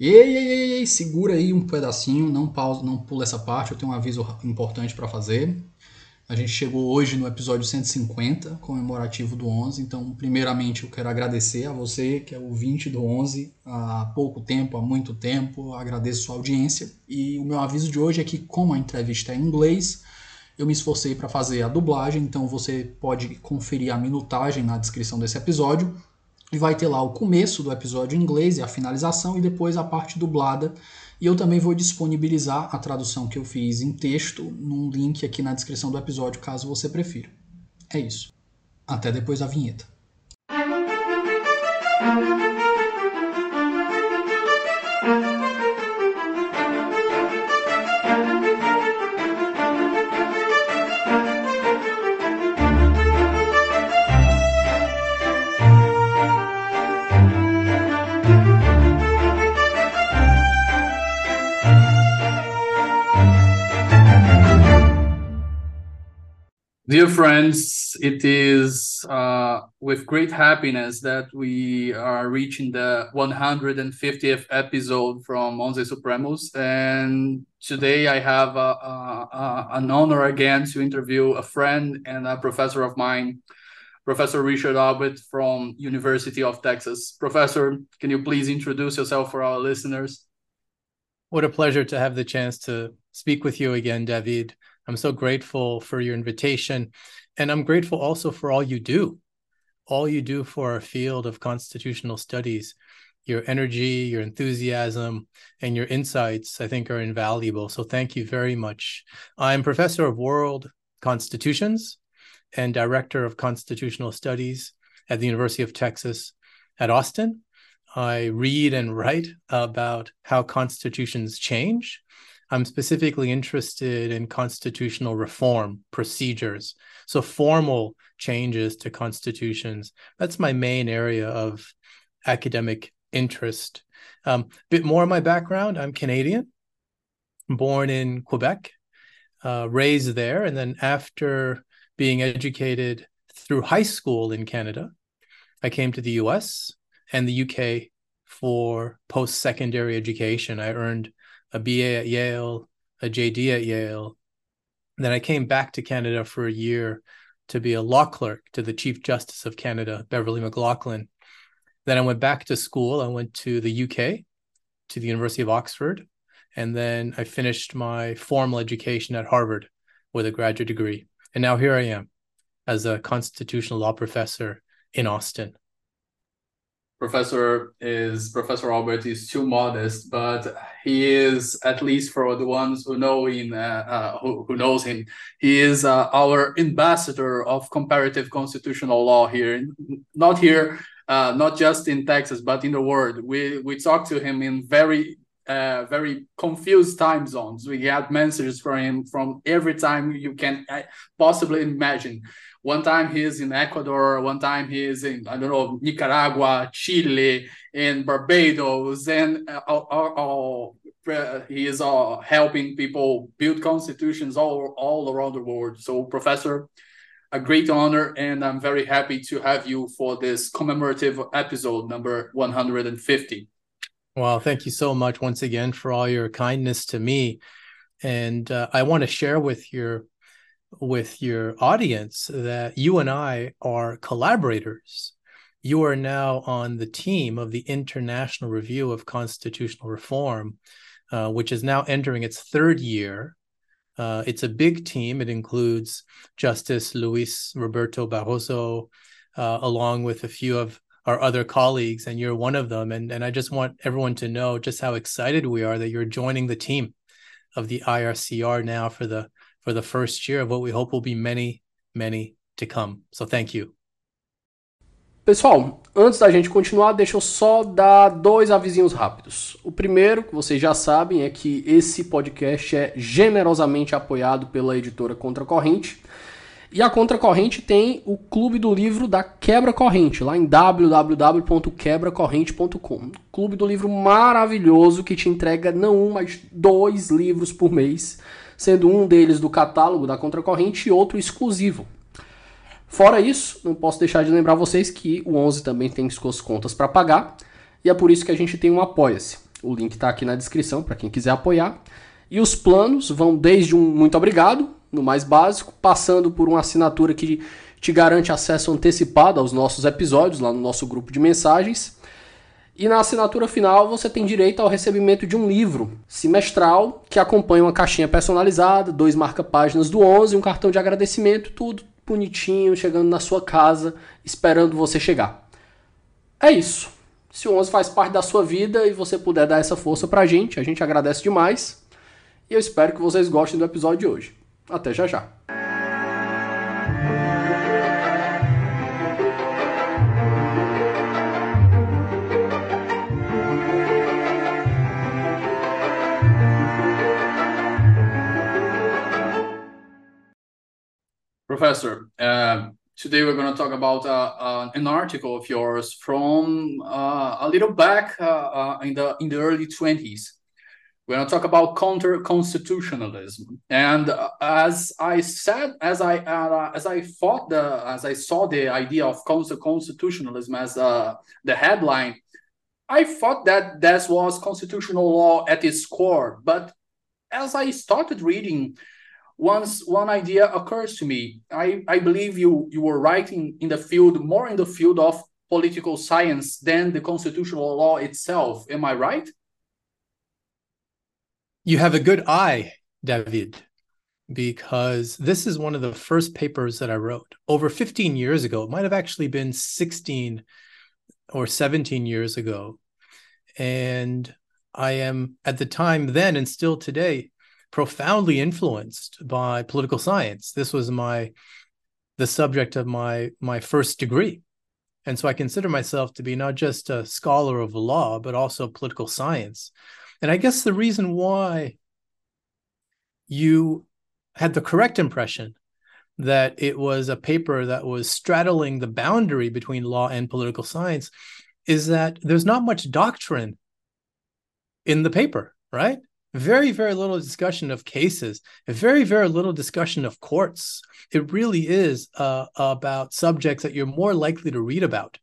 Ei, ei, ei, ei, segura aí um pedacinho, não pausa, não pula essa parte, eu tenho um aviso importante para fazer. A gente chegou hoje no episódio 150, comemorativo do 11. Então, primeiramente, eu quero agradecer a você, que é o 20 do 11, há pouco tempo, há muito tempo. Agradeço sua audiência. E o meu aviso de hoje é que, como a entrevista é em inglês, eu me esforcei para fazer a dublagem. Então, você pode conferir a minutagem na descrição desse episódio. E vai ter lá o começo do episódio em inglês e a finalização, e depois a parte dublada e eu também vou disponibilizar a tradução que eu fiz em texto num link aqui na descrição do episódio, caso você prefira. É isso. Até depois da vinheta. Dear friends, it is uh, with great happiness that we are reaching the 150th episode from Onze Supremos. And today I have uh, uh, an honor again to interview a friend and a professor of mine, Professor Richard Albert from University of Texas. Professor, can you please introduce yourself for our listeners? What a pleasure to have the chance to speak with you again, David. I'm so grateful for your invitation. And I'm grateful also for all you do, all you do for our field of constitutional studies. Your energy, your enthusiasm, and your insights, I think, are invaluable. So thank you very much. I'm professor of world constitutions and director of constitutional studies at the University of Texas at Austin. I read and write about how constitutions change I'm specifically interested in constitutional reform procedures. So, formal changes to constitutions. That's my main area of academic interest. A um, bit more of my background I'm Canadian, born in Quebec, uh, raised there. And then, after being educated through high school in Canada, I came to the US and the UK for post secondary education. I earned a BA at Yale, a JD at Yale. Then I came back to Canada for a year to be a law clerk to the Chief Justice of Canada, Beverley McLachlin. Then I went back to school. I went to the UK, to the University of Oxford, and then I finished my formal education at Harvard with a graduate degree. And now here I am as a constitutional law professor in Austin professor is professor albert is too modest but he is at least for the ones who know him uh, uh, who, who, knows him he is uh, our ambassador of comparative constitutional law here. Not here uh, not just in texas but in the world. We we talked to him in very uh, very confused time zones. We had messages from him from every time you can uh, possibly imagine one time he's in Ecuador, one time he's in, I don't know, Nicaragua, Chile, and Barbados, and uh, all, uh, he is uh, helping people build constitutions all, all around the world. So, Professor, a great honor, and I'm very happy to have you for this commemorative episode number 150. Well, thank you so much once again for all your kindness to me. And uh, I want to share with your with your audience that you and I are collaborators. You are now on the team of the International Review of Constitutional Reform, uh, which is now entering its third year. Uh, it's a big team. It includes Justice Luis Roberto Barroso, uh, along with a few of our other colleagues, and you're one of them. And, and I just want everyone to know just how excited we are that you're joining the team of the IRCR now for the for the first year of what we hope will be many, many to come. So thank you. Pessoal, antes da gente continuar, deixa eu só dar dois avisinhos rápidos. O primeiro, que vocês já sabem, é que esse podcast é generosamente apoiado pela editora Contracorrente. E a Contracorrente tem o Clube do Livro da Quebra Corrente, lá em www.quebracorrente.com. Clube do Livro maravilhoso que te entrega não um, mas dois livros por mês sendo um deles do catálogo da Contracorrente e outro exclusivo. Fora isso, não posso deixar de lembrar vocês que o 11 também tem suas contas para pagar, e é por isso que a gente tem um Apoia-se. O link está aqui na descrição para quem quiser apoiar. E os planos vão desde um muito obrigado, no mais básico, passando por uma assinatura que te garante acesso antecipado aos nossos episódios lá no nosso grupo de mensagens. E na assinatura final você tem direito ao recebimento de um livro semestral que acompanha uma caixinha personalizada, dois marca-páginas do 11, um cartão de agradecimento, tudo bonitinho, chegando na sua casa, esperando você chegar. É isso. Se o 11 faz parte da sua vida e você puder dar essa força pra gente, a gente agradece demais. E eu espero que vocês gostem do episódio de hoje. Até já já. Professor, uh, today we're going to talk about uh, uh, an article of yours from uh, a little back uh, in the in the early 20s. We're going to talk about counter constitutionalism, and as I said, as I as I thought the as I saw the idea of counter constitutionalism as the headline, I thought that this was constitutional law at its core. But as I started reading once one idea occurs to me. I, I believe you you were writing in the field more in the field of political science than the constitutional law itself. Am I right? You have a good eye, David, because this is one of the first papers that I wrote over 15 years ago. It might have actually been 16 or 17 years ago. And I am at the time then and still today profoundly influenced by political science. This was my the subject of my my first degree. And so I consider myself to be not just a scholar of law, but also political science. And I guess the reason why you had the correct impression that it was a paper that was straddling the boundary between law and political science is that there's not much doctrine in the paper, right? Very very little discussion of cases very very little discussion of courts. It really is uh, about subjects that you're more likely to read about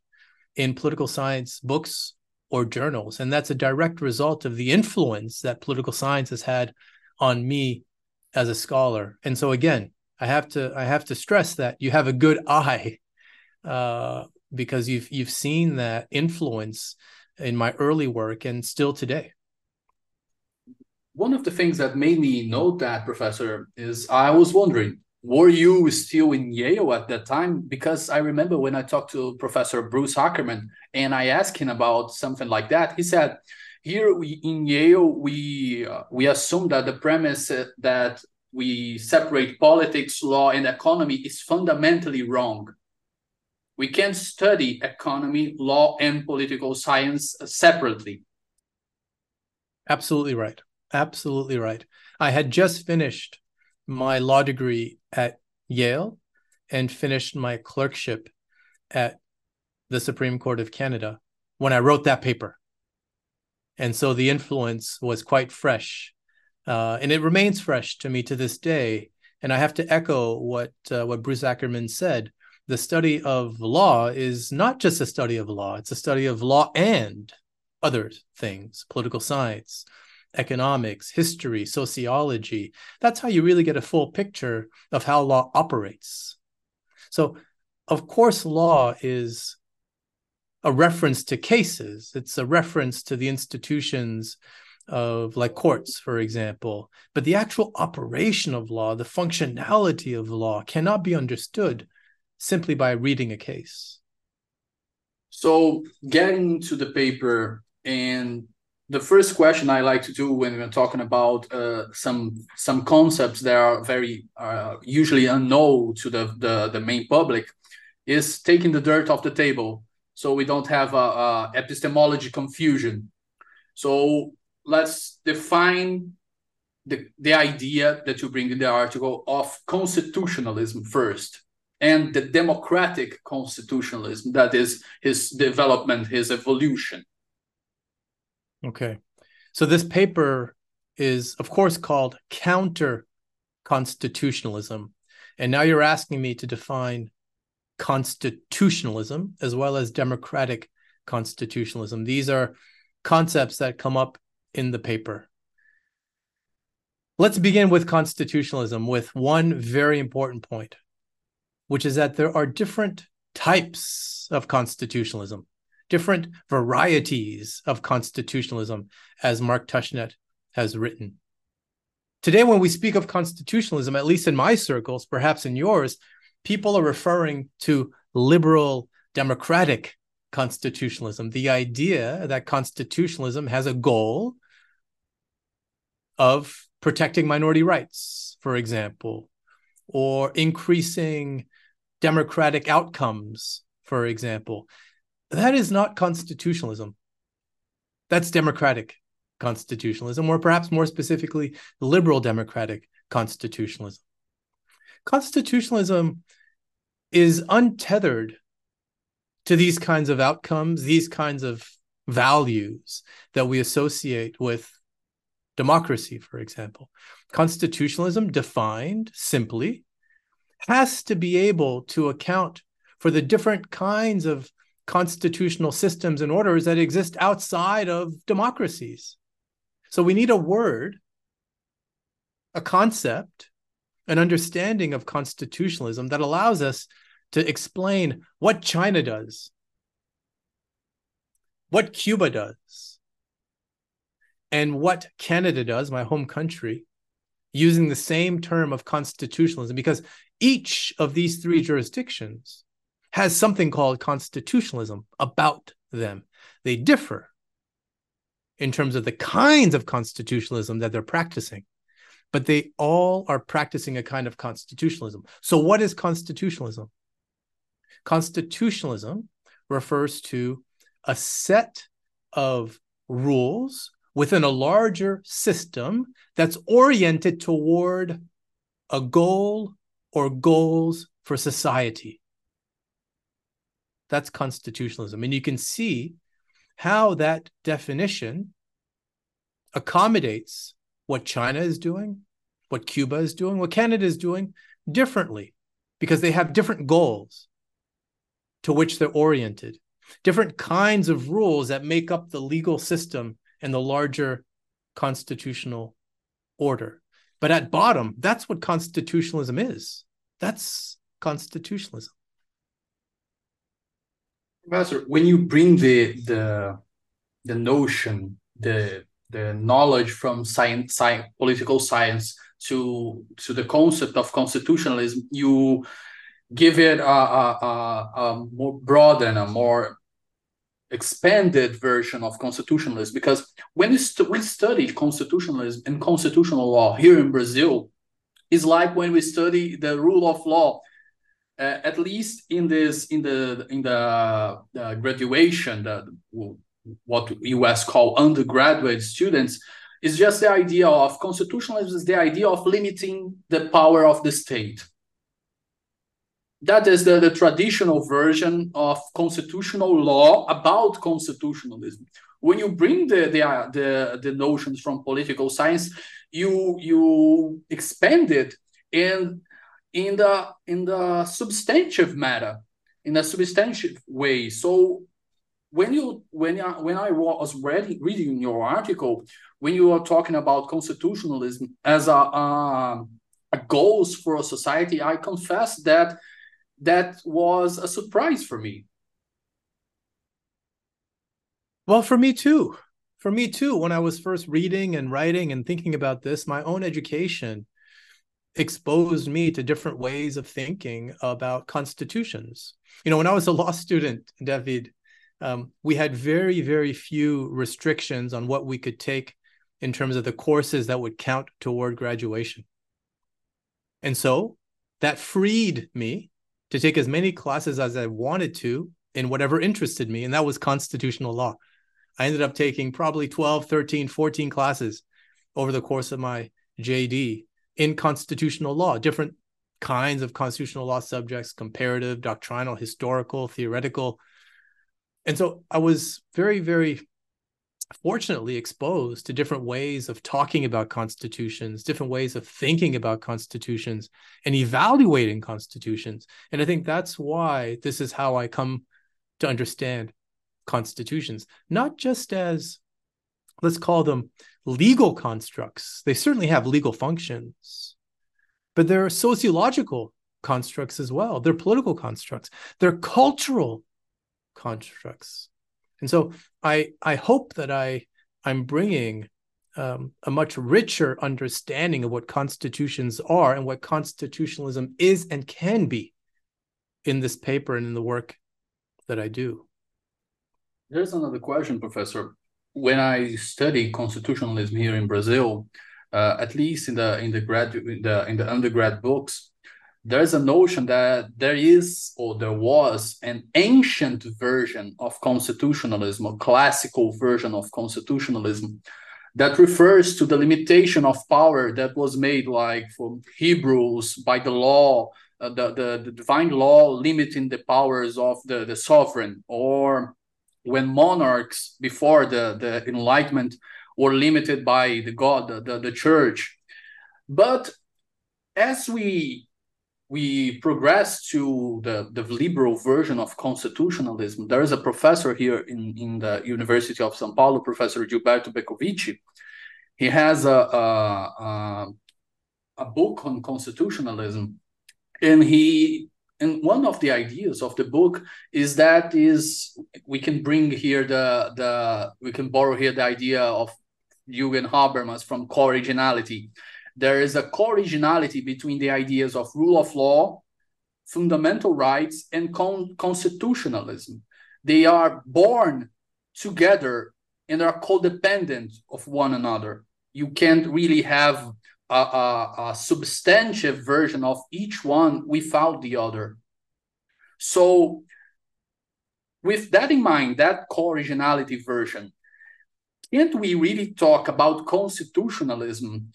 in political science books or journals and that's a direct result of the influence that political science has had on me as a scholar. And so again i have to i have to stress that you have a good eye uh, because you've you've seen that influence in my early work and still today one of the things that made me note that, Professor, is I was wondering, were you still in Yale at that time? Because I remember when I talked to Professor Bruce Ackerman and I asked him about something like that, he said, here we, in Yale, we uh, we assume that the premise that we separate politics, law, and economy is fundamentally wrong. We can't study economy, law, and political science separately. Absolutely right. Absolutely right. I had just finished my law degree at Yale and finished my clerkship at the Supreme Court of Canada when I wrote that paper. And so the influence was quite fresh. Uh, and it remains fresh to me to this day. And I have to echo what uh, what Bruce Ackerman said. The study of law is not just a study of law; it's a study of law and other things, political science, economics, history, sociology. That's how you really get a full picture of how law operates. So, of course, law is a reference to cases, it's a reference to the institutions of like courts, for example. But the actual operation of law, the functionality of law, cannot be understood simply by reading a case. So, getting to the paper and the first question I like to do when we're talking about uh, some some concepts that are very uh, usually unknown to the, the, the main public is taking the dirt off the table, so we don't have a, a epistemology confusion. So let's define the the idea that you bring in the article of constitutionalism first and the democratic constitutionalism that is his development his evolution Okay. So this paper is, of course, called counter constitutionalism. And now you're asking me to define constitutionalism as well as democratic constitutionalism. These are concepts that come up in the paper. Let's begin with constitutionalism with one very important point, which is that there are different types of constitutionalism, different varieties of constitutionalism, as Mark Tushnet has written. Today, when we speak of constitutionalism, at least in my circles, perhaps in yours, people are referring to liberal democratic constitutionalism, the idea that constitutionalism has a goal of protecting minority rights, for example, or increasing democratic outcomes, for example. That is not constitutionalism. That's democratic constitutionalism, or perhaps more specifically, liberal democratic constitutionalism. Constitutionalism is untethered to these kinds of outcomes, these kinds of values that we associate with democracy, for example. Constitutionalism, defined simply, has to be able to account for the different kinds of constitutional systems and orders that exist outside of democracies. So we need a word, a concept, an understanding of constitutionalism that allows us to explain what China does, what Cuba does, and what Canada does, my home country, using the same term of constitutionalism, because each of these three jurisdictions has something called constitutionalism about them. They differ in terms of the kinds of constitutionalism that they're practicing, but they all are practicing a kind of constitutionalism. So, what is constitutionalism? Constitutionalism refers to a set of rules within a larger system that's oriented toward a goal or goals for society. That's constitutionalism. And you can see how that definition accommodates what China is doing, what Cuba is doing, what Canada is doing differently because they have different goals to which they're oriented, different kinds of rules that make up the legal system and the larger constitutional order. But at bottom, that's what constitutionalism is. That's constitutionalism. Professor, when you bring the the the notion, the the knowledge from science, science, political science to to the concept of constitutionalism, you give it a, a, a, a more broad and a more expanded version of constitutionalism. Because when we, st- we study constitutionalism and constitutional law here in Brazil, is like when we study the rule of law uh, at least in this in the in the uh, graduation that what us call undergraduate students is just the idea of constitutionalism is the idea of limiting the power of the state. That is the, the traditional version of constitutional law about constitutionalism. When you bring the, the uh, the the notions from political science you you expand it and in the in the substantive matter in a substantive way. So when you when you, when I was reading reading your article when you are talking about constitutionalism as a, a, a goals for a society I confess that that was a surprise for me. Well for me too. For me too. When I was first reading and writing and thinking about this my own education exposed me to different ways of thinking about constitutions. You know, when I was a law student, David, um, we had very, very few restrictions on what we could take in terms of the courses that would count toward graduation. And so that freed me to take as many classes as I wanted to in whatever interested me, and that was constitutional law. I ended up taking probably 12, 13, 14 classes over the course of my JD in constitutional law, different kinds of constitutional law subjects comparative, doctrinal, historical, theoretical. And so I was very, very fortunately exposed to different ways of talking about constitutions, different ways of thinking about constitutions and evaluating constitutions. And I think that's why this is how I come to understand constitutions, not just as let's call them legal constructs. They certainly have legal functions, but they're sociological constructs as well. They're political constructs. They're cultural constructs. And so I I hope that I I'm bringing um, a much richer understanding of what constitutions are and what constitutionalism is and can be in this paper and in the work that I do. There's another question, Professor. When I study constitutionalism here in Brazil, uh, at least in the in the grad in the in the undergrad books, there's a notion that there is or there was an ancient version of constitutionalism, a classical version of constitutionalism that refers to the limitation of power that was made like for Hebrews by the law, uh, the, the, the divine law limiting the powers of the, the sovereign, or when monarchs before the, the Enlightenment were limited by the God, the, the, the church. But as we we progress to the, the liberal version of constitutionalism. There is a professor here in, in the University of São Paulo, Professor Gilberto Bercovici. He has a, a, a, book on constitutionalism, and he and one of the ideas of the book is that is we can bring here the the we can borrow here the idea of Jürgen Habermas from co-originality there is a co-originality between the ideas of rule of law, fundamental rights, and con constitutionalism. They are born together and are codependent of one another. You can't really have a, a, a substantive version of each one without the other. So, with that in mind, that co-originality version, can't we really talk about constitutionalism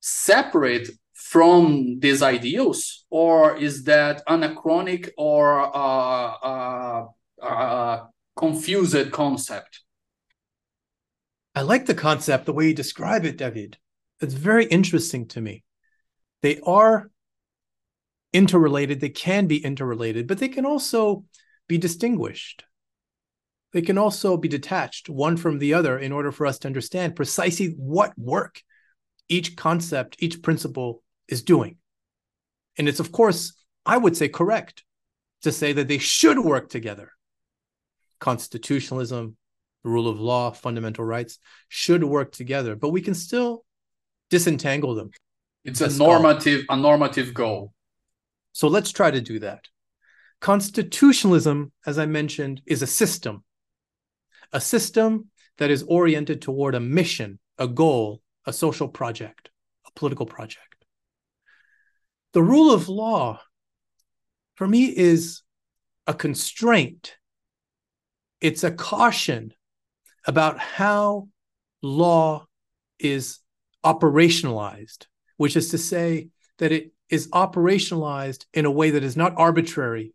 separate from these ideals, or is that anachronic or uh, uh, uh, confused concept? I like the concept, the way you describe it, David. It's very interesting to me. They are interrelated, they can be interrelated, but they can also be distinguished. They can also be detached one from the other in order for us to understand precisely what work each concept, each principle is doing. And it's, of course, I would say correct to say that they should work together. Constitutionalism, rule of law, fundamental rights should work together, but we can still disentangle them. It's a normative, a normative goal. So let's try to do that. Constitutionalism, as I mentioned, is a system, a system that is oriented toward a mission, a goal, a social project, a political project. The rule of law, for me, is a constraint, it's a caution about how law is operationalized, which is to say that it is operationalized in a way that is not arbitrary,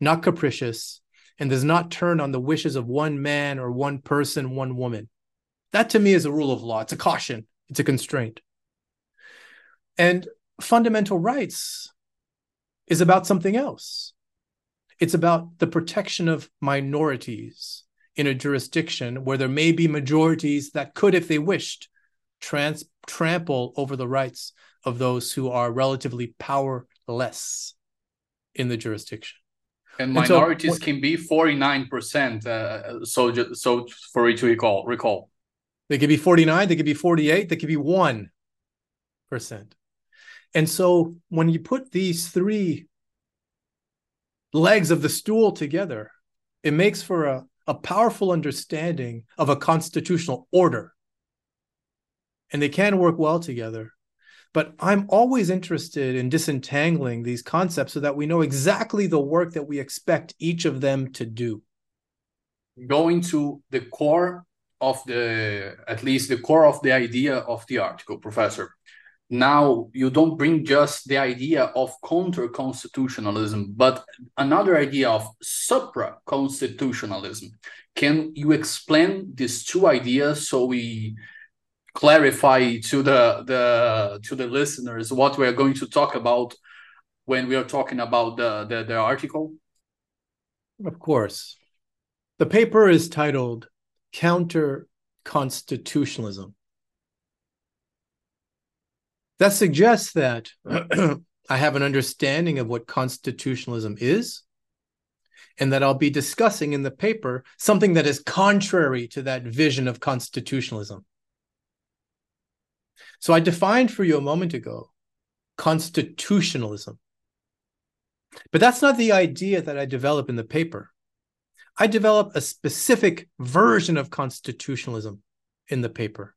not capricious, and does not turn on the wishes of one man or one person, one woman. That to me is a rule of law. It's a caution, it's a constraint. And fundamental rights is about something else. It's about the protection of minorities in a jurisdiction where there may be majorities that could, if they wished, trans- trample over the rights of those who are relatively powerless in the jurisdiction. And minorities and so, can be 49%. Uh, so, so for you to recall, recall. They could be 49, they could be 48, they could be 1%. And so when you put these three legs of the stool together, it makes for a, a powerful understanding of a constitutional order. And they can work well together. But I'm always interested in disentangling these concepts so that we know exactly the work that we expect each of them to do. Going to the core of the at least the core of the idea of the article, Professor. Now you don't bring just the idea of counter constitutionalism, but another idea of supra constitutionalism. Can you explain these two ideas so we clarify to the the to the listeners what we are going to talk about when we are talking about the, the, the article? Of course. The paper is titled counter constitutionalism. That suggests that I have an understanding of what constitutionalism is, and that I'll be discussing in the paper something that is contrary to that vision of constitutionalism. So I defined for you a moment ago constitutionalism. But that's not the idea that I develop in the paper. I develop a specific version of constitutionalism in the paper,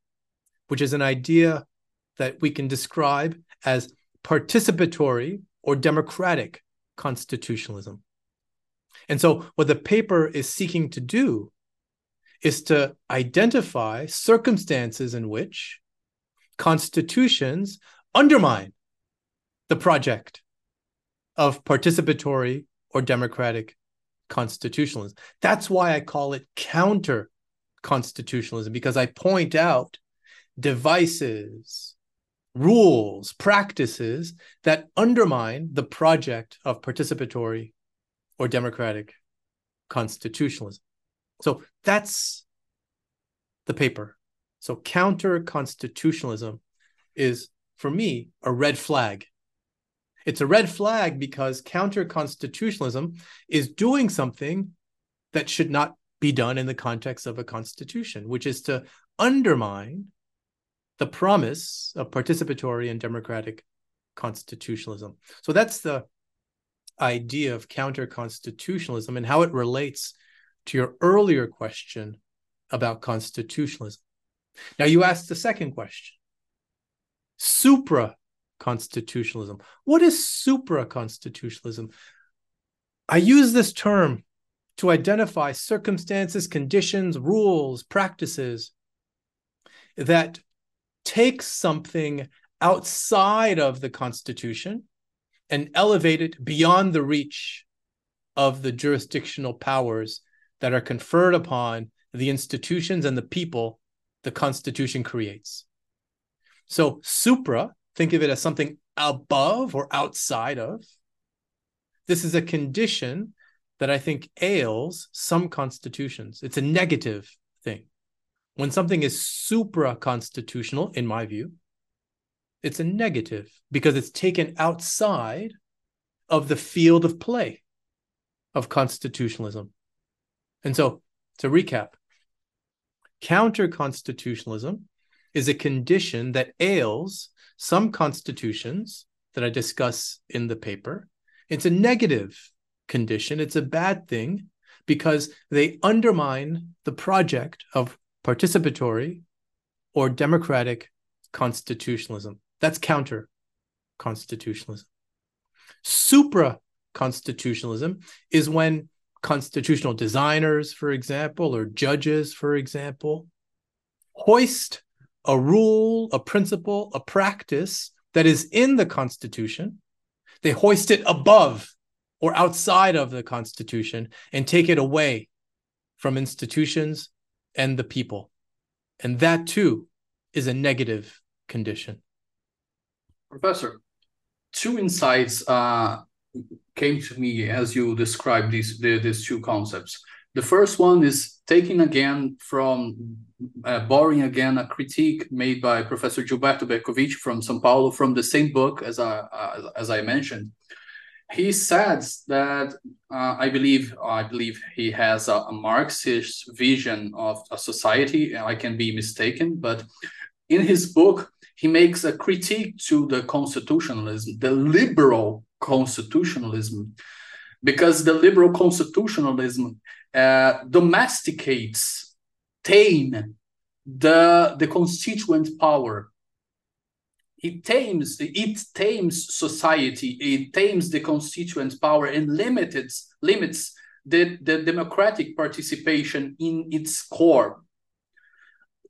which is an idea that we can describe as participatory or democratic constitutionalism. And so, what the paper is seeking to do is to identify circumstances in which constitutions undermine the project of participatory or democratic constitutionalism. That's why I call it counter constitutionalism, because I point out devices, rules, practices that undermine the project of participatory or democratic constitutionalism. So that's the paper. So counter constitutionalism is, for me, a red flag. It's a red flag because counter constitutionalism is doing something that should not be done in the context of a constitution, which is to undermine the promise of participatory and democratic constitutionalism. So that's the idea of counter constitutionalism and how it relates to your earlier question about constitutionalism. Now, you asked the second question supra constitutionalism. What is supra constitutionalism? I use this term to identify circumstances, conditions, rules, practices that take something outside of the Constitution and elevate it beyond the reach of the jurisdictional powers that are conferred upon the institutions and the people the Constitution creates. So, supra, think of it as something above or outside of. This is a condition that I think ails some constitutions. It's a negative thing. When something is supra constitutional, in my view, it's a negative because it's taken outside of the field of play of constitutionalism. And so, to recap, counter constitutionalism is a condition that ails some constitutions that I discuss in the paper. It's a negative condition, it's a bad thing because they undermine the project of participatory or democratic constitutionalism. That's counter constitutionalism. Supra constitutionalism is when constitutional designers, for example, or judges, for example, hoist a rule, a principle, a practice that is in the Constitution. They hoist it above or outside of the Constitution and take it away from institutions and the people. And that too is a negative condition. Professor, two insights uh, came to me as you described these the, these two concepts. The first one is taking again from uh, borrowing again a critique made by Professor Gilberto Bercovici from São Paulo from the same book as I uh, as I mentioned. He says that uh, I believe I believe he has a, a Marxist vision of a society. I can be mistaken, but in his book he makes a critique to the constitutionalism, the liberal constitutionalism, because the liberal constitutionalism uh, domesticates, tame the, the constituent power. It tames, it tames society, it tames the constituent power and limits, limits the, the democratic participation in its core.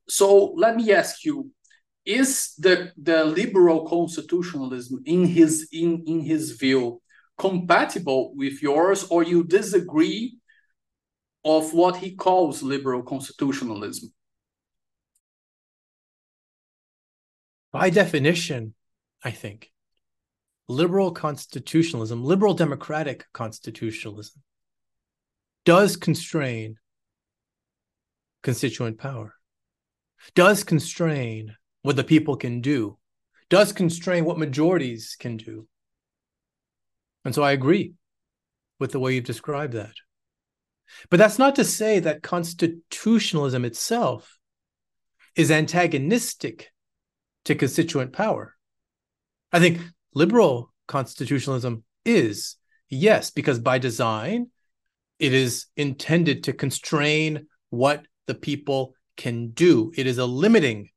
So let me ask you, is the, the liberal constitutionalism in his in, in his view compatible with yours or you disagree of what he calls liberal constitutionalism? By definition i think liberal constitutionalism liberal democratic constitutionalism does constrain constituent power does constrain what the people can do, does constrain what majorities can do. And so I agree with the way you've described that. But that's not to say that constitutionalism itself is antagonistic to constituent power. I think liberal constitutionalism is, yes, because by design, it is intended to constrain what the people can do. It is a limiting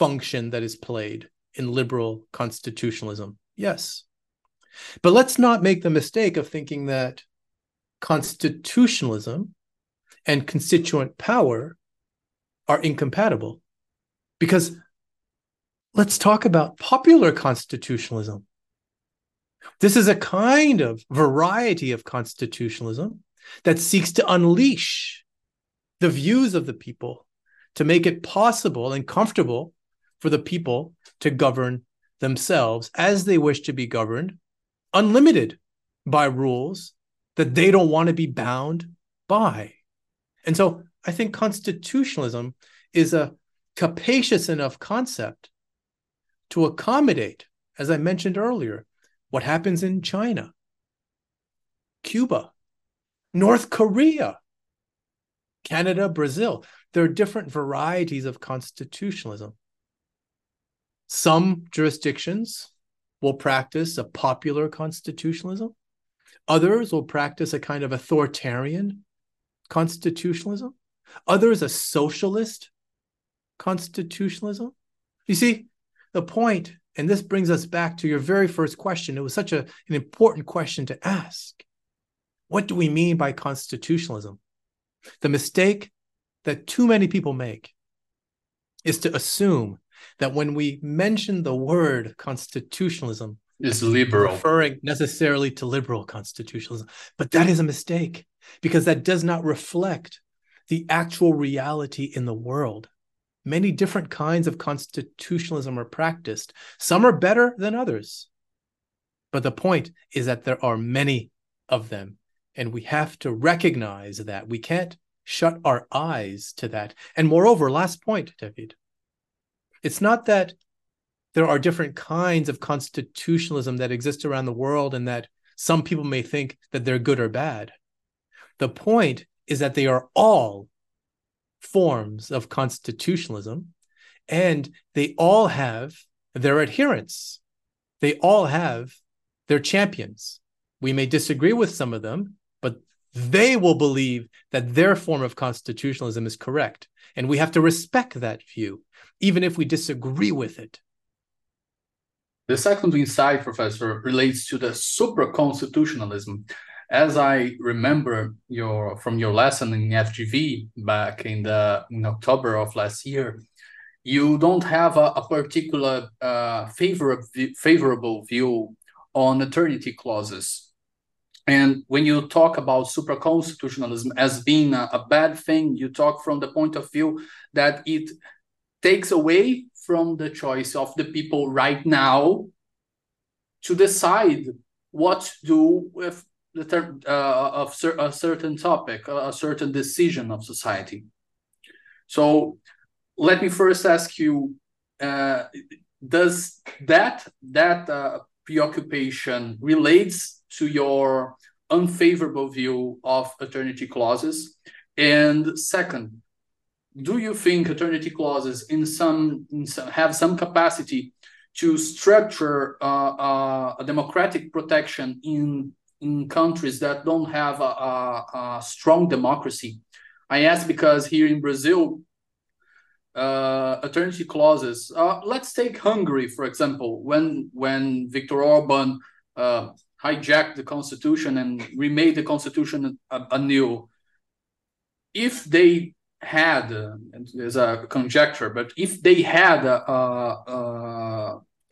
function that is played in liberal constitutionalism. Yes. But let's not make the mistake of thinking that constitutionalism and constituent power are incompatible. Because let's talk about popular constitutionalism. This is a kind of variety of constitutionalism that seeks to unleash the views of the people to make it possible and comfortable for the people to govern themselves as they wish to be governed, unlimited by rules that they don't want to be bound by. And so I think constitutionalism is a capacious enough concept to accommodate, as I mentioned earlier, what happens in China, Cuba, North Korea, Canada, Brazil. There are different varieties of constitutionalism. Some jurisdictions will practice a popular constitutionalism. Others will practice a kind of authoritarian constitutionalism. Others, a socialist constitutionalism. You see, the point, and this brings us back to your very first question. It was such a, an important question to ask. What do we mean by constitutionalism? The mistake that too many people make is to assume that when we mention the word constitutionalism, is liberal, referring necessarily to liberal constitutionalism. But that is a mistake because that does not reflect the actual reality in the world. Many different kinds of constitutionalism are practiced. Some are better than others. But the point is that there are many of them. And we have to recognize that. We can't shut our eyes to that. And moreover, last point, David, it's not that there are different kinds of constitutionalism that exist around the world and that some people may think that they're good or bad. The point is that they are all forms of constitutionalism and they all have their adherents. They all have their champions. We may disagree with some of them, they will believe that their form of constitutionalism is correct. And we have to respect that view, even if we disagree with it. The second insight, Professor, relates to the supra-constitutionalism. As I remember your from your lesson in FGV back in the in October of last year, you don't have a, a particular uh, favor, favorable view on eternity clauses. And when you talk about supra-constitutionalism as being a, a bad thing, you talk from the point of view that it takes away from the choice of the people right now to decide what to do with the ter- uh, of cer- a certain topic, a certain decision of society. So let me first ask you: uh, Does that that uh, preoccupation relates to your unfavorable view of eternity clauses? And second, do you think eternity clauses in some, in some have some capacity to structure uh, uh, a democratic protection in in countries that don't have a, a, a strong democracy? I ask because here in Brazil, uh, eternity clauses. Uh, let's take Hungary for example. When when Viktor Orban uh, hijacked the constitution and remade the constitution anew, if they had, uh, there's a conjecture, but if they had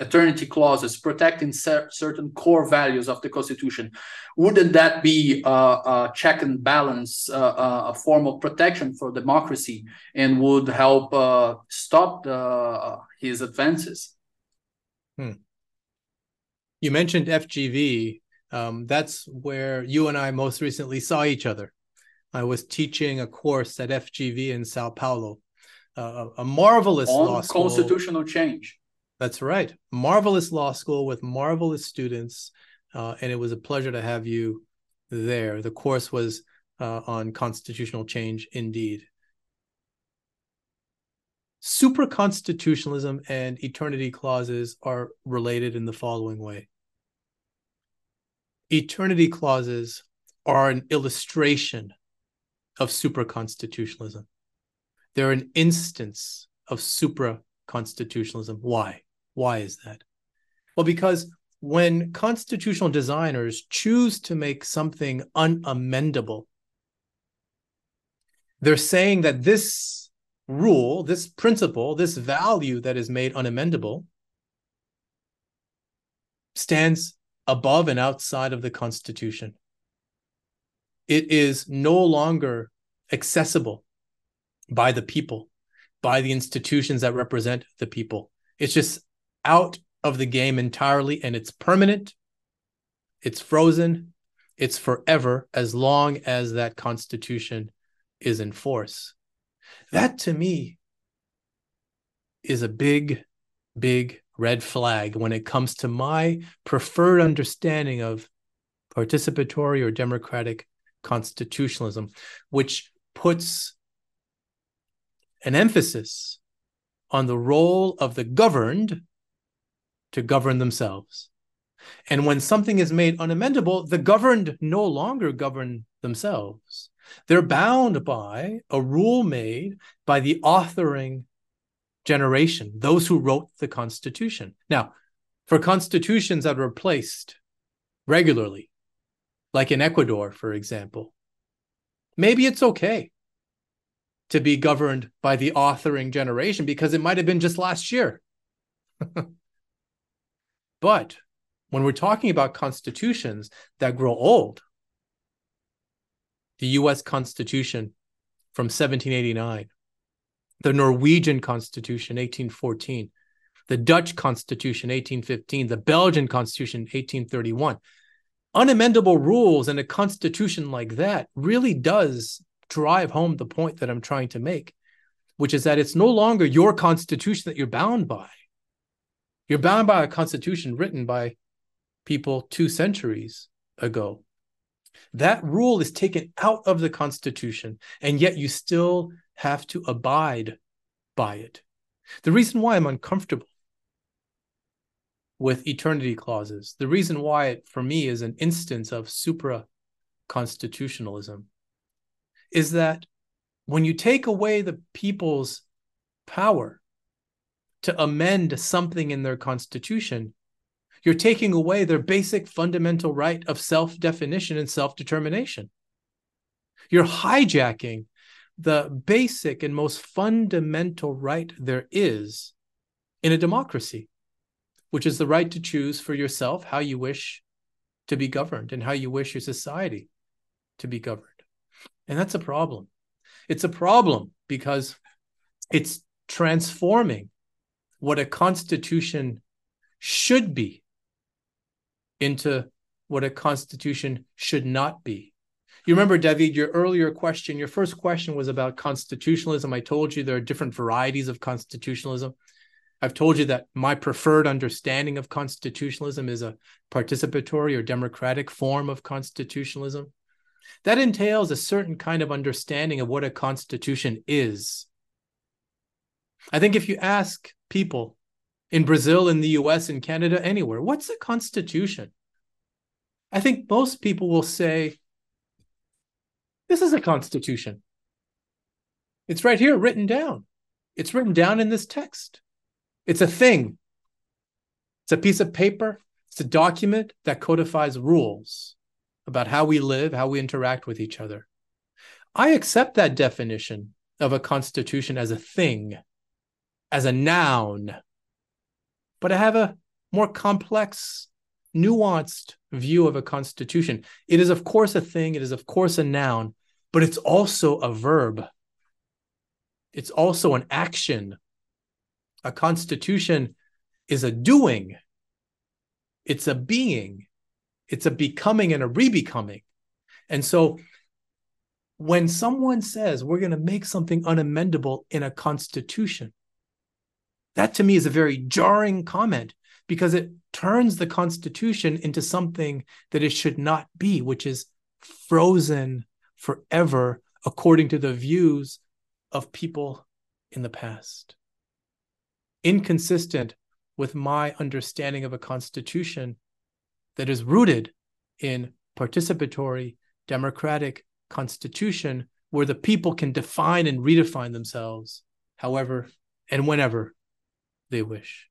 eternity clauses protecting cer certain core values of the constitution, wouldn't that be a, a check and balance, uh, a form of protection for democracy, and would help uh, stop the, his advances? Hmm. You mentioned FGV. Um, that's where you and I most recently saw each other. I was teaching a course at FGV in Sao Paulo a, a marvelous on law school. constitutional change. That's right. Marvelous law school with marvelous students. Uh, and it was a pleasure to have you there. The course was uh, on constitutional change indeed. Supraconstitutionalism and eternity clauses are related in the following way. Eternity clauses are an illustration of supraconstitutionalism. They're an instance of supraconstitutionalism. Why? Why is that? Well, because when constitutional designers choose to make something unamendable, they're saying that this rule, this principle, this value that is made unamendable stands above and outside of the Constitution. It is no longer accessible by the people, by the institutions that represent the people. It's just out of the game entirely and it's permanent, it's frozen, it's forever as long as that constitution is in force. That to me is a big, big red flag when it comes to my preferred understanding of participatory or democratic constitutionalism, which puts an emphasis on the role of the governed to govern themselves. And when something is made unamendable, the governed no longer govern themselves. They're bound by a rule made by the authoring generation, those who wrote the Constitution. Now, for constitutions that were placed regularly, like in Ecuador, for example, maybe it's okay to be governed by the authoring generation because it might have been just last year. But when we're talking about constitutions that grow old, the US Constitution from 1789, the Norwegian Constitution, 1814, the Dutch Constitution, 1815, the Belgian Constitution, 1831. Unamendable rules and a constitution like that really does drive home the point that I'm trying to make, which is that it's no longer your constitution that you're bound by. You're bound by a constitution written by people two centuries ago. That rule is taken out of the constitution, and yet you still have to abide by it. The reason why I'm uncomfortable with eternity clauses, the reason why it for me is an instance of supra constitutionalism, is that when you take away the people's power to amend something in their constitution, you're taking away their basic fundamental right of self definition and self determination. You're hijacking the basic and most fundamental right there is in a democracy, which is the right to choose for yourself how you wish to be governed and how you wish your society to be governed. And that's a problem. It's a problem because it's transforming what a constitution should be into what a constitution should not be. You remember, David, your earlier question, your first question was about constitutionalism. I told you there are different varieties of constitutionalism. I've told you that my preferred understanding of constitutionalism is a participatory or democratic form of constitutionalism. That entails a certain kind of understanding of what a constitution is. I think if you ask people in Brazil, in the US, in Canada, anywhere. What's a constitution? I think most people will say, This is a constitution. It's right here written down. It's written down in this text. It's a thing, it's a piece of paper, it's a document that codifies rules about how we live, how we interact with each other. I accept that definition of a constitution as a thing as a noun, but I have a more complex, nuanced view of a constitution. It is, of course, a thing, it is, of course, a noun, but it's also a verb. It's also an action. A constitution is a doing, it's a being, it's a becoming and a rebecoming. And so when someone says we're going to make something unamendable in a constitution, that to me is a very jarring comment because it turns the constitution into something that it should not be, which is frozen forever according to the views of people in the past. Inconsistent with my understanding of a constitution that is rooted in participatory democratic constitution where the people can define and redefine themselves however and whenever they wish.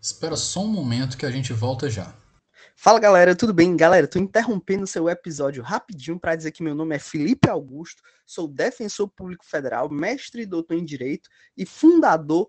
Espera só um momento que a gente volta já. Fala galera, tudo bem? Galera, tô interrompendo seu episódio rapidinho para dizer que meu nome é Felipe Augusto, sou defensor público federal, mestre e doutor em direito e fundador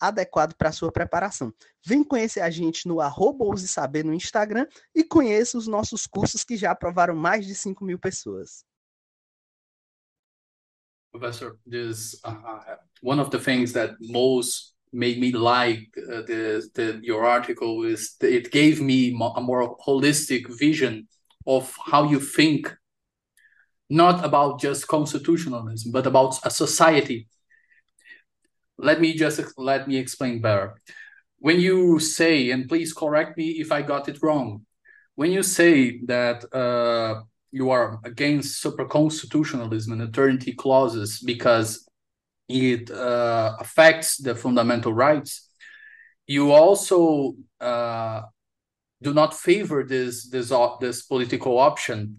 adequado para sua preparação. Vem conhecer a gente no arroba Ouse Saber no Instagram e conheça os nossos cursos que já aprovaram mais de 5 mil pessoas. Professor, this uh, one of the things that most made me like uh, the, the your article is it gave me a more holistic vision of how you think not about just constitutionalism but about a society let me just let me explain better. When you say and please correct me if i got it wrong when you say that uh, you are against super constitutionalism and eternity clauses because it uh, affects the fundamental rights you also uh, do not favor this this this political option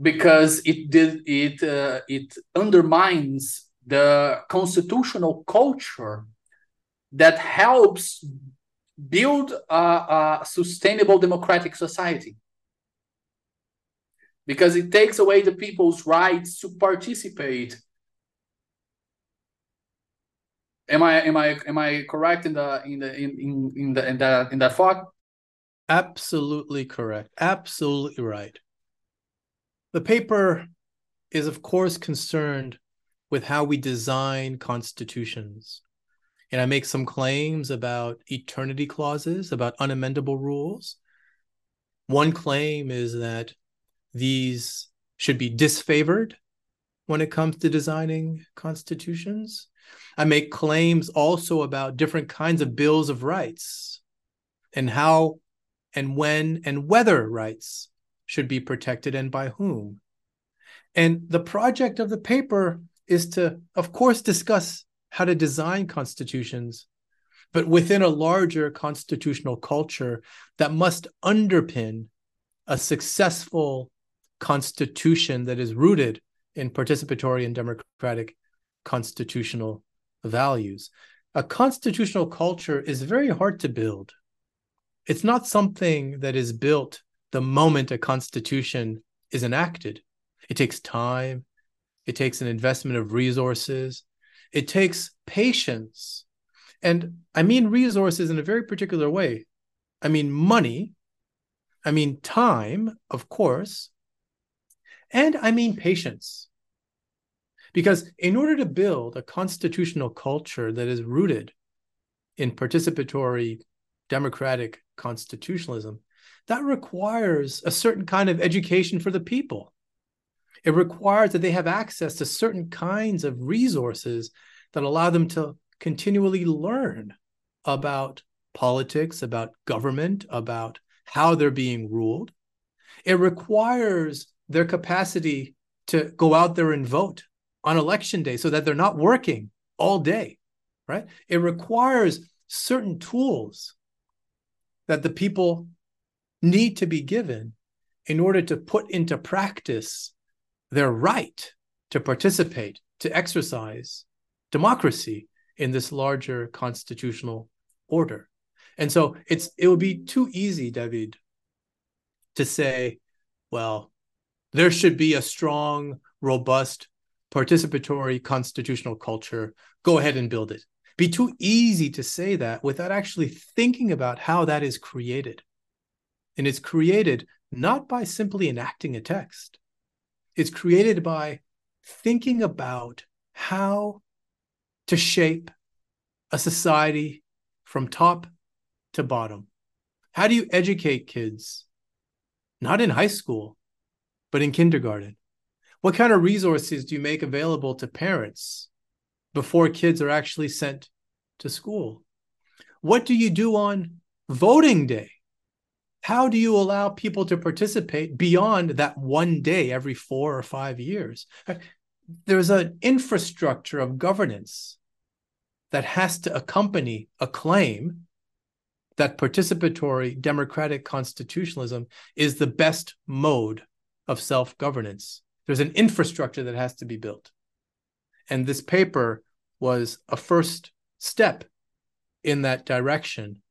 because it did it uh, it undermines the constitutional culture that helps build a, a, sustainable democratic society. Because it takes away the people's rights to participate. Am i am i am i correct in the in the in in, in the in that in that thought? Absolutely correct. Absolutely right. The paper is of course concerned with how we design constitutions. And I make some claims about eternity clauses, about unamendable rules. One claim is that these should be disfavored when it comes to designing constitutions. I make claims also about different kinds of bills of rights and how and when and whether rights should be protected and by whom. And the project of the paper is to, of course, discuss how to design constitutions, but within a larger constitutional culture that must underpin a successful constitution that is rooted in participatory and democratic constitutional values. A constitutional culture is very hard to build. It's not something that is built the moment a constitution is enacted. It takes time, it takes an investment of resources. It takes patience. And I mean resources in a very particular way. I mean money. I mean time, of course. And I mean patience. Because in order to build a constitutional culture that is rooted in participatory democratic constitutionalism, that requires a certain kind of education for the people. It requires that they have access to certain kinds of resources that allow them to continually learn about politics, about government, about how they're being ruled. It requires their capacity to go out there and vote on election day so that they're not working all day, right? It requires certain tools that the people need to be given in order to put into practice their right to participate, to exercise democracy in this larger constitutional order. And so it's it would be too easy, David, to say, well, there should be a strong robust, participatory constitutional culture. Go ahead and build it. Be too easy to say that without actually thinking about how that is created. And it's created not by simply enacting a text, it's created by thinking about how to shape a society from top to bottom. How do you educate kids? Not in high school, but in kindergarten. What kind of resources do you make available to parents before kids are actually sent to school? What do you do on voting day? How do you allow people to participate beyond that one day every four or five years? Uh, there's an infrastructure of governance that has to accompany a claim that participatory democratic constitutionalism is the best mode of self governance. There's an infrastructure that has to be built. And this paper was a first step in that direction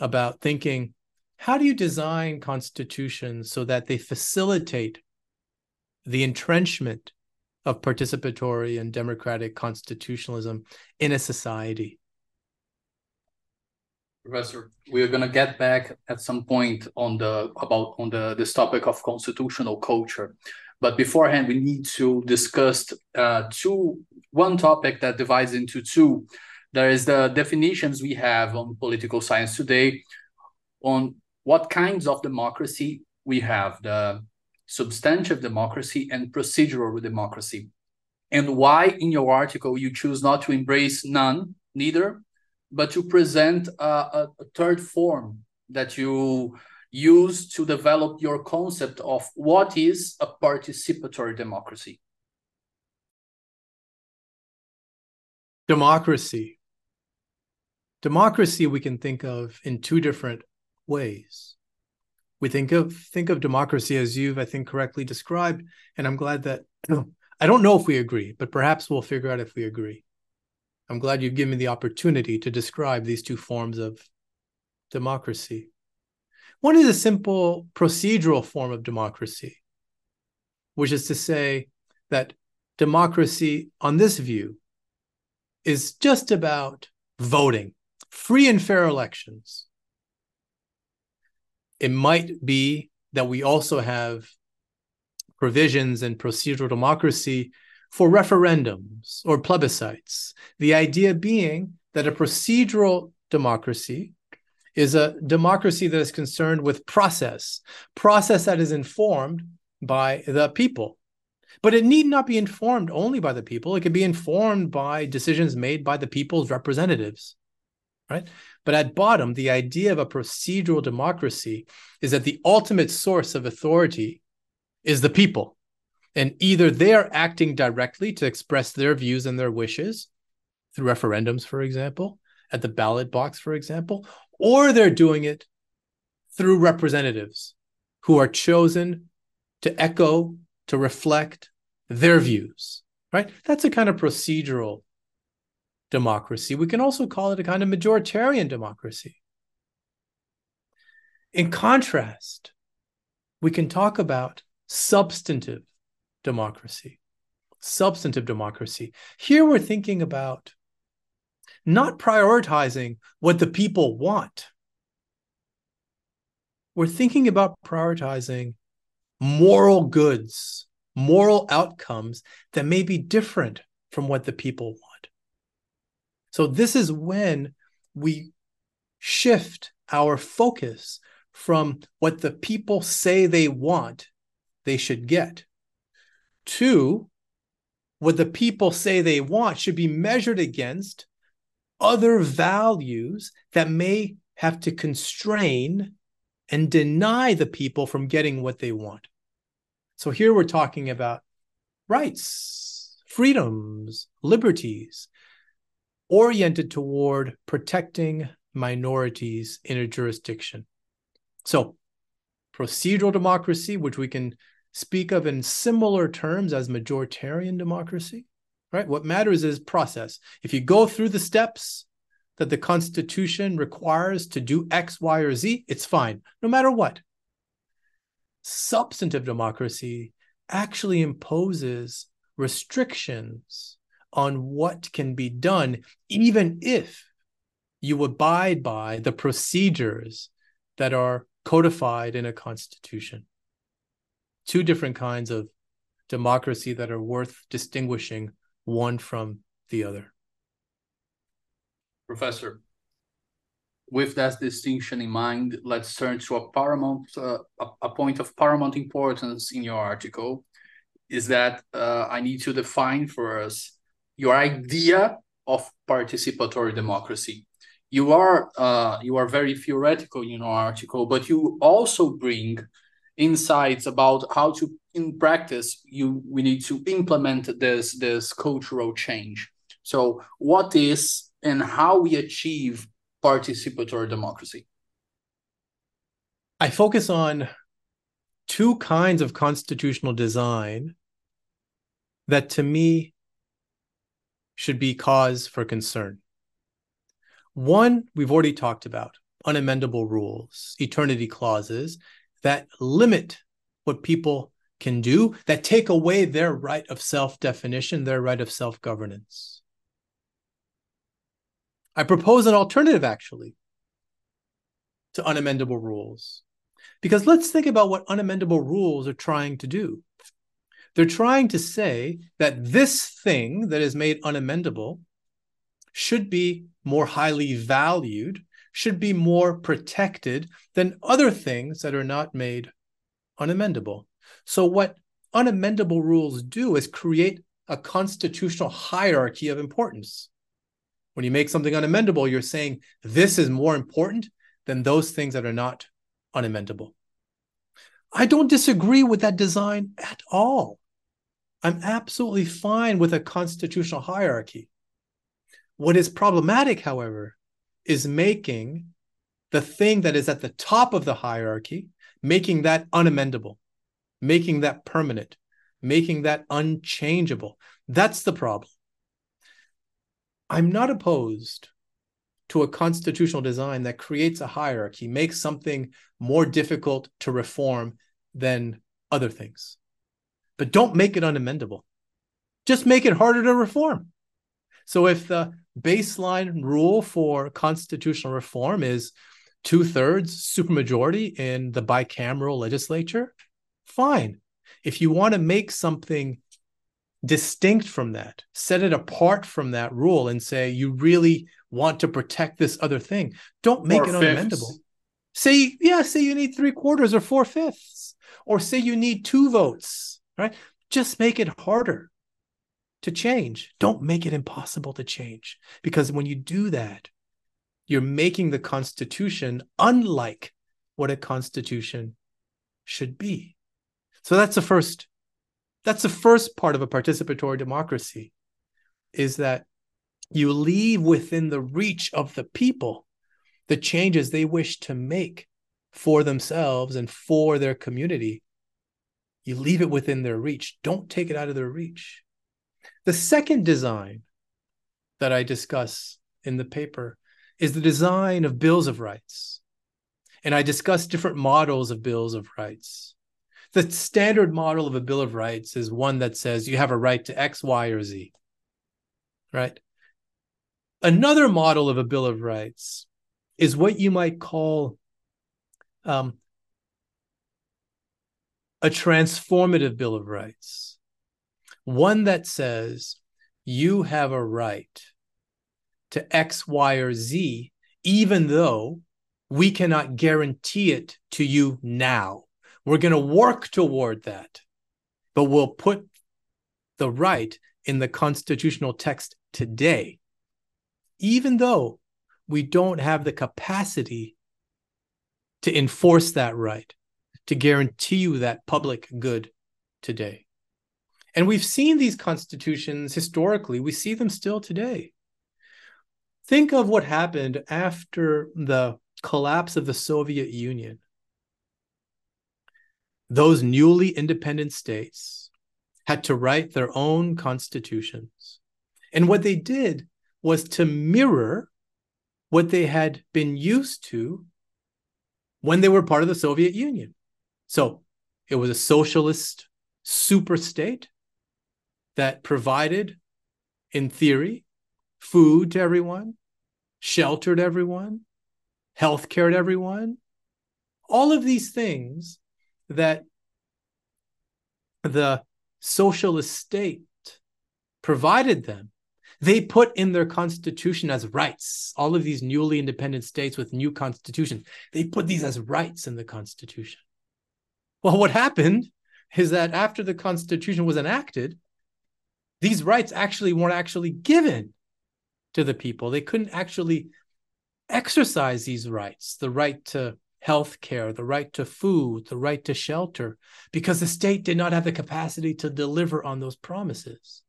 about thinking how do you design constitutions so that they facilitate the entrenchment of participatory and democratic constitutionalism in a society. Professor, we are going to get back at some point on the about on the this topic of constitutional culture, but beforehand we need to discuss uh, two one topic that divides into two. There is the definitions we have on political science today on what kinds of democracy we have the substantive democracy and procedural democracy. And why in your article you choose not to embrace none, neither, but to present a, a, a third form that you use to develop your concept of what is a participatory democracy. Democracy. Democracy we can think of in two different ways. We think of think of democracy as you've i think correctly described and i'm glad that i don't know if we agree but perhaps we'll figure out if we agree. I'm glad you've given me the opportunity to describe these two forms of democracy. One is a simple procedural form of democracy which is to say that democracy on this view is just about voting free and fair elections it might be that we also have provisions in procedural democracy for referendums or plebiscites. The idea being that a procedural democracy is a democracy that is concerned with process, process that is informed by the people. But it need not be informed only by the people. It could be informed by decisions made by the people's representatives, right? But at bottom, the idea of a procedural democracy is that the ultimate source of authority is the people. And either they are acting directly to express their views and their wishes through referendums, for example, at the ballot box, for example, or they're doing it through representatives who are chosen to echo, to reflect their views, right? That's a kind of procedural democracy. We can also call it a kind of majoritarian democracy. In contrast, we can talk about substantive democracy. Substantive democracy. Here we're thinking about not prioritizing what the people want. We're thinking about prioritizing moral goods, moral outcomes that may be different from what the people want. So this is when we shift our focus from what the people say they want, they should get, to what the people say they want should be measured against other values that may have to constrain and deny the people from getting what they want. So here we're talking about rights, freedoms, liberties, oriented toward protecting minorities in a jurisdiction. So, procedural democracy, which we can speak of in similar terms as majoritarian democracy, right? What matters is process. If you go through the steps that the Constitution requires to do X, Y, or Z, it's fine, no matter what. Substantive democracy actually imposes restrictions on what can be done, even if you abide by the procedures that are codified in a constitution. Two different kinds of democracy that are worth distinguishing one from the other. Professor, with that distinction in mind, let's turn to a paramount, uh, a, point of paramount importance in your article, is that uh, I need to define for us your idea of participatory democracy. You are uh, you are very theoretical in your article, but you also bring insights about how to, in practice, you we need to implement this this cultural change. So, what is and how we achieve participatory democracy? I focus on two kinds of constitutional design that to me should be cause for concern. One, we've already talked about unamendable rules, eternity clauses that limit what people can do, that take away their right of self definition, their right of self governance. I propose an alternative, actually, to unamendable rules. Because let's think about what unamendable rules are trying to do. They're trying to say that this thing that is made unamendable should be more highly valued, should be more protected than other things that are not made unamendable. So, what unamendable rules do is create a constitutional hierarchy of importance. When you make something unamendable, you're saying this is more important than those things that are not unamendable. I don't disagree with that design at all. I'm absolutely fine with a constitutional hierarchy. What is problematic, however, is making the thing that is at the top of the hierarchy, making that unamendable, making that permanent, making that unchangeable. That's the problem. I'm not opposed to a constitutional design that creates a hierarchy, makes something more difficult to reform than other things but don't make it unamendable. Just make it harder to reform. So if the baseline rule for constitutional reform is two thirds supermajority in the bicameral legislature, fine. If you want to make something distinct from that, set it apart from that rule and say you really want to protect this other thing, don't make it unamendable. Say, yeah, say you need three quarters or four fifths, or say you need two votes right? Just make it harder to change. Don't make it impossible to change. Because when you do that, you're making the Constitution unlike what a Constitution should be. So that's the first. That's the first part of a participatory democracy is that you leave within the reach of the people the changes they wish to make for themselves and for their community you leave it within their reach. Don't take it out of their reach. The second design that I discuss in the paper is the design of bills of rights. And I discuss different models of bills of rights. The standard model of a bill of rights is one that says you have a right to X, Y, or Z. Right? Another model of a bill of rights is what you might call um, a transformative Bill of Rights, one that says you have a right to X, Y, or Z, even though we cannot guarantee it to you now. We're going to work toward that, but we'll put the right in the constitutional text today, even though we don't have the capacity to enforce that right to guarantee you that public good today. And we've seen these constitutions historically, we see them still today. Think of what happened after the collapse of the Soviet Union. Those newly independent states had to write their own constitutions. And what they did was to mirror what they had been used to when they were part of the Soviet Union. So it was a socialist super state that provided, in theory, food to everyone, sheltered everyone, health care to everyone, all of these things that the socialist state provided them, they put in their constitution as rights. All of these newly independent states with new constitutions, they put these as rights in the constitution. Well, what happened is that after the constitution was enacted, these rights actually weren't actually given to the people. They couldn't actually exercise these rights the right to health care, the right to food, the right to shelter, because the state did not have the capacity to deliver on those promises.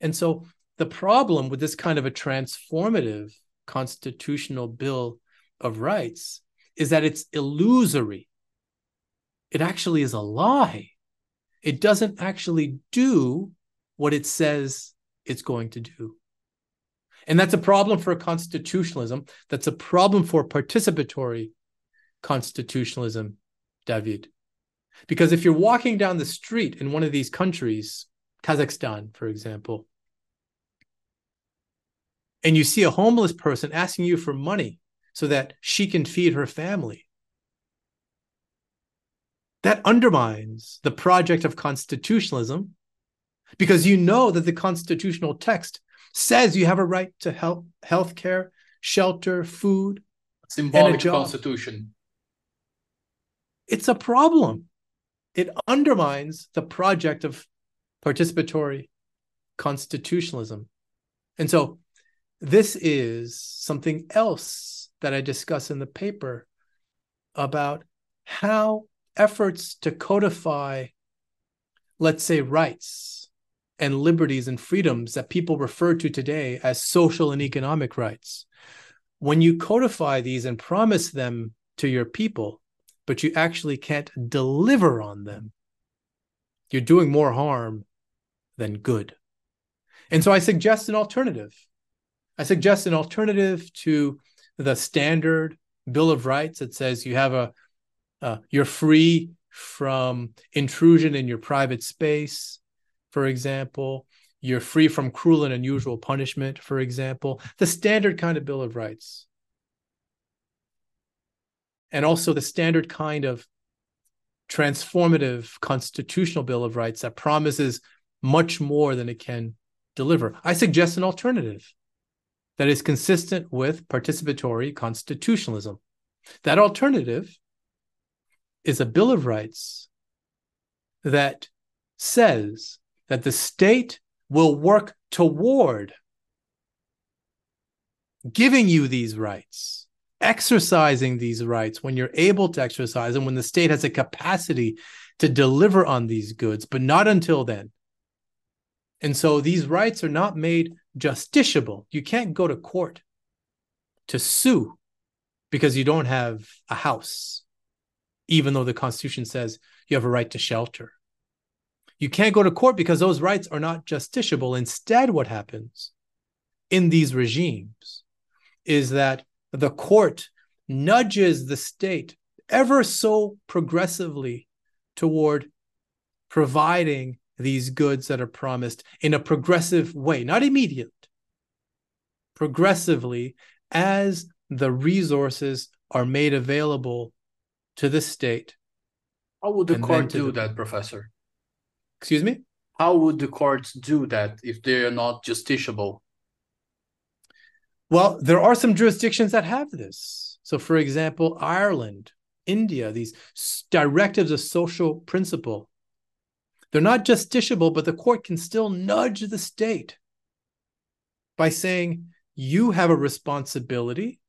And so the problem with this kind of a transformative constitutional bill of rights is that it's illusory. It actually is a lie. It doesn't actually do what it says it's going to do. And that's a problem for constitutionalism. That's a problem for participatory constitutionalism, David. Because if you're walking down the street in one of these countries, Kazakhstan, for example, and you see a homeless person asking you for money so that she can feed her family, that undermines the project of constitutionalism because you know that the constitutional text says you have a right to health, health care, shelter, food, symbolic constitution. It's a problem. It undermines the project of participatory constitutionalism. And so this is something else that I discuss in the paper about how efforts to codify, let's say, rights and liberties and freedoms that people refer to today as social and economic rights. When you codify these and promise them to your people, but you actually can't deliver on them, you're doing more harm than good. And so I suggest an alternative. I suggest an alternative to the standard Bill of Rights that says you have a uh, you're free from intrusion in your private space for example. You're free from cruel and unusual punishment, for example. The standard kind of Bill of Rights. And also the standard kind of transformative constitutional Bill of Rights that promises much more than it can deliver. I suggest an alternative that is consistent with participatory constitutionalism. That alternative is a Bill of Rights that says that the state will work toward giving you these rights, exercising these rights when you're able to exercise them, when the state has a capacity to deliver on these goods, but not until then. And so these rights are not made justiciable. You can't go to court to sue because you don't have a house, even though the Constitution says you have a right to shelter. You can't go to court because those rights are not justiciable. Instead, what happens in these regimes is that the court nudges the state ever so progressively toward providing these goods that are promised in a progressive way, not immediate, progressively as the resources are made available to the state. How would the court do the, that, Professor? Excuse me? How would the courts do that if they are not justiciable? Well, there are some jurisdictions that have this. So, for example, Ireland, India, these directives of social principle. They're not justiciable, but the court can still nudge the state by saying, you have a responsibility,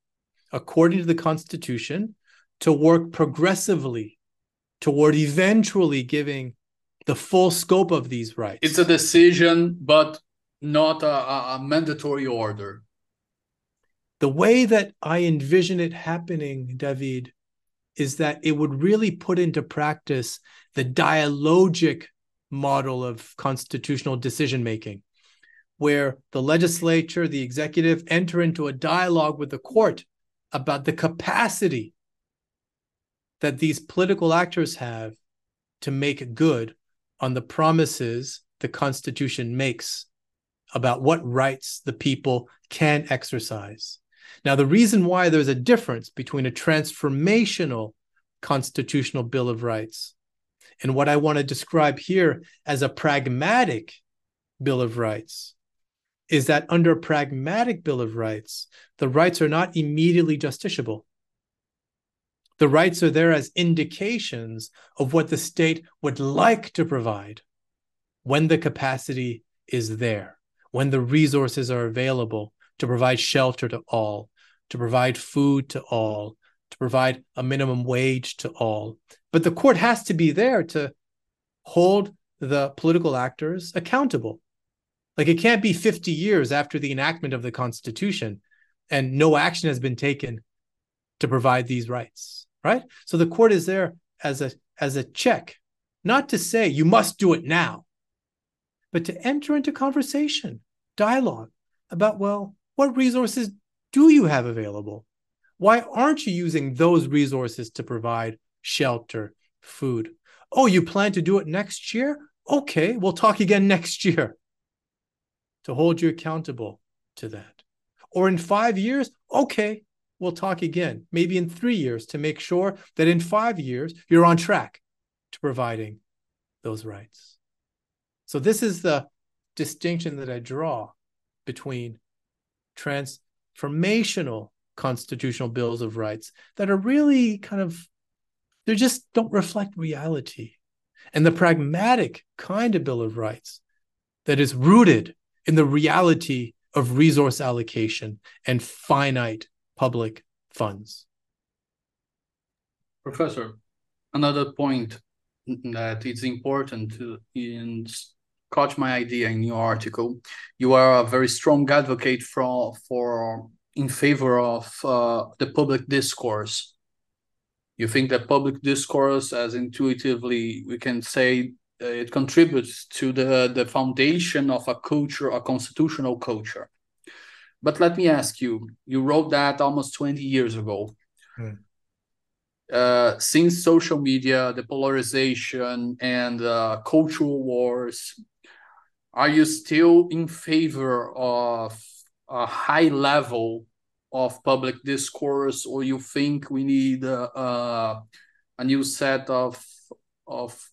according to the Constitution, to work progressively toward eventually giving the full scope of these rights. It's a decision, but not a, a mandatory order. The way that I envision it happening, David, is that it would really put into practice the dialogic model of constitutional decision making, where the legislature, the executive enter into a dialogue with the court about the capacity that these political actors have to make good on the promises the Constitution makes about what rights the people can exercise. Now, the reason why there's a difference between a transformational constitutional Bill of Rights and what I want to describe here as a pragmatic Bill of Rights is that under a pragmatic Bill of Rights, the rights are not immediately justiciable. The rights are there as indications of what the state would like to provide when the capacity is there, when the resources are available to provide shelter to all, to provide food to all, to provide a minimum wage to all. But the court has to be there to hold the political actors accountable. Like it can't be 50 years after the enactment of the Constitution and no action has been taken to provide these rights, right? So the court is there as a as a check, not to say you must do it now, but to enter into conversation, dialogue about well, what resources do you have available? Why aren't you using those resources to provide shelter, food? Oh, you plan to do it next year? Okay, we'll talk again next year to hold you accountable to that. Or in five years? Okay, we'll talk again, maybe in three years to make sure that in five years you're on track to providing those rights. So, this is the distinction that I draw between transformational constitutional bills of rights that are really kind of, they just don't reflect reality. And the pragmatic kind of Bill of Rights that is rooted in the reality of resource allocation and finite public funds. Professor, another point that is important to in caught my idea in your article. You are a very strong advocate for for in favor of uh, the public discourse. You think that public discourse, as intuitively we can say, uh, it contributes to the, the foundation of a culture, a constitutional culture. But let me ask you, you wrote that almost 20 years ago. Hmm. Uh, since social media, the polarization and uh, cultural wars, are you still in favor of a high level of public discourse, or you think we need uh, a new set of of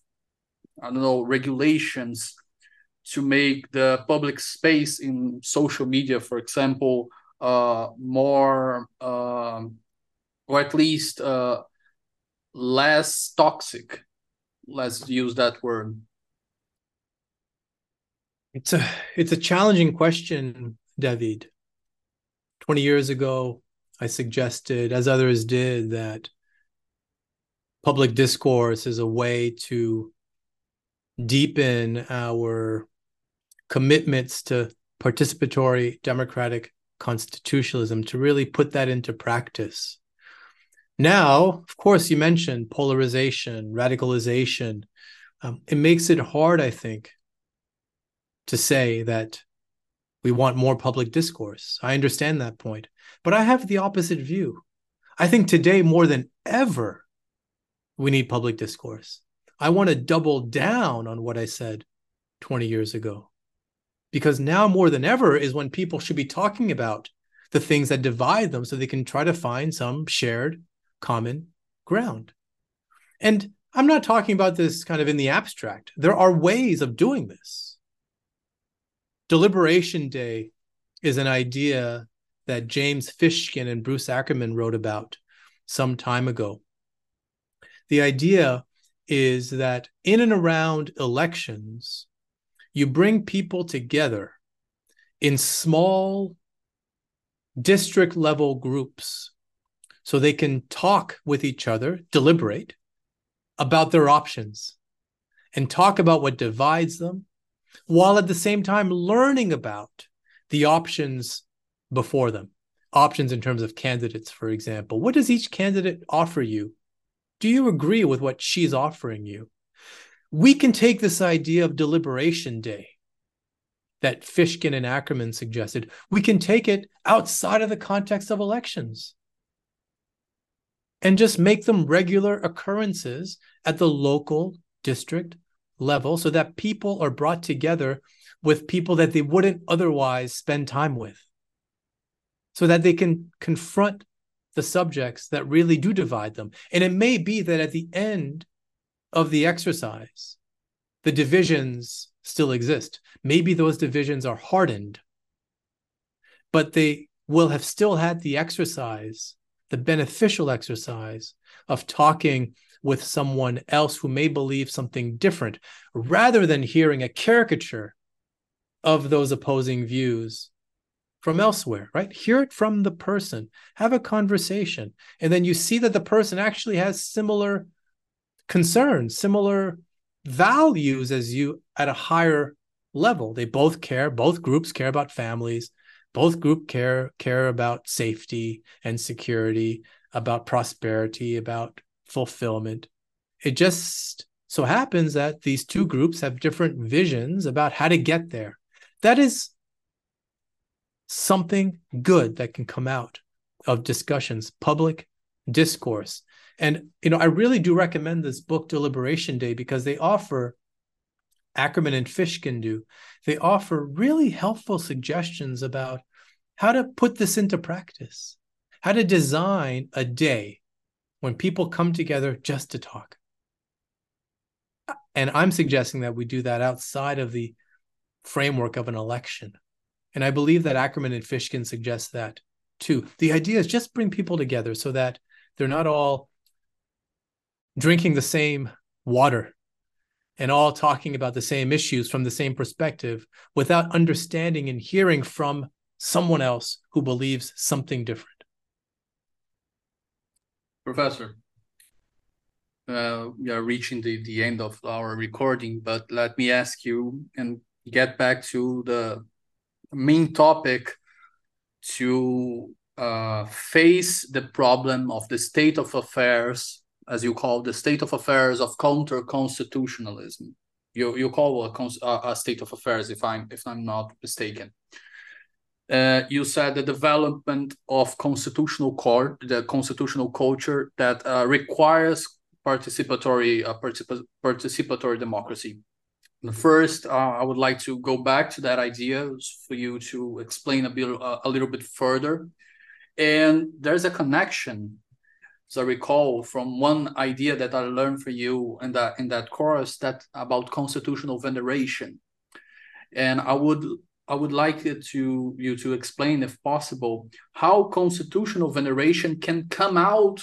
I don't know regulations to make the public space in social media, for example, uh, more uh, or at least uh, less toxic. Let's use that word. It's a it's a challenging question, David. 20 years ago, I suggested, as others did, that public discourse is a way to deepen our commitments to participatory democratic constitutionalism, to really put that into practice. Now, of course, you mentioned polarization, radicalization. Um, it makes it hard, I think, to say that we want more public discourse. I understand that point. But I have the opposite view. I think today, more than ever, we need public discourse. I want to double down on what I said 20 years ago. Because now, more than ever, is when people should be talking about the things that divide them so they can try to find some shared common ground. And I'm not talking about this kind of in the abstract. There are ways of doing this Deliberation Day is an idea that James Fishkin and Bruce Ackerman wrote about some time ago. The idea is that in and around elections, you bring people together in small district level groups so they can talk with each other, deliberate about their options, and talk about what divides them while at the same time learning about the options before them. Options in terms of candidates, for example. What does each candidate offer you? Do you agree with what she's offering you? We can take this idea of deliberation day that Fishkin and Ackerman suggested, we can take it outside of the context of elections and just make them regular occurrences at the local district level so that people are brought together with people that they wouldn't otherwise spend time with so that they can confront the subjects that really do divide them. And it may be that at the end of the exercise, the divisions still exist. Maybe those divisions are hardened, but they will have still had the exercise, the beneficial exercise of talking with someone else who may believe something different rather than hearing a caricature of those opposing views from elsewhere, right? Hear it from the person, have a conversation, and then you see that the person actually has similar concerns, similar values as you at a higher level. They both care, both groups care about families, both group care care about safety and security, about prosperity, about fulfillment. It just so happens that these two groups have different visions about how to get there. That is something good that can come out of discussions, public discourse. And you know, I really do recommend this book Deliberation Day because they offer Ackerman and Fishkin do. They offer really helpful suggestions about how to put this into practice, how to design a day when people come together just to talk. And I'm suggesting that we do that outside of the framework of an election. And I believe that Ackerman and Fishkin suggest that too. The idea is just bring people together so that they're not all drinking the same water and all talking about the same issues from the same perspective without understanding and hearing from someone else who believes something different. Professor, uh, we are reaching the, the end of our recording, but let me ask you and get back to the main topic to uh, face the problem of the state of affairs, as you call the state of affairs of counter constitutionalism. You you call a, a state of affairs, if I'm if I'm not mistaken. Uh, you said the development of constitutional court, the constitutional culture that uh, requires participatory uh, particip participatory democracy. First, uh, I would like to go back to that idea for you to explain a bit, uh, a little bit further. And there's a connection, I recall, from one idea that I learned for you in that in that course that about constitutional veneration. And I would I would like it to you to explain, if possible, how constitutional veneration can come out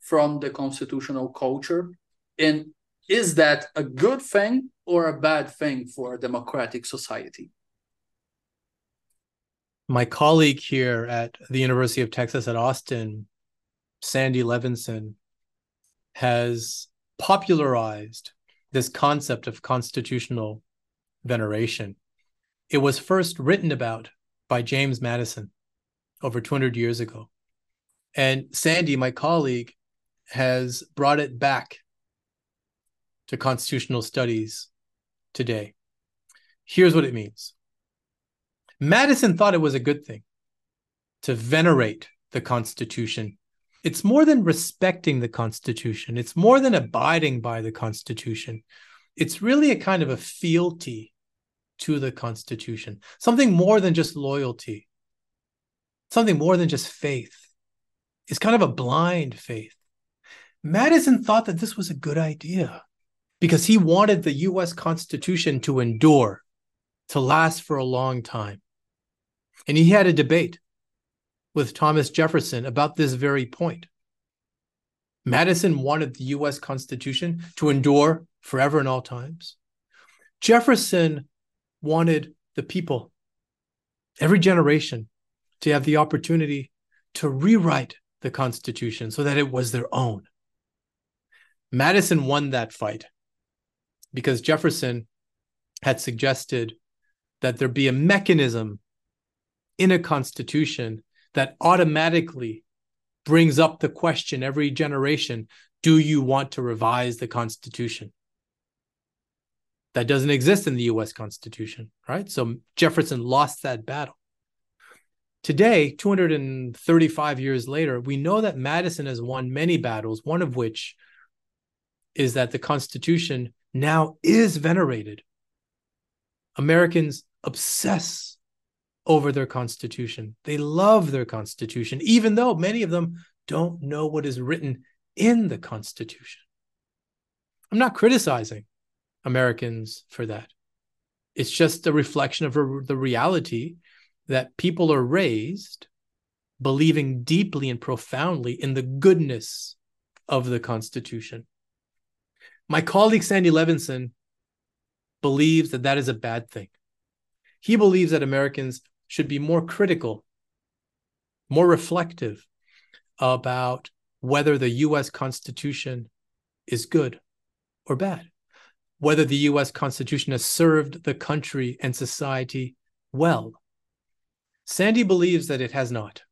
from the constitutional culture, and is that a good thing or a bad thing for a democratic society? My colleague here at the University of Texas at Austin, Sandy Levinson, has popularized this concept of constitutional veneration. It was first written about by James Madison over 200 years ago. And Sandy, my colleague, has brought it back to constitutional studies today. Here's what it means Madison thought it was a good thing to venerate the Constitution. It's more than respecting the Constitution, it's more than abiding by the Constitution. It's really a kind of a fealty to the Constitution, something more than just loyalty, something more than just faith. It's kind of a blind faith. Madison thought that this was a good idea because he wanted the US Constitution to endure, to last for a long time. And he had a debate with Thomas Jefferson about this very point. Madison wanted the US Constitution to endure forever and all times. Jefferson wanted the people, every generation, to have the opportunity to rewrite the Constitution so that it was their own. Madison won that fight because Jefferson had suggested that there be a mechanism in a constitution that automatically brings up the question every generation do you want to revise the constitution? That doesn't exist in the US constitution right? So Jefferson lost that battle. Today 235 years later we know that Madison has won many battles one of which is that the Constitution now is venerated. Americans obsess over their Constitution. They love their Constitution, even though many of them don't know what is written in the Constitution. I'm not criticizing Americans for that. It's just a reflection of the reality that people are raised believing deeply and profoundly in the goodness of the Constitution. My colleague Sandy Levinson believes that that is a bad thing. He believes that Americans should be more critical, more reflective about whether the US Constitution is good or bad, whether the US Constitution has served the country and society well. Sandy believes that it has not.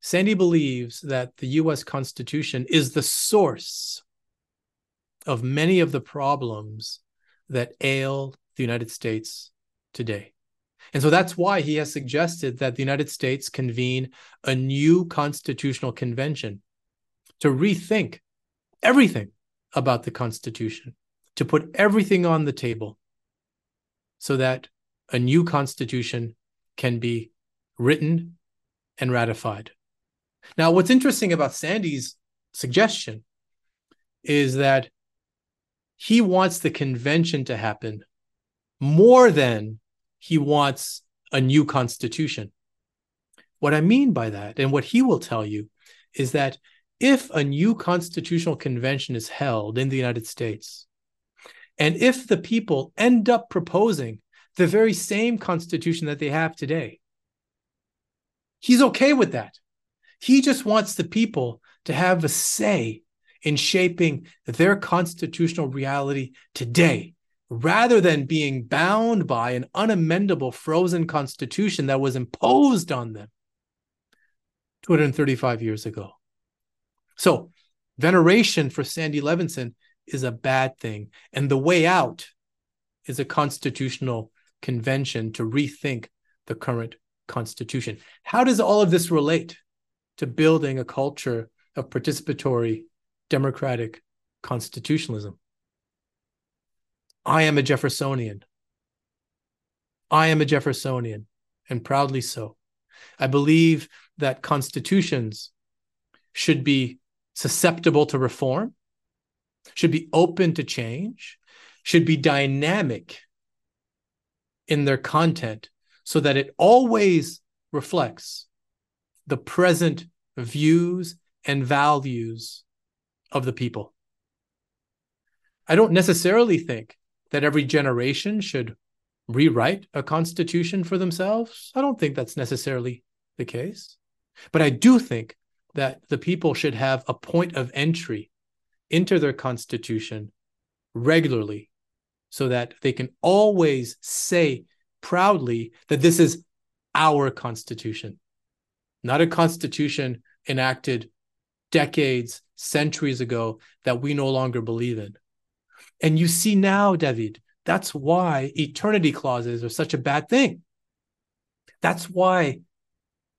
Sandy believes that the US Constitution is the source of many of the problems that ail the United States today. And so that's why he has suggested that the United States convene a new constitutional convention to rethink everything about the Constitution, to put everything on the table so that a new constitution can be written and ratified. Now, what's interesting about Sandy's suggestion is that he wants the convention to happen more than he wants a new constitution. What I mean by that, and what he will tell you, is that if a new constitutional convention is held in the United States, and if the people end up proposing the very same constitution that they have today, he's okay with that. He just wants the people to have a say in shaping their constitutional reality today, rather than being bound by an unamendable frozen constitution that was imposed on them 235 years ago. So, veneration for Sandy Levinson is a bad thing. And the way out is a constitutional convention to rethink the current constitution. How does all of this relate to building a culture of participatory democratic constitutionalism. I am a Jeffersonian. I am a Jeffersonian, and proudly so. I believe that constitutions should be susceptible to reform, should be open to change, should be dynamic in their content so that it always reflects the present views and values of the people. I don't necessarily think that every generation should rewrite a constitution for themselves. I don't think that's necessarily the case. But I do think that the people should have a point of entry into their constitution regularly so that they can always say proudly that this is our constitution not a constitution enacted decades, centuries ago that we no longer believe in. And you see now, David, that's why eternity clauses are such a bad thing. That's why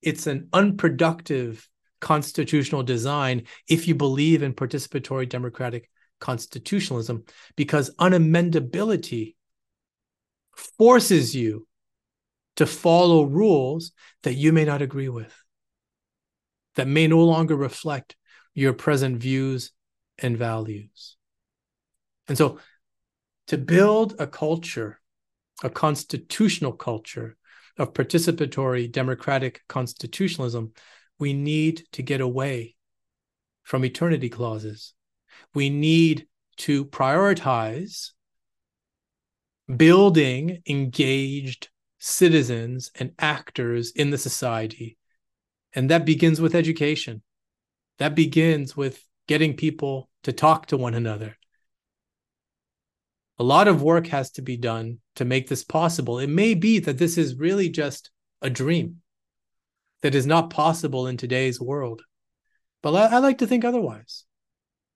it's an unproductive constitutional design if you believe in participatory democratic constitutionalism, because unamendability forces you to follow rules that you may not agree with that may no longer reflect your present views and values. And so, to build a culture, a constitutional culture of participatory democratic constitutionalism, we need to get away from eternity clauses. We need to prioritize building engaged citizens and actors in the society and that begins with education. That begins with getting people to talk to one another. A lot of work has to be done to make this possible. It may be that this is really just a dream that is not possible in today's world. But I, I like to think otherwise.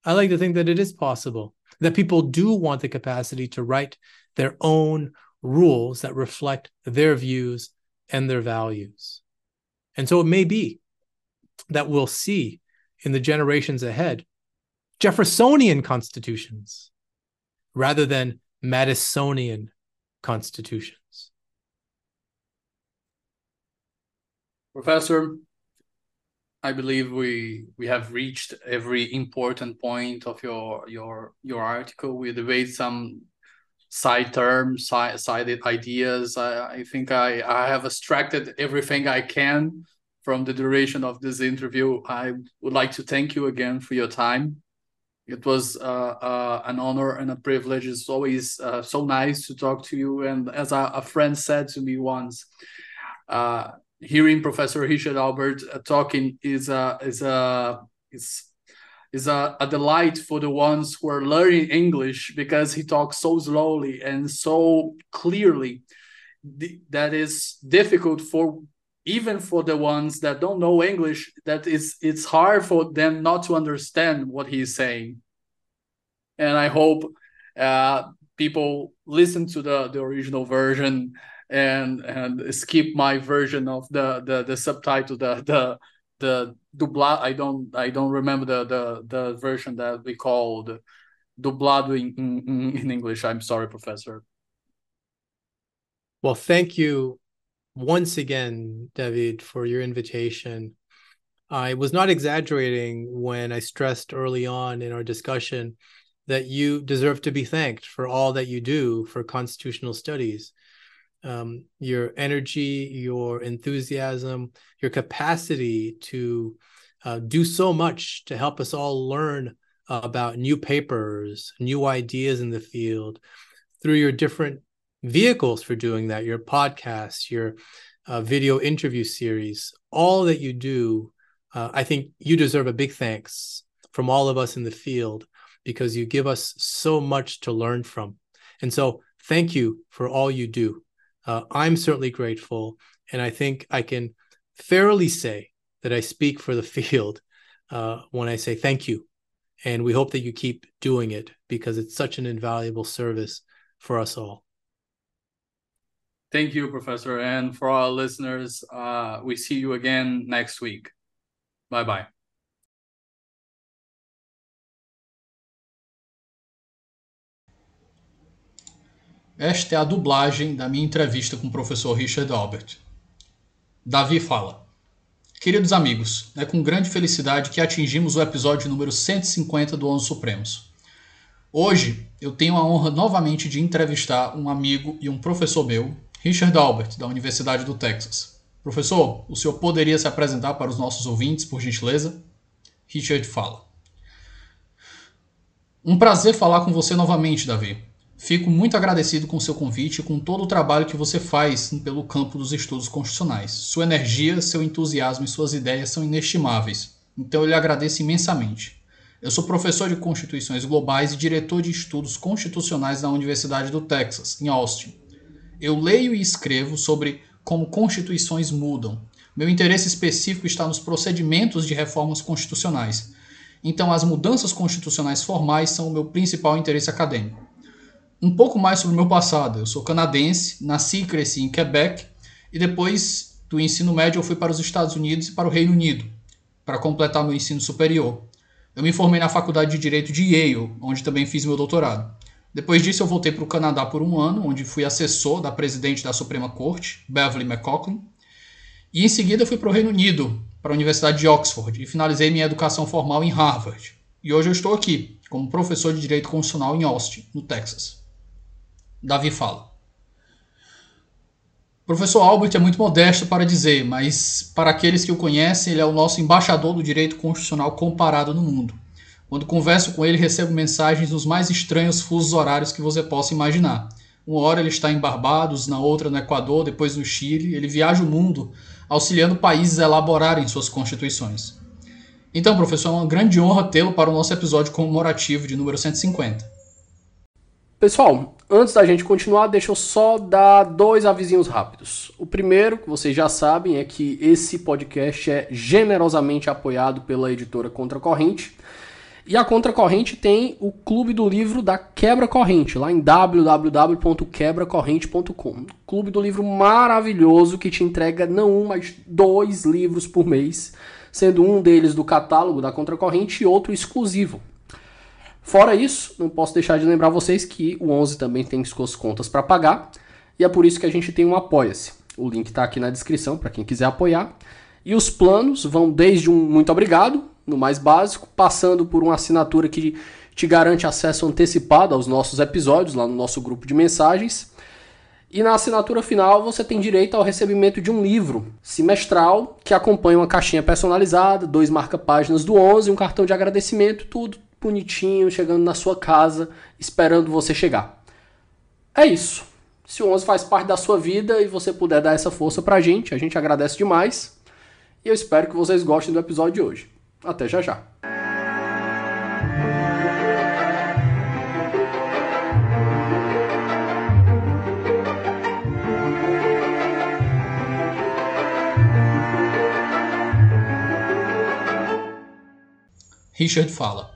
I like to think that it is possible, that people do want the capacity to write their own rules that reflect their views and their values. And so it may be that we'll see in the generations ahead Jeffersonian constitutions rather than Madisonian constitutions. Professor, I believe we we have reached every important point of your your your article. We debate some side terms, side sided ideas. I, I think I, I have extracted everything I can from the duration of this interview. I would like to thank you again for your time. It was uh, uh, an honor and a privilege. It's always uh, so nice to talk to you. And as a, a friend said to me once, hearing Professor Richard Albert talking is a is a is is a, a delight for the ones who are learning English because he talks so slowly and so clearly that is difficult for even for the ones that don't know English that is it's hard for them not to understand what he's saying and I hope uh, people listen to the the original version and and skip my version of the the, the subtitle the the the dubla I don't I don't remember the the the version that we called dublado in, in, in English. I'm sorry, professor. Well, thank you once again, David, for your invitation. I was not exaggerating when I stressed early on in our discussion that you deserve to be thanked for all that you do for constitutional studies um, your energy, your enthusiasm, your capacity to uh, do so much to help us all learn about new papers, new ideas in the field through your different vehicles for doing that, your podcasts, your uh, video interview series, all that you do. Uh, I think you deserve a big thanks from all of us in the field because you give us so much to learn from. And so, thank you for all you do. Uh, I'm certainly grateful. And I think I can fairly say that I speak for the field uh, when I say thank you. And we hope that you keep doing it because it's such an invaluable service for us all. Thank you, Professor. And for our listeners, uh, we see you again next week. Bye bye. Esta é a dublagem da minha entrevista com o professor Richard Albert. Davi fala: Queridos amigos, é com grande felicidade que atingimos o episódio número 150 do Onze Supremos. Hoje eu tenho a honra novamente de entrevistar um amigo e um professor meu, Richard Albert, da Universidade do Texas. Professor, o senhor poderia se apresentar para os nossos ouvintes, por gentileza? Richard fala. Um prazer falar com você novamente, Davi. Fico muito agradecido com seu convite e com todo o trabalho que você faz pelo campo dos estudos constitucionais. Sua energia, seu entusiasmo e suas ideias são inestimáveis. Então eu lhe agradeço imensamente. Eu sou professor de Constituições Globais e diretor de estudos constitucionais na Universidade do Texas, em Austin. Eu leio e escrevo sobre como constituições mudam. Meu interesse específico está nos procedimentos de reformas constitucionais. Então, as mudanças constitucionais formais são o meu principal interesse acadêmico um pouco mais sobre o meu passado. Eu sou canadense, nasci e cresci em Quebec e depois do ensino médio eu fui para os Estados Unidos e para o Reino Unido para completar meu ensino superior. Eu me formei na Faculdade de Direito de Yale, onde também fiz meu doutorado. Depois disso eu voltei para o Canadá por um ano, onde fui assessor da presidente da Suprema Corte, Beverly McCoughlin, e em seguida fui para o Reino Unido, para a Universidade de Oxford, e finalizei minha educação formal em Harvard. E hoje eu estou aqui, como professor de Direito Constitucional em Austin, no Texas. Davi fala. O professor Albert é muito modesto para dizer, mas para aqueles que o conhecem, ele é o nosso embaixador do direito constitucional comparado no mundo. Quando converso com ele, recebo mensagens nos mais estranhos fusos horários que você possa imaginar. Uma hora ele está em Barbados, na outra no Equador, depois no Chile. Ele viaja o mundo auxiliando países a elaborarem suas constituições. Então, professor, é uma grande honra tê-lo para o nosso episódio comemorativo de número 150. Pessoal, Antes da gente continuar, deixa eu só dar dois avisinhos rápidos. O primeiro, que vocês já sabem, é que esse podcast é generosamente apoiado pela editora Contracorrente. E a Contracorrente tem o clube do livro da Quebra Corrente, lá em www.quebracorrente.com. Clube do livro maravilhoso que te entrega não um, mas dois livros por mês, sendo um deles do catálogo da Contracorrente e outro exclusivo. Fora isso, não posso deixar de lembrar vocês que o 11 também tem suas contas para pagar, e é por isso que a gente tem um Apoia-se. O link está aqui na descrição para quem quiser apoiar. E os planos vão desde um muito obrigado, no mais básico, passando por uma assinatura que te garante acesso antecipado aos nossos episódios lá no nosso grupo de mensagens. E na assinatura final você tem direito ao recebimento de um livro semestral que acompanha uma caixinha personalizada, dois marca-páginas do 11, um cartão de agradecimento, tudo bonitinho, chegando na sua casa, esperando você chegar. É isso. Se o 11 faz parte da sua vida e você puder dar essa força pra gente, a gente agradece demais. E eu espero que vocês gostem do episódio de hoje. Até já já. Richard fala.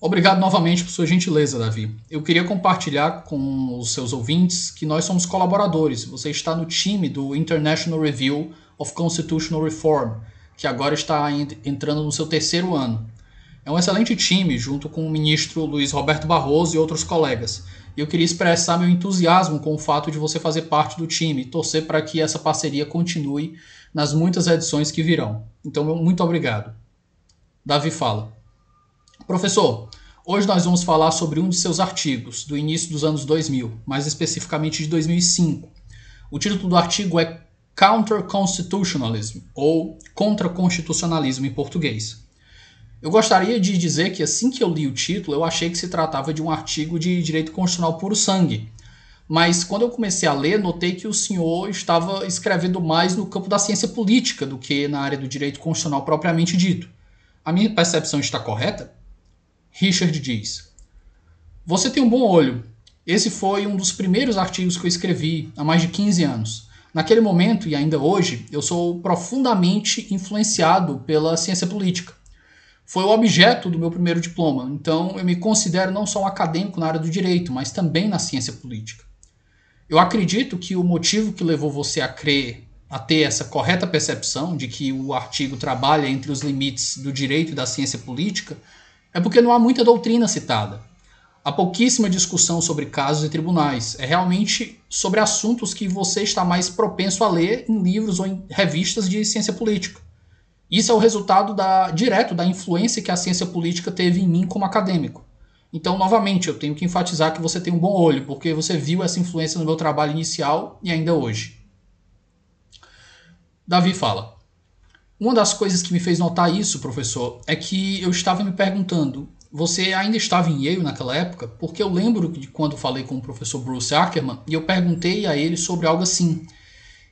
Obrigado novamente por sua gentileza, Davi. Eu queria compartilhar com os seus ouvintes que nós somos colaboradores. Você está no time do International Review of Constitutional Reform, que agora está entrando no seu terceiro ano. É um excelente time, junto com o ministro Luiz Roberto Barroso e outros colegas. E eu queria expressar meu entusiasmo com o fato de você fazer parte do time e torcer para que essa parceria continue nas muitas edições que virão. Então, muito obrigado. Davi fala. Professor, hoje nós vamos falar sobre um de seus artigos, do início dos anos 2000, mais especificamente de 2005. O título do artigo é Counter-Constitutionalism, ou Contra-Constitucionalismo em português. Eu gostaria de dizer que assim que eu li o título, eu achei que se tratava de um artigo de direito constitucional puro sangue. Mas quando eu comecei a ler, notei que o senhor estava escrevendo mais no campo da ciência política do que na área do direito constitucional propriamente dito. A minha percepção está correta? Richard diz: Você tem um bom olho. Esse foi um dos primeiros artigos que eu escrevi há mais de 15 anos. Naquele momento e ainda hoje, eu sou profundamente influenciado pela ciência política. Foi o objeto do meu primeiro diploma, então eu me considero não só um acadêmico na área do direito, mas também na ciência política. Eu acredito que o motivo que levou você a crer, a ter essa correta percepção de que o artigo trabalha entre os limites do direito e da ciência política é porque não há muita doutrina citada. Há pouquíssima discussão sobre casos e tribunais. É realmente sobre assuntos que você está mais propenso a ler em livros ou em revistas de ciência política. Isso é o resultado da, direto da influência que a ciência política teve em mim como acadêmico. Então, novamente, eu tenho que enfatizar que você tem um bom olho, porque você viu essa influência no meu trabalho inicial e ainda hoje. Davi fala. Uma das coisas que me fez notar isso, professor, é que eu estava me perguntando: você ainda estava em Yale naquela época? Porque eu lembro de quando falei com o professor Bruce Ackerman e eu perguntei a ele sobre algo assim.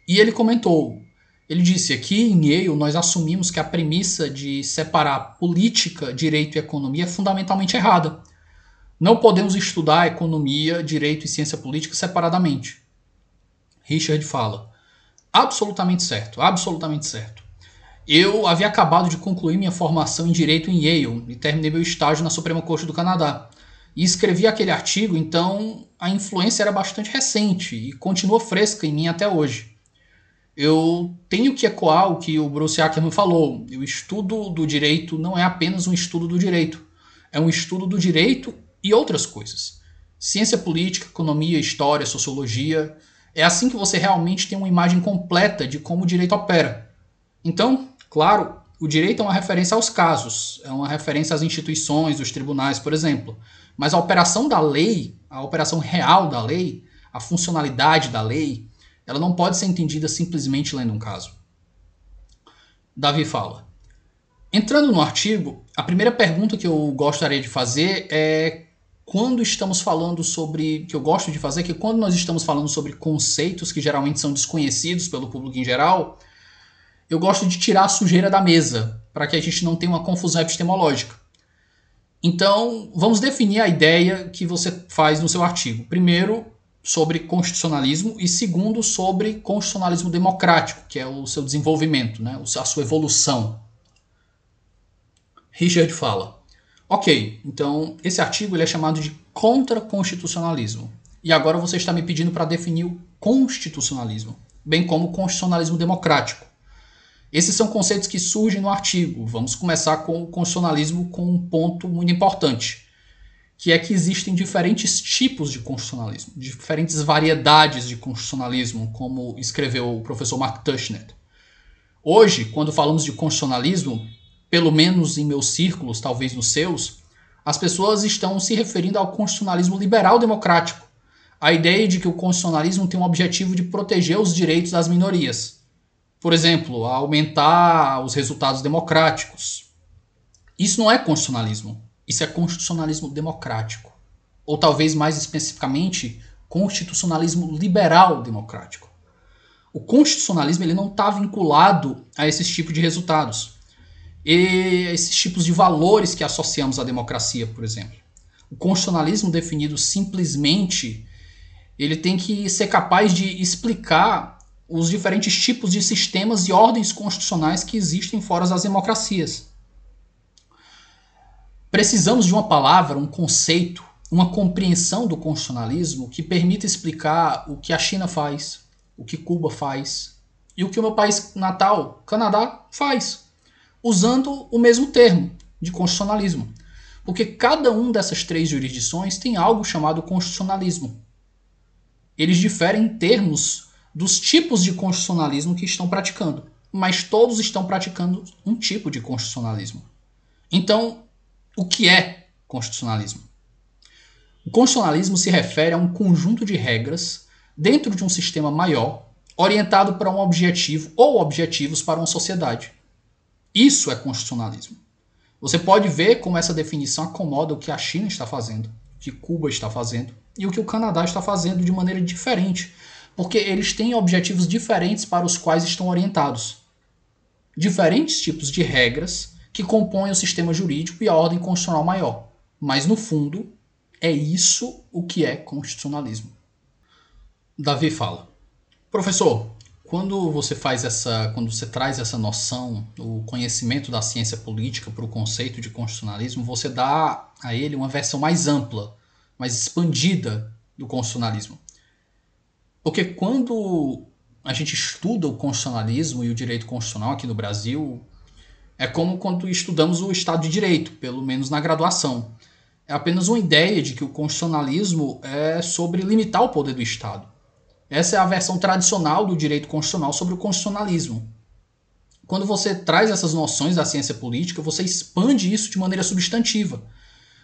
E ele comentou: ele disse aqui em Yale nós assumimos que a premissa de separar política, direito e economia é fundamentalmente errada. Não podemos estudar economia, direito e ciência política separadamente. Richard fala: absolutamente certo, absolutamente certo. Eu havia acabado de concluir minha formação em Direito em Yale e terminei meu estágio na Suprema Corte do Canadá. E escrevi aquele artigo, então a influência era bastante recente e continua fresca em mim até hoje. Eu tenho que ecoar o que o Bruce Ackerman falou. O estudo do direito não é apenas um estudo do direito, é um estudo do direito e outras coisas. Ciência política, economia, história, sociologia. É assim que você realmente tem uma imagem completa de como o direito opera. Então, Claro, o direito é uma referência aos casos, é uma referência às instituições, os tribunais, por exemplo. Mas a operação da lei, a operação real da lei, a funcionalidade da lei, ela não pode ser entendida simplesmente lendo um caso. Davi fala. Entrando no artigo, a primeira pergunta que eu gostaria de fazer é quando estamos falando sobre, que eu gosto de fazer, que quando nós estamos falando sobre conceitos que geralmente são desconhecidos pelo público em geral, eu gosto de tirar a sujeira da mesa, para que a gente não tenha uma confusão epistemológica. Então, vamos definir a ideia que você faz no seu artigo. Primeiro, sobre constitucionalismo, e segundo, sobre constitucionalismo democrático, que é o seu desenvolvimento, né? a sua evolução. Richard fala: Ok, então esse artigo ele é chamado de contra-constitucionalismo. E agora você está me pedindo para definir o constitucionalismo, bem como o constitucionalismo democrático. Esses são conceitos que surgem no artigo. Vamos começar com o constitucionalismo com um ponto muito importante. que é que existem diferentes tipos de constitucionalismo, diferentes variedades de constitucionalismo, como escreveu o professor Mark Tushnet. Hoje, quando falamos de constitucionalismo, pelo menos em meus círculos, talvez nos seus, as pessoas estão se referindo ao constitucionalismo liberal democrático, a ideia de que o constitucionalismo tem o objetivo de proteger os direitos das minorias. Por exemplo, aumentar os resultados democráticos. Isso não é constitucionalismo. Isso é constitucionalismo democrático. Ou talvez mais especificamente, constitucionalismo liberal democrático. O constitucionalismo ele não está vinculado a esses tipos de resultados. E esses tipos de valores que associamos à democracia, por exemplo. O constitucionalismo definido simplesmente ele tem que ser capaz de explicar os diferentes tipos de sistemas e ordens constitucionais que existem fora das democracias. Precisamos de uma palavra, um conceito, uma compreensão do constitucionalismo que permita explicar o que a China faz, o que Cuba faz e o que o meu país natal, Canadá, faz, usando o mesmo termo de constitucionalismo. Porque cada um dessas três jurisdições tem algo chamado constitucionalismo. Eles diferem em termos dos tipos de constitucionalismo que estão praticando, mas todos estão praticando um tipo de constitucionalismo. Então, o que é constitucionalismo? O constitucionalismo se refere a um conjunto de regras dentro de um sistema maior, orientado para um objetivo ou objetivos para uma sociedade. Isso é constitucionalismo. Você pode ver como essa definição acomoda o que a China está fazendo, o que Cuba está fazendo e o que o Canadá está fazendo de maneira diferente, porque eles têm objetivos diferentes para os quais estão orientados. Diferentes tipos de regras que compõem o sistema jurídico e a ordem constitucional maior. Mas, no fundo, é isso o que é constitucionalismo. Davi fala: Professor, quando você faz essa, quando você traz essa noção, o conhecimento da ciência política para o conceito de constitucionalismo, você dá a ele uma versão mais ampla, mais expandida do constitucionalismo. Porque quando a gente estuda o constitucionalismo e o direito constitucional aqui no Brasil, é como quando estudamos o Estado de Direito, pelo menos na graduação. É apenas uma ideia de que o constitucionalismo é sobre limitar o poder do Estado. Essa é a versão tradicional do direito constitucional sobre o constitucionalismo. Quando você traz essas noções da ciência política, você expande isso de maneira substantiva.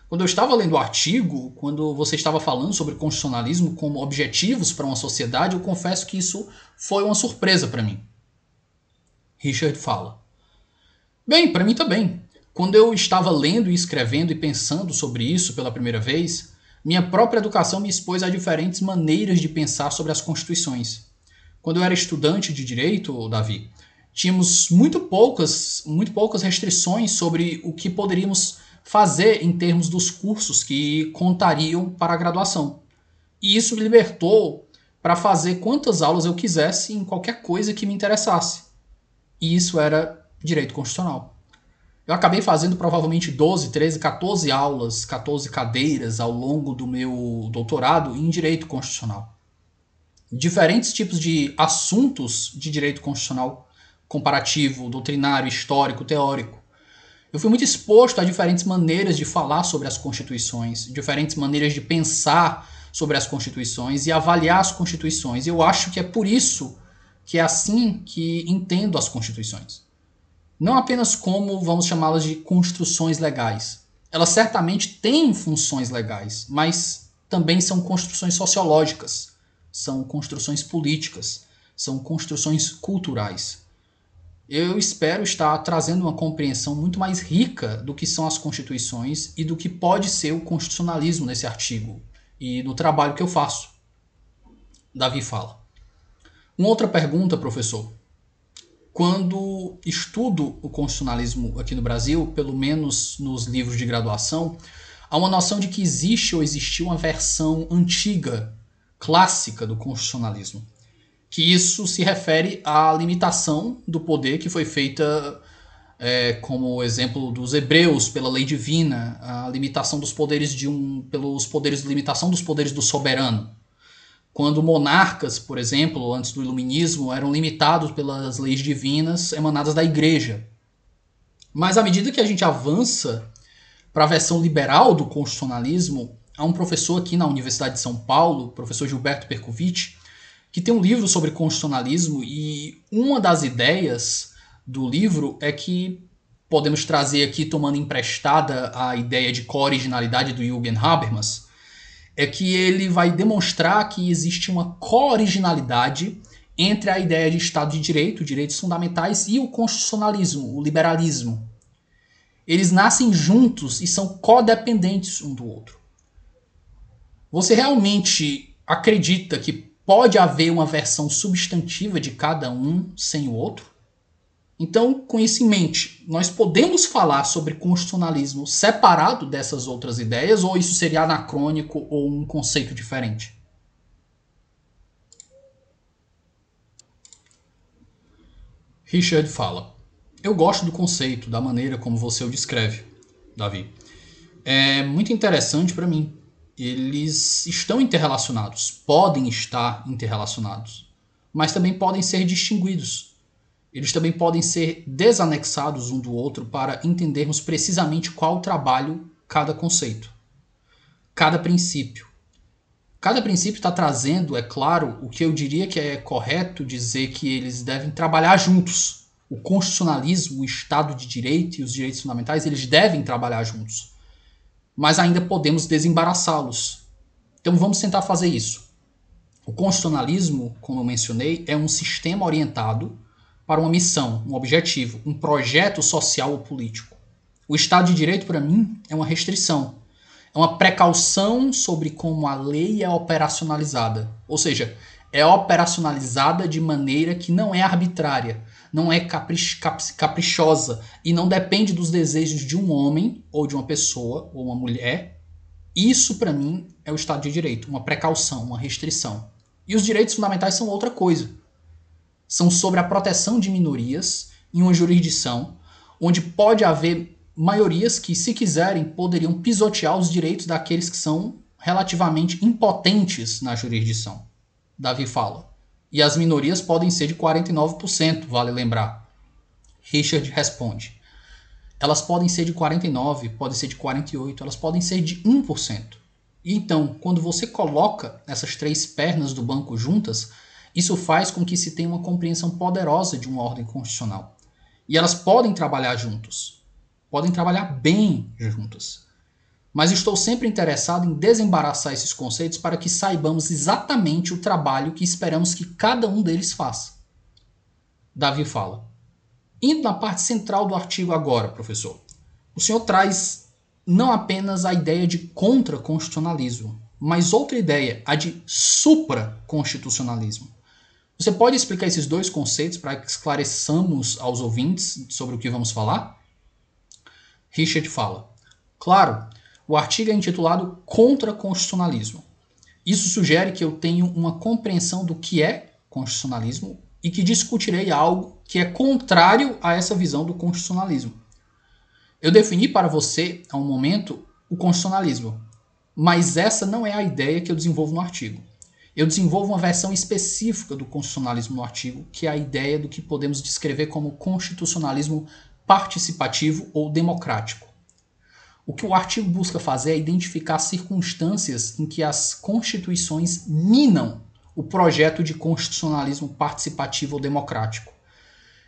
Quando eu estava lendo o artigo, quando você estava falando sobre constitucionalismo como objetivos para uma sociedade, eu confesso que isso foi uma surpresa para mim. Richard fala. Bem, para mim também. Quando eu estava lendo e escrevendo e pensando sobre isso pela primeira vez, minha própria educação me expôs a diferentes maneiras de pensar sobre as constituições. Quando eu era estudante de direito, Davi, tínhamos muito poucas, muito poucas restrições sobre o que poderíamos fazer em termos dos cursos que contariam para a graduação. E isso me libertou para fazer quantas aulas eu quisesse em qualquer coisa que me interessasse. E isso era direito constitucional. Eu acabei fazendo provavelmente 12, 13, 14 aulas, 14 cadeiras ao longo do meu doutorado em direito constitucional. Diferentes tipos de assuntos de direito constitucional comparativo, doutrinário, histórico, teórico. Eu fui muito exposto a diferentes maneiras de falar sobre as constituições, diferentes maneiras de pensar sobre as constituições e avaliar as constituições. Eu acho que é por isso que é assim que entendo as constituições não apenas como, vamos chamá-las de construções legais. Elas certamente têm funções legais, mas também são construções sociológicas, são construções políticas, são construções culturais. Eu espero estar trazendo uma compreensão muito mais rica do que são as constituições e do que pode ser o constitucionalismo nesse artigo e no trabalho que eu faço. Davi fala. Uma outra pergunta, professor quando estudo o constitucionalismo aqui no Brasil, pelo menos nos livros de graduação, há uma noção de que existe ou existiu uma versão antiga, clássica do constitucionalismo. Que isso se refere à limitação do poder que foi feita, é, como exemplo dos hebreus, pela lei divina, a limitação dos poderes de um. pelos poderes, limitação dos poderes do soberano quando monarcas, por exemplo, antes do iluminismo, eram limitados pelas leis divinas emanadas da igreja. Mas à medida que a gente avança para a versão liberal do constitucionalismo, há um professor aqui na Universidade de São Paulo, professor Gilberto Percovitch, que tem um livro sobre constitucionalismo e uma das ideias do livro é que podemos trazer aqui, tomando emprestada a ideia de co-originalidade do Jürgen Habermas, é que ele vai demonstrar que existe uma co-originalidade entre a ideia de Estado de Direito, direitos fundamentais, e o constitucionalismo, o liberalismo. Eles nascem juntos e são codependentes um do outro. Você realmente acredita que pode haver uma versão substantiva de cada um sem o outro? Então, com isso em mente, nós podemos falar sobre constitucionalismo separado dessas outras ideias, ou isso seria anacrônico ou um conceito diferente? Richard fala: Eu gosto do conceito, da maneira como você o descreve, Davi. É muito interessante para mim. Eles estão interrelacionados, podem estar interrelacionados, mas também podem ser distinguidos. Eles também podem ser desanexados um do outro para entendermos precisamente qual trabalho cada conceito, cada princípio. Cada princípio está trazendo, é claro, o que eu diria que é correto dizer que eles devem trabalhar juntos. O constitucionalismo, o Estado de Direito e os direitos fundamentais, eles devem trabalhar juntos. Mas ainda podemos desembaraçá-los. Então vamos tentar fazer isso. O constitucionalismo, como eu mencionei, é um sistema orientado para uma missão, um objetivo, um projeto social ou político. O Estado de Direito, para mim, é uma restrição, é uma precaução sobre como a lei é operacionalizada. Ou seja, é operacionalizada de maneira que não é arbitrária, não é caprich caprichosa e não depende dos desejos de um homem ou de uma pessoa ou uma mulher. Isso, para mim, é o Estado de Direito, uma precaução, uma restrição. E os direitos fundamentais são outra coisa. São sobre a proteção de minorias em uma jurisdição onde pode haver maiorias que, se quiserem, poderiam pisotear os direitos daqueles que são relativamente impotentes na jurisdição. Davi fala. E as minorias podem ser de 49%, vale lembrar. Richard responde. Elas podem ser de 49, podem ser de 48, elas podem ser de 1%. E então, quando você coloca essas três pernas do banco juntas, isso faz com que se tenha uma compreensão poderosa de uma ordem constitucional. E elas podem trabalhar juntos podem trabalhar bem juntas. Mas estou sempre interessado em desembaraçar esses conceitos para que saibamos exatamente o trabalho que esperamos que cada um deles faça. Davi fala: Indo na parte central do artigo agora, professor, o senhor traz não apenas a ideia de contra-constitucionalismo, mas outra ideia, a de supra-constitucionalismo. Você pode explicar esses dois conceitos para que esclareçamos aos ouvintes sobre o que vamos falar? Richard fala. Claro, o artigo é intitulado Contra-Constitucionalismo. Isso sugere que eu tenho uma compreensão do que é constitucionalismo e que discutirei algo que é contrário a essa visão do constitucionalismo. Eu defini para você, há um momento, o constitucionalismo, mas essa não é a ideia que eu desenvolvo no artigo. Eu desenvolvo uma versão específica do constitucionalismo no artigo, que é a ideia do que podemos descrever como constitucionalismo participativo ou democrático. O que o artigo busca fazer é identificar circunstâncias em que as constituições minam o projeto de constitucionalismo participativo ou democrático.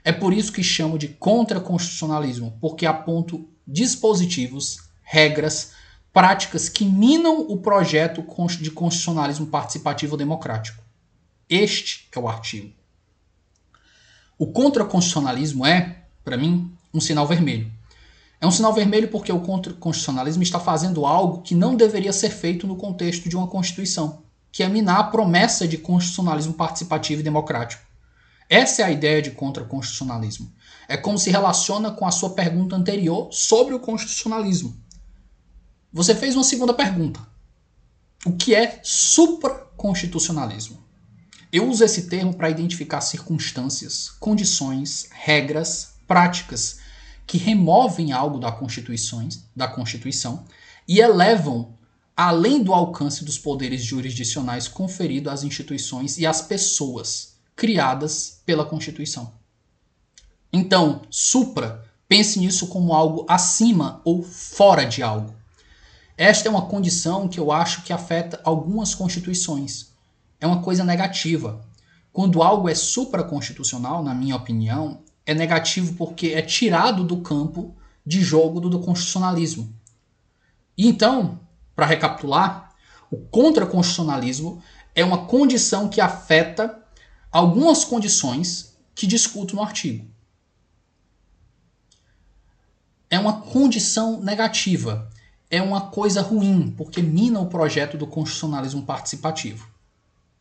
É por isso que chamo de contra-constitucionalismo, porque aponto dispositivos, regras, práticas que minam o projeto de constitucionalismo participativo ou democrático. Este é o artigo. O contra-constitucionalismo é, para mim, um sinal vermelho. É um sinal vermelho porque o constitucionalismo está fazendo algo que não deveria ser feito no contexto de uma Constituição, que é minar a promessa de constitucionalismo participativo e democrático. Essa é a ideia de contra-constitucionalismo. É como se relaciona com a sua pergunta anterior sobre o constitucionalismo. Você fez uma segunda pergunta. O que é supraconstitucionalismo? Eu uso esse termo para identificar circunstâncias, condições, regras, práticas que removem algo da Constituição, da Constituição e elevam além do alcance dos poderes jurisdicionais conferidos às instituições e às pessoas criadas pela Constituição. Então, supra Pense nisso como algo acima ou fora de algo. Esta é uma condição que eu acho que afeta algumas constituições. É uma coisa negativa. Quando algo é supraconstitucional, na minha opinião, é negativo porque é tirado do campo de jogo do, constitucionalismo. E então, para recapitular, o contraconstitucionalismo é uma condição que afeta algumas condições que discuto no artigo. É uma condição negativa, é uma coisa ruim, porque mina o projeto do constitucionalismo participativo.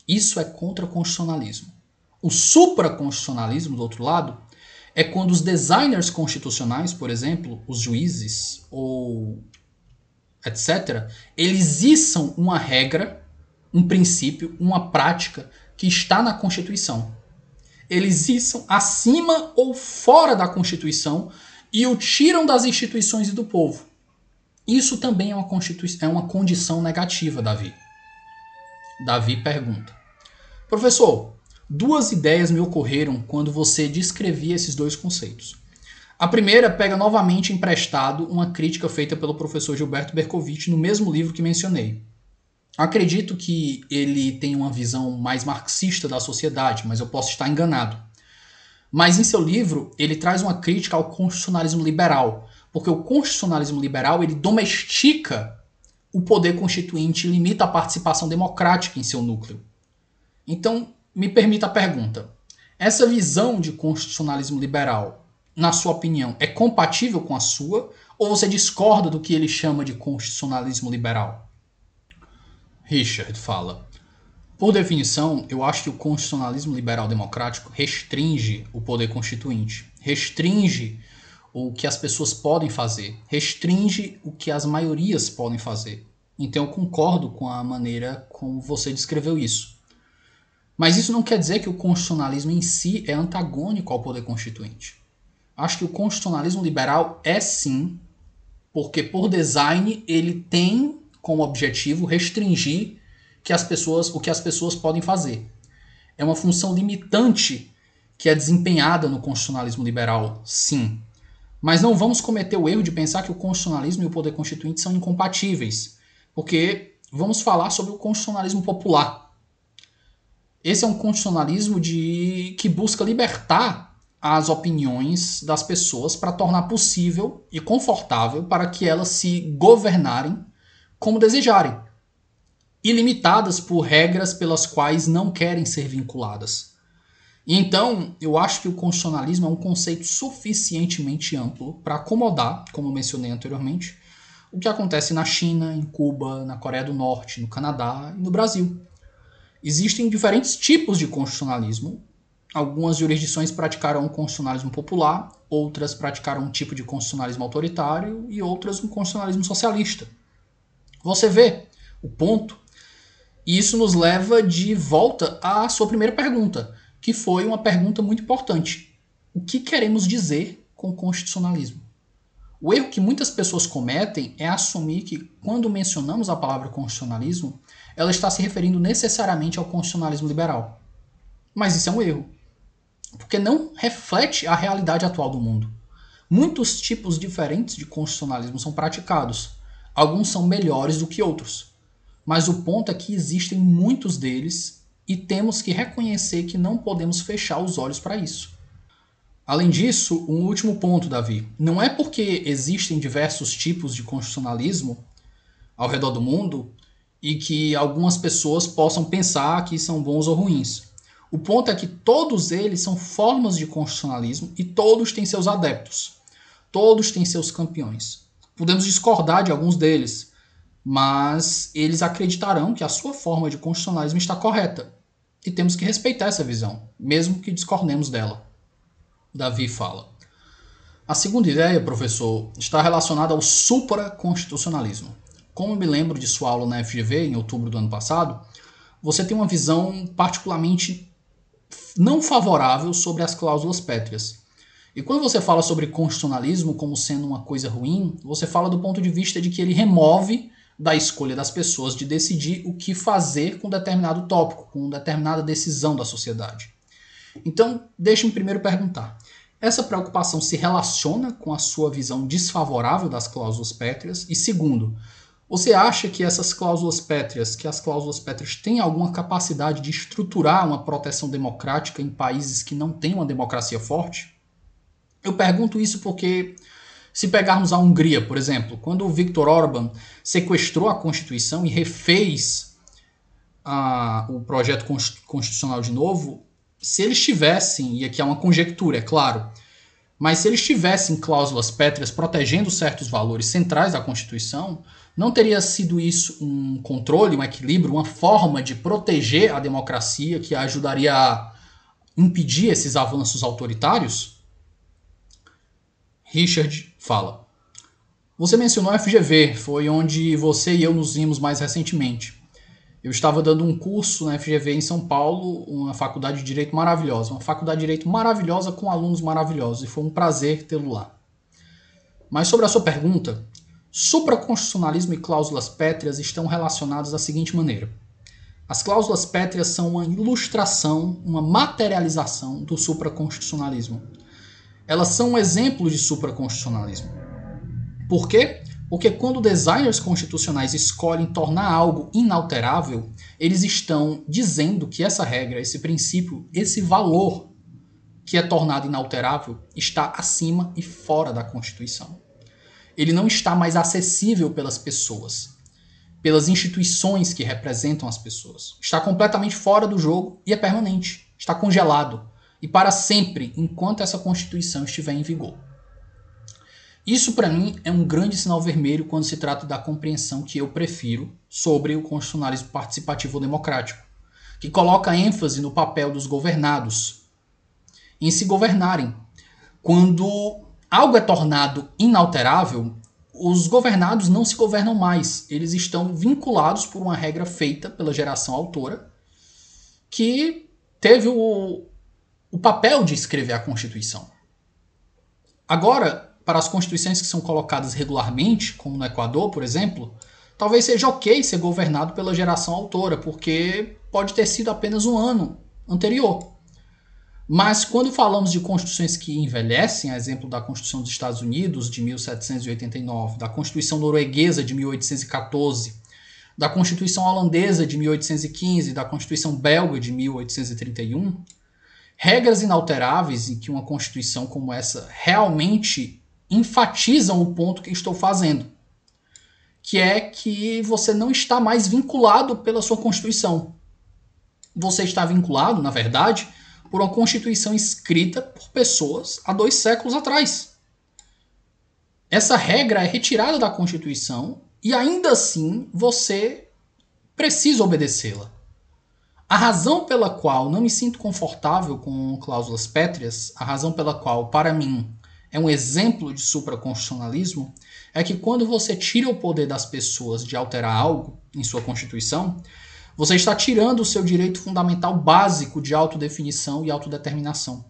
Isso é contra-constitucionalismo. O supraconstitucionalismo, do outro lado, é quando os designers constitucionais, por exemplo, os juízes ou etc., eles içam uma regra, um princípio, uma prática que está na Constituição. Eles içam acima ou fora da Constituição e o tiram das instituições e do povo. Isso também é uma, é uma condição negativa, Davi. Davi pergunta: Professor, duas ideias me ocorreram quando você descrevia esses dois conceitos. A primeira pega novamente emprestado uma crítica feita pelo professor Gilberto Bercovitch no mesmo livro que mencionei. Acredito que ele tem uma visão mais marxista da sociedade, mas eu posso estar enganado. Mas em seu livro, ele traz uma crítica ao constitucionalismo liberal, porque o constitucionalismo liberal ele domestica o poder constituinte e limita a participação democrática em seu núcleo. Então, me permita a pergunta: essa visão de constitucionalismo liberal, na sua opinião, é compatível com a sua ou você discorda do que ele chama de constitucionalismo liberal? Richard fala: por definição, eu acho que o constitucionalismo liberal democrático restringe o poder constituinte, restringe o que as pessoas podem fazer, restringe o que as maiorias podem fazer. Então eu concordo com a maneira como você descreveu isso. Mas isso não quer dizer que o constitucionalismo em si é antagônico ao poder constituinte. Acho que o constitucionalismo liberal é sim, porque por design ele tem como objetivo restringir que as pessoas, o que as pessoas podem fazer. É uma função limitante que é desempenhada no constitucionalismo liberal, sim. Mas não vamos cometer o erro de pensar que o constitucionalismo e o poder constituinte são incompatíveis, porque vamos falar sobre o constitucionalismo popular. Esse é um constitucionalismo de que busca libertar as opiniões das pessoas para tornar possível e confortável para que elas se governarem como desejarem, ilimitadas por regras pelas quais não querem ser vinculadas. Então, eu acho que o constitucionalismo é um conceito suficientemente amplo para acomodar, como mencionei anteriormente, o que acontece na China, em Cuba, na Coreia do Norte, no Canadá e no Brasil. Existem diferentes tipos de constitucionalismo. Algumas jurisdições praticaram um constitucionalismo popular, outras praticaram um tipo de constitucionalismo autoritário e outras um constitucionalismo socialista. Você vê o ponto? E isso nos leva de volta à sua primeira pergunta que foi uma pergunta muito importante. O que queremos dizer com constitucionalismo? O erro que muitas pessoas cometem é assumir que, quando mencionamos a palavra constitucionalismo, ela está se referindo necessariamente ao constitucionalismo liberal. Mas isso é um erro, porque não reflete a realidade atual do mundo. Muitos tipos diferentes de constitucionalismo são praticados. Alguns são melhores do que outros. Mas o ponto é que existem muitos deles e temos que reconhecer que não podemos fechar os olhos para isso. Além disso, um último ponto, Davi. Não é porque existem diversos tipos de constitucionalismo ao redor do mundo e que algumas pessoas possam pensar que são bons ou ruins. O ponto é que todos eles são formas de constitucionalismo e todos têm seus adeptos. Todos têm seus campeões. Podemos discordar de alguns deles, mas eles acreditarão que a sua forma de constitucionalismo está correta. E temos que respeitar essa visão, mesmo que discordemos dela. Davi fala. A segunda ideia, professor, está relacionada ao supraconstitucionalismo. Como me lembro de sua aula na FGV em outubro do ano passado, você tem uma visão particularmente não favorável sobre as cláusulas pétreas. E quando você fala sobre constitucionalismo como sendo uma coisa ruim, você fala do ponto de vista de que ele remove da escolha das pessoas de decidir o que fazer com determinado tópico, com determinada decisão da sociedade. Então, deixe-me primeiro perguntar: essa preocupação se relaciona com a sua visão desfavorável das cláusulas pétreas? E segundo, você acha que essas cláusulas pétreas, que as cláusulas pétreas têm alguma capacidade de estruturar uma proteção democrática em países que não têm uma democracia forte? Eu pergunto isso porque se pegarmos a Hungria, por exemplo, quando o Viktor Orban sequestrou a Constituição e refez a, o projeto constitucional de novo, se eles tivessem, e aqui é uma conjectura, é claro, mas se eles tivessem cláusulas pétreas protegendo certos valores centrais da Constituição, não teria sido isso um controle, um equilíbrio, uma forma de proteger a democracia que ajudaria a impedir esses avanços autoritários? Richard fala. Você mencionou a FGV, foi onde você e eu nos vimos mais recentemente. Eu estava dando um curso na FGV em São Paulo, uma faculdade de direito maravilhosa, uma faculdade de direito maravilhosa com alunos maravilhosos, e foi um prazer tê-lo lá. Mas sobre a sua pergunta, supraconstitucionalismo e cláusulas pétreas estão relacionados da seguinte maneira: as cláusulas pétreas são uma ilustração, uma materialização do supraconstitucionalismo. Elas são um exemplo de supraconstitucionalismo. Por quê? Porque quando designers constitucionais escolhem tornar algo inalterável, eles estão dizendo que essa regra, esse princípio, esse valor que é tornado inalterável está acima e fora da Constituição. Ele não está mais acessível pelas pessoas, pelas instituições que representam as pessoas. Está completamente fora do jogo e é permanente. Está congelado e para sempre enquanto essa Constituição estiver em vigor. Isso, para mim, é um grande sinal vermelho quando se trata da compreensão que eu prefiro sobre o constitucionalismo participativo democrático, que coloca ênfase no papel dos governados em se governarem. Quando algo é tornado inalterável, os governados não se governam mais, eles estão vinculados por uma regra feita pela geração autora que teve o, o papel de escrever a Constituição. Agora, para as constituições que são colocadas regularmente, como no Equador, por exemplo, talvez seja ok ser governado pela geração autora, porque pode ter sido apenas um ano anterior. Mas quando falamos de constituições que envelhecem, a exemplo da Constituição dos Estados Unidos de 1789, da Constituição norueguesa de 1814, da Constituição holandesa de 1815, da Constituição belga de 1831, regras inalteráveis e que uma Constituição como essa realmente enfatizam o ponto que estou fazendo, que é que você não está mais vinculado pela sua Constituição. Você está vinculado, na verdade, por uma Constituição escrita por pessoas há dois séculos atrás. Essa regra é retirada da Constituição e ainda assim você precisa obedecê-la. A razão pela qual não me sinto confortável com cláusulas pétreas, a razão pela qual, para mim, é um exemplo de supraconstitucionalismo é que quando você tira o poder das pessoas de alterar algo em sua Constituição, você está tirando o seu direito fundamental básico de autodefinição e autodeterminação.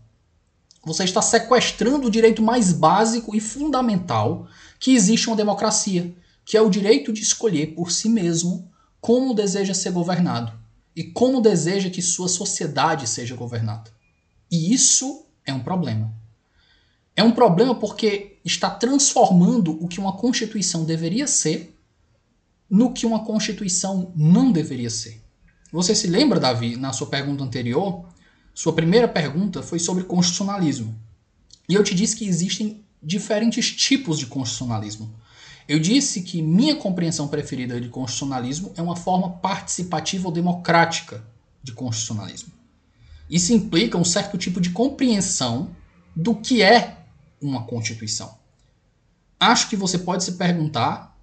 Você está sequestrando o direito mais básico e fundamental que existe uma democracia, que é o direito de escolher por si mesmo como deseja ser governado e como deseja que sua sociedade seja governada. E isso é um problema. É um problema porque está transformando o que uma Constituição deveria ser no que uma Constituição não deveria ser. Você se lembra, Davi, na sua pergunta anterior? Sua primeira pergunta foi sobre constitucionalismo. E eu te disse que existem diferentes tipos de constitucionalismo. Eu disse que minha compreensão preferida de constitucionalismo é uma forma participativa ou democrática de constitucionalismo. Isso implica um certo tipo de compreensão do que é uma Constituição. Acho que você pode se perguntar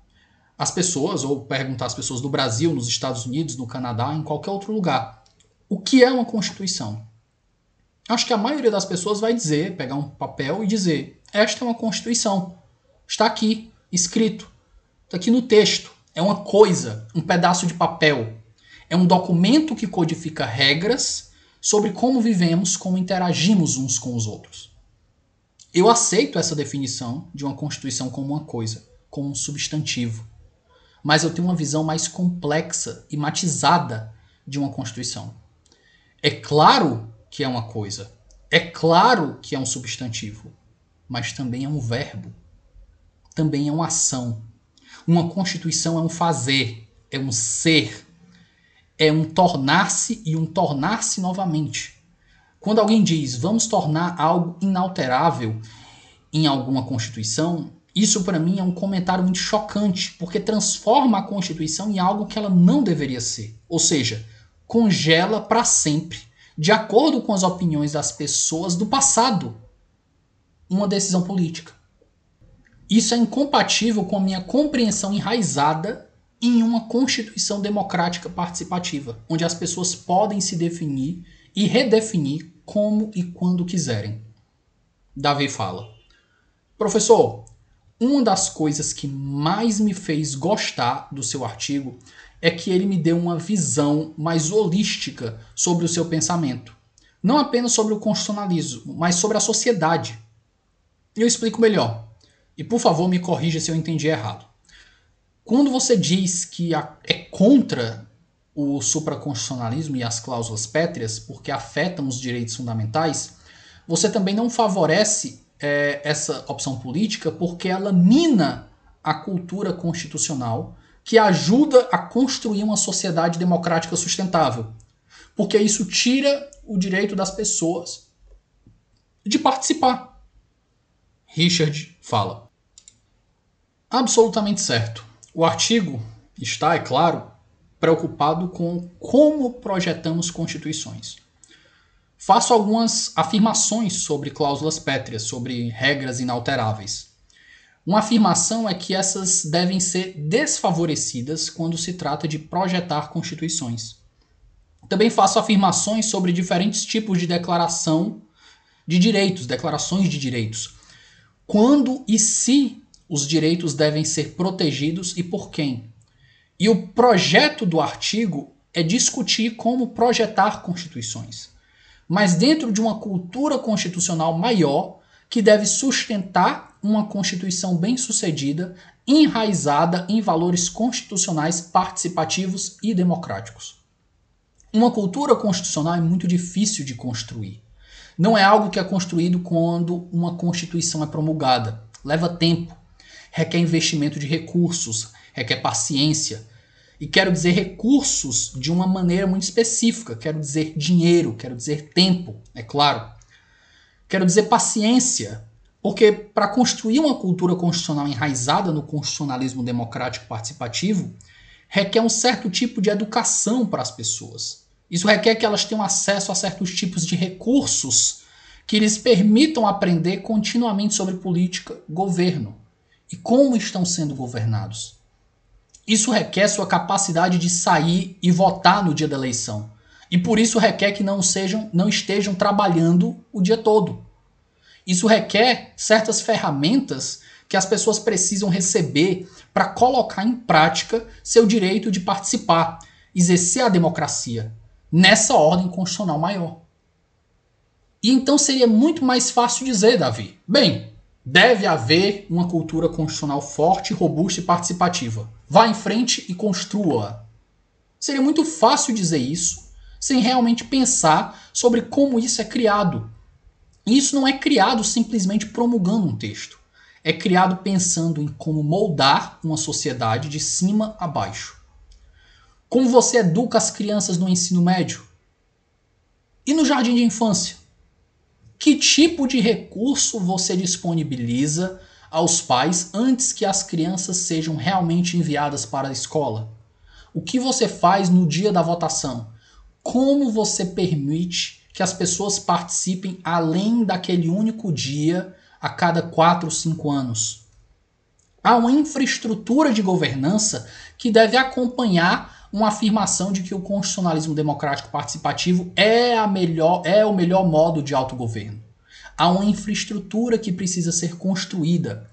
às pessoas, ou perguntar às pessoas do Brasil, nos Estados Unidos, no Canadá, em qualquer outro lugar, o que é uma Constituição? Acho que a maioria das pessoas vai dizer, pegar um papel e dizer: esta é uma Constituição. Está aqui, escrito. Está aqui no texto. É uma coisa, um pedaço de papel. É um documento que codifica regras sobre como vivemos, como interagimos uns com os outros. Eu aceito essa definição de uma Constituição como uma coisa, como um substantivo. Mas eu tenho uma visão mais complexa e matizada de uma Constituição. É claro que é uma coisa. É claro que é um substantivo, mas também é um verbo. Também é uma ação. Uma constituição é um fazer, é um ser, é um tornar-se e um tornar-se novamente. Quando alguém diz vamos tornar algo inalterável em alguma constituição, isso para mim é um comentário muito chocante, porque transforma a constituição em algo que ela não deveria ser. Ou seja, congela para sempre, de acordo com as opiniões das pessoas do passado, uma decisão política. Isso é incompatível com a minha compreensão enraizada em uma constituição democrática participativa, onde as pessoas podem se definir e redefinir como e quando quiserem. Davi fala: Professor, uma das coisas que mais me fez gostar do seu artigo é que ele me deu uma visão mais holística sobre o seu pensamento. Não apenas sobre o constitucionalismo, mas sobre a sociedade. Eu explico melhor. E por favor, me corrija se eu entendi errado. Quando você diz que é contra o supraconstitucionalismo e as cláusulas pétreas, porque afetam os direitos fundamentais, você também não favorece é, essa opção política porque ela mina a cultura constitucional que ajuda a construir uma sociedade democrática sustentável. Porque isso tira o direito das pessoas de participar. Richard fala. Absolutamente certo. O artigo está, é claro, preocupado com como projetamos constituições. Faço algumas afirmações sobre cláusulas pétreas, sobre regras inalteráveis. Uma afirmação é que essas devem ser desfavorecidas quando se trata de projetar constituições. Também faço afirmações sobre diferentes tipos de declaração de direitos, declarações de direitos. Quando e se os direitos devem ser protegidos e por quem. E o projeto do artigo é discutir como projetar constituições, mas dentro de uma cultura constitucional maior que deve sustentar uma constituição bem-sucedida, enraizada em valores constitucionais participativos e democráticos. Uma cultura constitucional é muito difícil de construir. Não é algo que é construído quando uma constituição é promulgada. Leva tempo, requer investimento de recursos, requer paciência. E quero dizer recursos de uma maneira muito específica. Quero dizer dinheiro, quero dizer tempo, é claro. Quero dizer paciência, porque para construir uma cultura constitucional enraizada no constitucionalismo democrático participativo, requer um certo tipo de educação para as pessoas. Isso requer que elas tenham acesso a certos tipos de recursos que lhes permitam aprender continuamente sobre política, governo e como estão sendo governados. Isso requer sua capacidade de sair e votar no dia da eleição. E por isso requer que não sejam, não estejam trabalhando o dia todo. Isso requer certas ferramentas que as pessoas precisam receber para colocar em prática seu direito de participar, exercer a democracia nessa ordem constitucional maior. E então seria muito mais fácil dizer, Davi, bem, Deve haver uma cultura constitucional forte, robusta e participativa. Vá em frente e construa. Seria muito fácil dizer isso sem realmente pensar sobre como isso é criado. E isso não é criado simplesmente promulgando um texto. É criado pensando em como moldar uma sociedade de cima a baixo. Como você educa as crianças no ensino médio? E no jardim de infância? Que tipo de recurso você disponibiliza aos pais antes que as crianças sejam realmente enviadas para a escola? O que você faz no dia da votação? Como você permite que as pessoas participem além daquele único dia a cada 4 ou 5 anos? Há uma infraestrutura de governança que deve acompanhar uma afirmação de que o constitucionalismo democrático participativo é, a melhor, é o melhor modo de autogoverno. Há uma infraestrutura que precisa ser construída.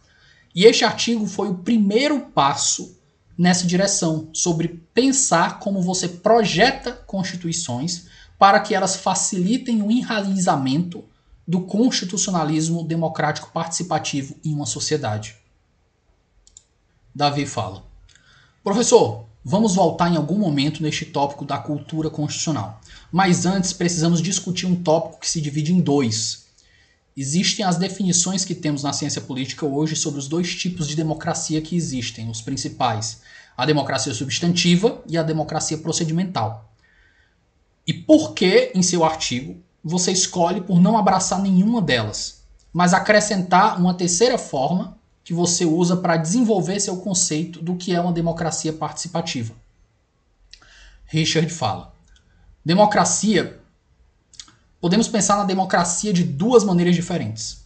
E este artigo foi o primeiro passo nessa direção, sobre pensar como você projeta constituições para que elas facilitem o enraizamento do constitucionalismo democrático participativo em uma sociedade. Davi fala: Professor, vamos voltar em algum momento neste tópico da cultura constitucional. Mas antes precisamos discutir um tópico que se divide em dois. Existem as definições que temos na ciência política hoje sobre os dois tipos de democracia que existem, os principais: a democracia substantiva e a democracia procedimental. E por que, em seu artigo, você escolhe por não abraçar nenhuma delas, mas acrescentar uma terceira forma que você usa para desenvolver seu conceito do que é uma democracia participativa? Richard fala: democracia. Podemos pensar na democracia de duas maneiras diferentes.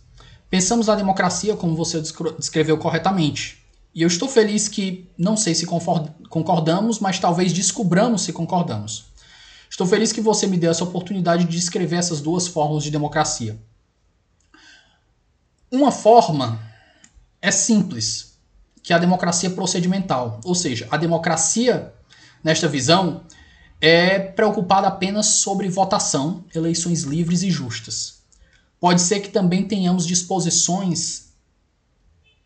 Pensamos na democracia como você descreveu corretamente. E eu estou feliz que, não sei se concordamos, mas talvez descubramos se concordamos. Estou feliz que você me deu essa oportunidade de descrever essas duas formas de democracia. Uma forma é simples, que é a democracia procedimental, ou seja, a democracia, nesta visão, é preocupada apenas sobre votação, eleições livres e justas. Pode ser que também tenhamos disposições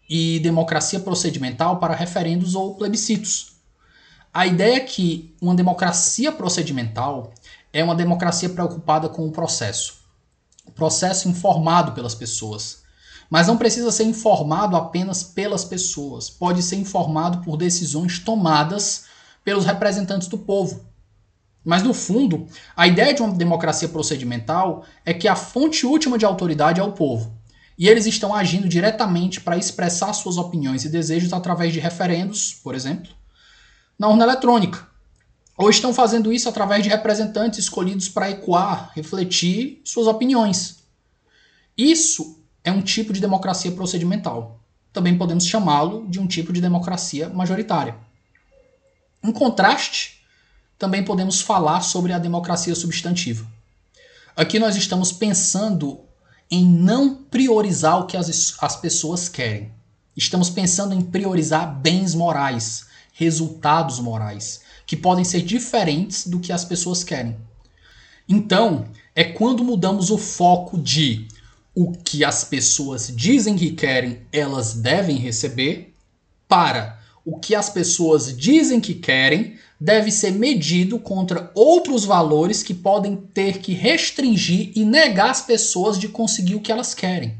e democracia procedimental para referendos ou plebiscitos. A ideia é que uma democracia procedimental é uma democracia preocupada com o processo. O processo informado pelas pessoas. Mas não precisa ser informado apenas pelas pessoas. Pode ser informado por decisões tomadas pelos representantes do povo. Mas no fundo, a ideia de uma democracia procedimental é que a fonte última de autoridade é o povo. E eles estão agindo diretamente para expressar suas opiniões e desejos através de referendos, por exemplo, na urna eletrônica. Ou estão fazendo isso através de representantes escolhidos para ecoar, refletir suas opiniões. Isso é um tipo de democracia procedimental. Também podemos chamá-lo de um tipo de democracia majoritária. Em contraste, também podemos falar sobre a democracia substantiva. Aqui nós estamos pensando em não priorizar o que as, as pessoas querem. Estamos pensando em priorizar bens morais, resultados morais, que podem ser diferentes do que as pessoas querem. Então, é quando mudamos o foco de o que as pessoas dizem que querem, elas devem receber, para o que as pessoas dizem que querem, deve ser medido contra outros valores que podem ter que restringir e negar as pessoas de conseguir o que elas querem.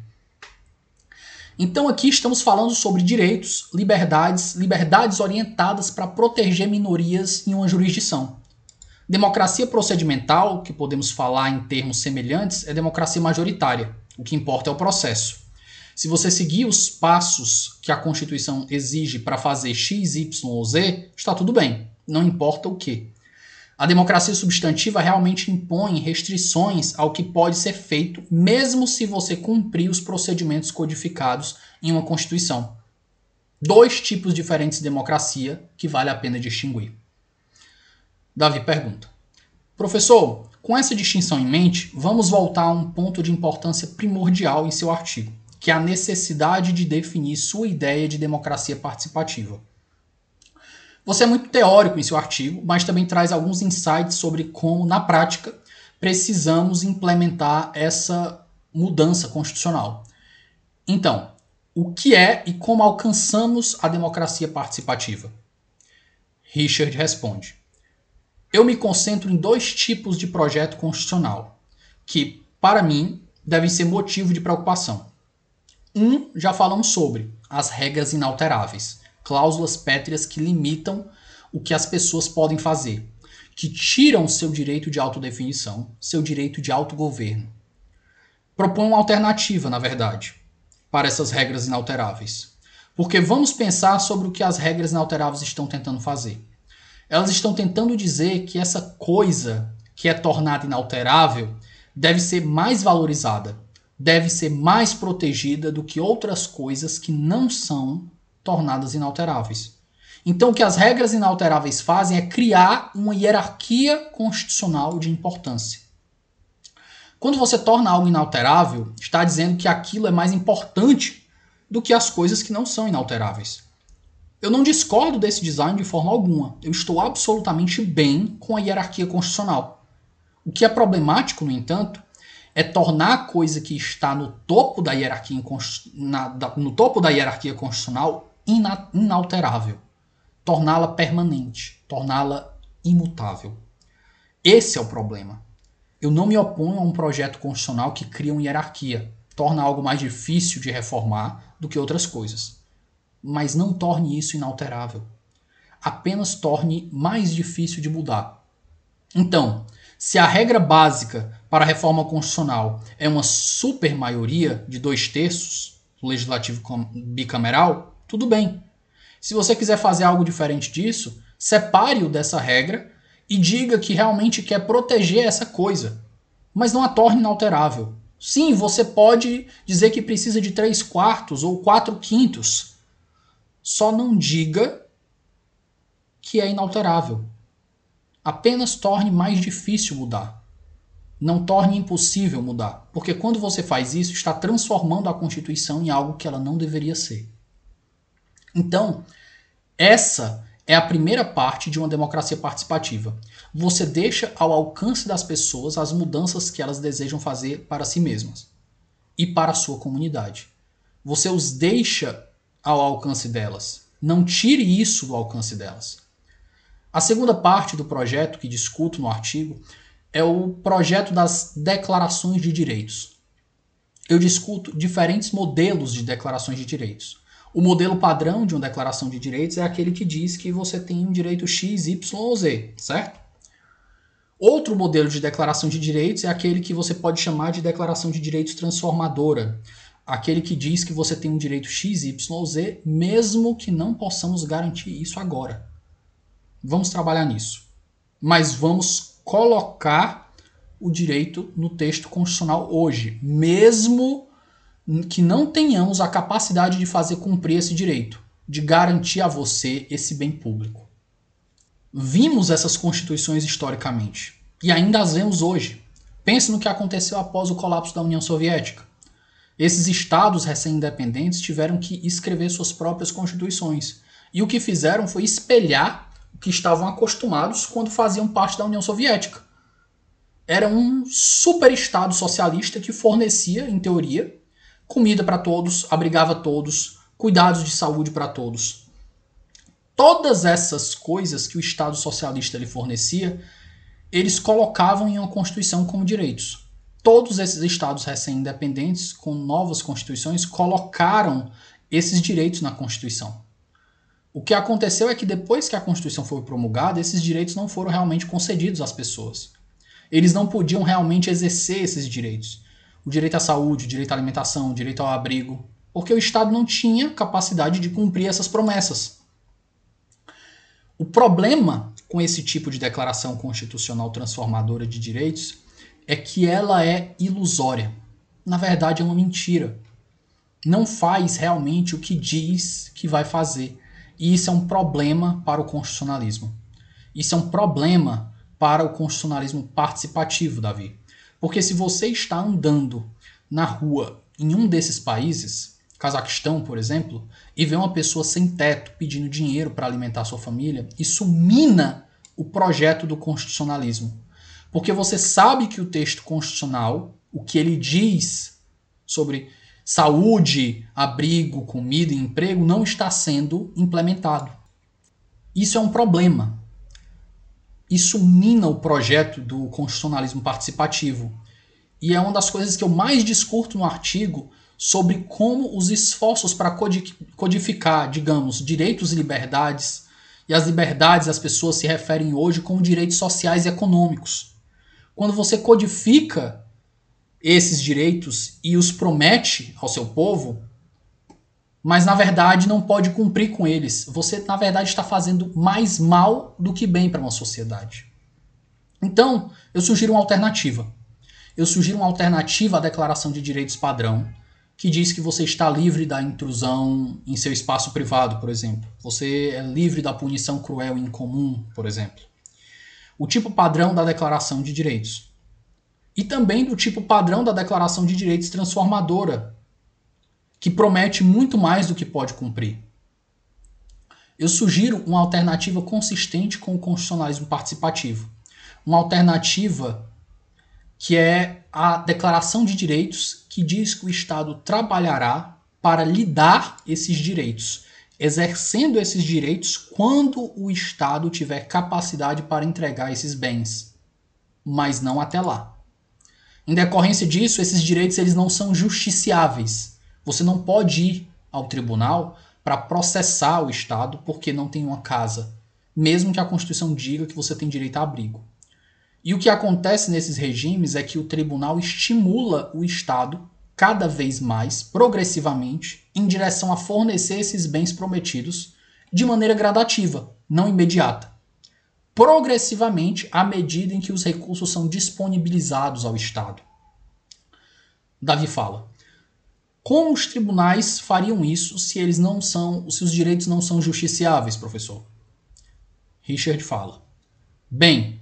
Então aqui estamos falando sobre direitos, liberdades, liberdades orientadas para proteger minorias em uma jurisdição. Democracia procedimental, que podemos falar em termos semelhantes, é democracia majoritária. O que importa é o processo. Se você seguir os passos que a Constituição exige para fazer X, Y ou Z, está tudo bem, não importa o que. A democracia substantiva realmente impõe restrições ao que pode ser feito, mesmo se você cumprir os procedimentos codificados em uma Constituição. Dois tipos diferentes de democracia que vale a pena distinguir. Davi pergunta: Professor, com essa distinção em mente, vamos voltar a um ponto de importância primordial em seu artigo, que é a necessidade de definir sua ideia de democracia participativa. Você é muito teórico em seu artigo, mas também traz alguns insights sobre como, na prática, precisamos implementar essa mudança constitucional. Então, o que é e como alcançamos a democracia participativa? Richard responde: Eu me concentro em dois tipos de projeto constitucional que, para mim, devem ser motivo de preocupação. Um, já falamos sobre as regras inalteráveis cláusulas pétreas que limitam o que as pessoas podem fazer, que tiram seu direito de autodefinição, seu direito de autogoverno. Propõe uma alternativa, na verdade, para essas regras inalteráveis. Porque vamos pensar sobre o que as regras inalteráveis estão tentando fazer. Elas estão tentando dizer que essa coisa que é tornada inalterável deve ser mais valorizada, deve ser mais protegida do que outras coisas que não são tornadas inalteráveis. Então, o que as regras inalteráveis fazem é criar uma hierarquia constitucional de importância. Quando você torna algo inalterável, está dizendo que aquilo é mais importante do que as coisas que não são inalteráveis. Eu não discordo desse design de forma alguma. Eu estou absolutamente bem com a hierarquia constitucional. O que é problemático, no entanto, é tornar a coisa que está no topo da hierarquia, na, da, no topo da hierarquia constitucional inalterável. torná-la permanente, torná-la imutável. Esse é o problema. Eu não me oponho a um projeto constitucional que cria uma hierarquia, torna algo mais difícil de reformar do que outras coisas. Mas não torne isso inalterável. Apenas torne mais difícil de mudar. Então, se a regra básica para a reforma constitucional é uma supermaioria de dois terços do legislativo bicameral, tudo bem. Se você quiser fazer algo diferente disso, separe-o dessa regra e diga que realmente quer proteger essa coisa, mas não a torne inalterável. Sim, você pode dizer que precisa de três quartos ou quatro quintos. Só não diga que é inalterável. Apenas torne mais difícil mudar. Não torne impossível mudar, porque quando você faz isso, está transformando a Constituição em algo que ela não deveria ser. Então, essa é a primeira parte de uma democracia participativa. Você deixa ao alcance das pessoas as mudanças que elas desejam fazer para si mesmas e para a sua comunidade. Você os deixa ao alcance delas. Não tire isso do alcance delas. A segunda parte do projeto que discuto no artigo é o projeto das declarações de direitos. Eu discuto diferentes modelos de declarações de direitos. O modelo padrão de uma declaração de direitos é aquele que diz que você tem um direito X, Y ou Z, certo? Outro modelo de declaração de direitos é aquele que você pode chamar de declaração de direitos transformadora. Aquele que diz que você tem um direito X, Y Z, mesmo que não possamos garantir isso agora. Vamos trabalhar nisso. Mas vamos colocar o direito no texto constitucional hoje, mesmo que não tenhamos a capacidade de fazer cumprir esse direito, de garantir a você esse bem público. Vimos essas constituições historicamente e ainda as vemos hoje. Pense no que aconteceu após o colapso da União Soviética. Esses estados recém-independentes tiveram que escrever suas próprias constituições. E o que fizeram foi espelhar o que estavam acostumados quando faziam parte da União Soviética. Era um super estado socialista que fornecia, em teoria, comida para todos, abrigava todos, cuidados de saúde para todos. Todas essas coisas que o Estado socialista lhe fornecia, eles colocavam em uma constituição como direitos. Todos esses estados recém-independentes, com novas constituições, colocaram esses direitos na Constituição. O que aconteceu é que depois que a Constituição foi promulgada, esses direitos não foram realmente concedidos às pessoas. Eles não podiam realmente exercer esses direitos o direito à saúde, o direito à alimentação, o direito ao abrigo, porque o Estado não tinha capacidade de cumprir essas promessas. O problema com esse tipo de declaração constitucional transformadora de direitos é que ela é ilusória. Na verdade, é uma mentira. Não faz realmente o que diz que vai fazer. E isso é um problema para o constitucionalismo. Isso é um problema para o constitucionalismo participativo, Davi. Porque se você está andando na rua em um desses países, Cazaquistão, por exemplo, e vê uma pessoa sem teto pedindo dinheiro para alimentar sua família, isso mina o projeto do constitucionalismo. Porque você sabe que o texto constitucional, o que ele diz sobre saúde, abrigo, comida e emprego, não está sendo implementado. Isso é um problema, isso mina o projeto do constitucionalismo participativo. E é uma das coisas que eu mais discuto no artigo sobre como os esforços para codificar, digamos, direitos e liberdades, e as liberdades as pessoas se referem hoje como direitos sociais e econômicos. Quando você codifica esses direitos e os promete ao seu povo, mas na verdade não pode cumprir com eles. Você, na verdade, está fazendo mais mal do que bem para uma sociedade. Então, eu sugiro uma alternativa. Eu sugiro uma alternativa à Declaração de Direitos Padrão, que diz que você está livre da intrusão em seu espaço privado, por exemplo. Você é livre da punição cruel e incomum, por exemplo. O tipo padrão da Declaração de Direitos. E também do tipo padrão da Declaração de Direitos Transformadora, que promete muito mais do que pode cumprir. Eu sugiro uma alternativa consistente com o constitucionalismo participativo. Uma alternativa que é a Declaração de Direitos, que diz que o Estado trabalhará para lhe dar esses direitos. Exercendo esses direitos quando o Estado tiver capacidade para entregar esses bens, mas não até lá. Em decorrência disso, esses direitos eles não são justiciáveis. Você não pode ir ao tribunal para processar o Estado porque não tem uma casa, mesmo que a Constituição diga que você tem direito a abrigo. E o que acontece nesses regimes é que o tribunal estimula o Estado cada vez mais, progressivamente, em direção a fornecer esses bens prometidos de maneira gradativa, não imediata. Progressivamente, à medida em que os recursos são disponibilizados ao Estado. Davi fala: como os tribunais fariam isso se eles não são, se os direitos não são justiciáveis, professor? Richard fala: Bem,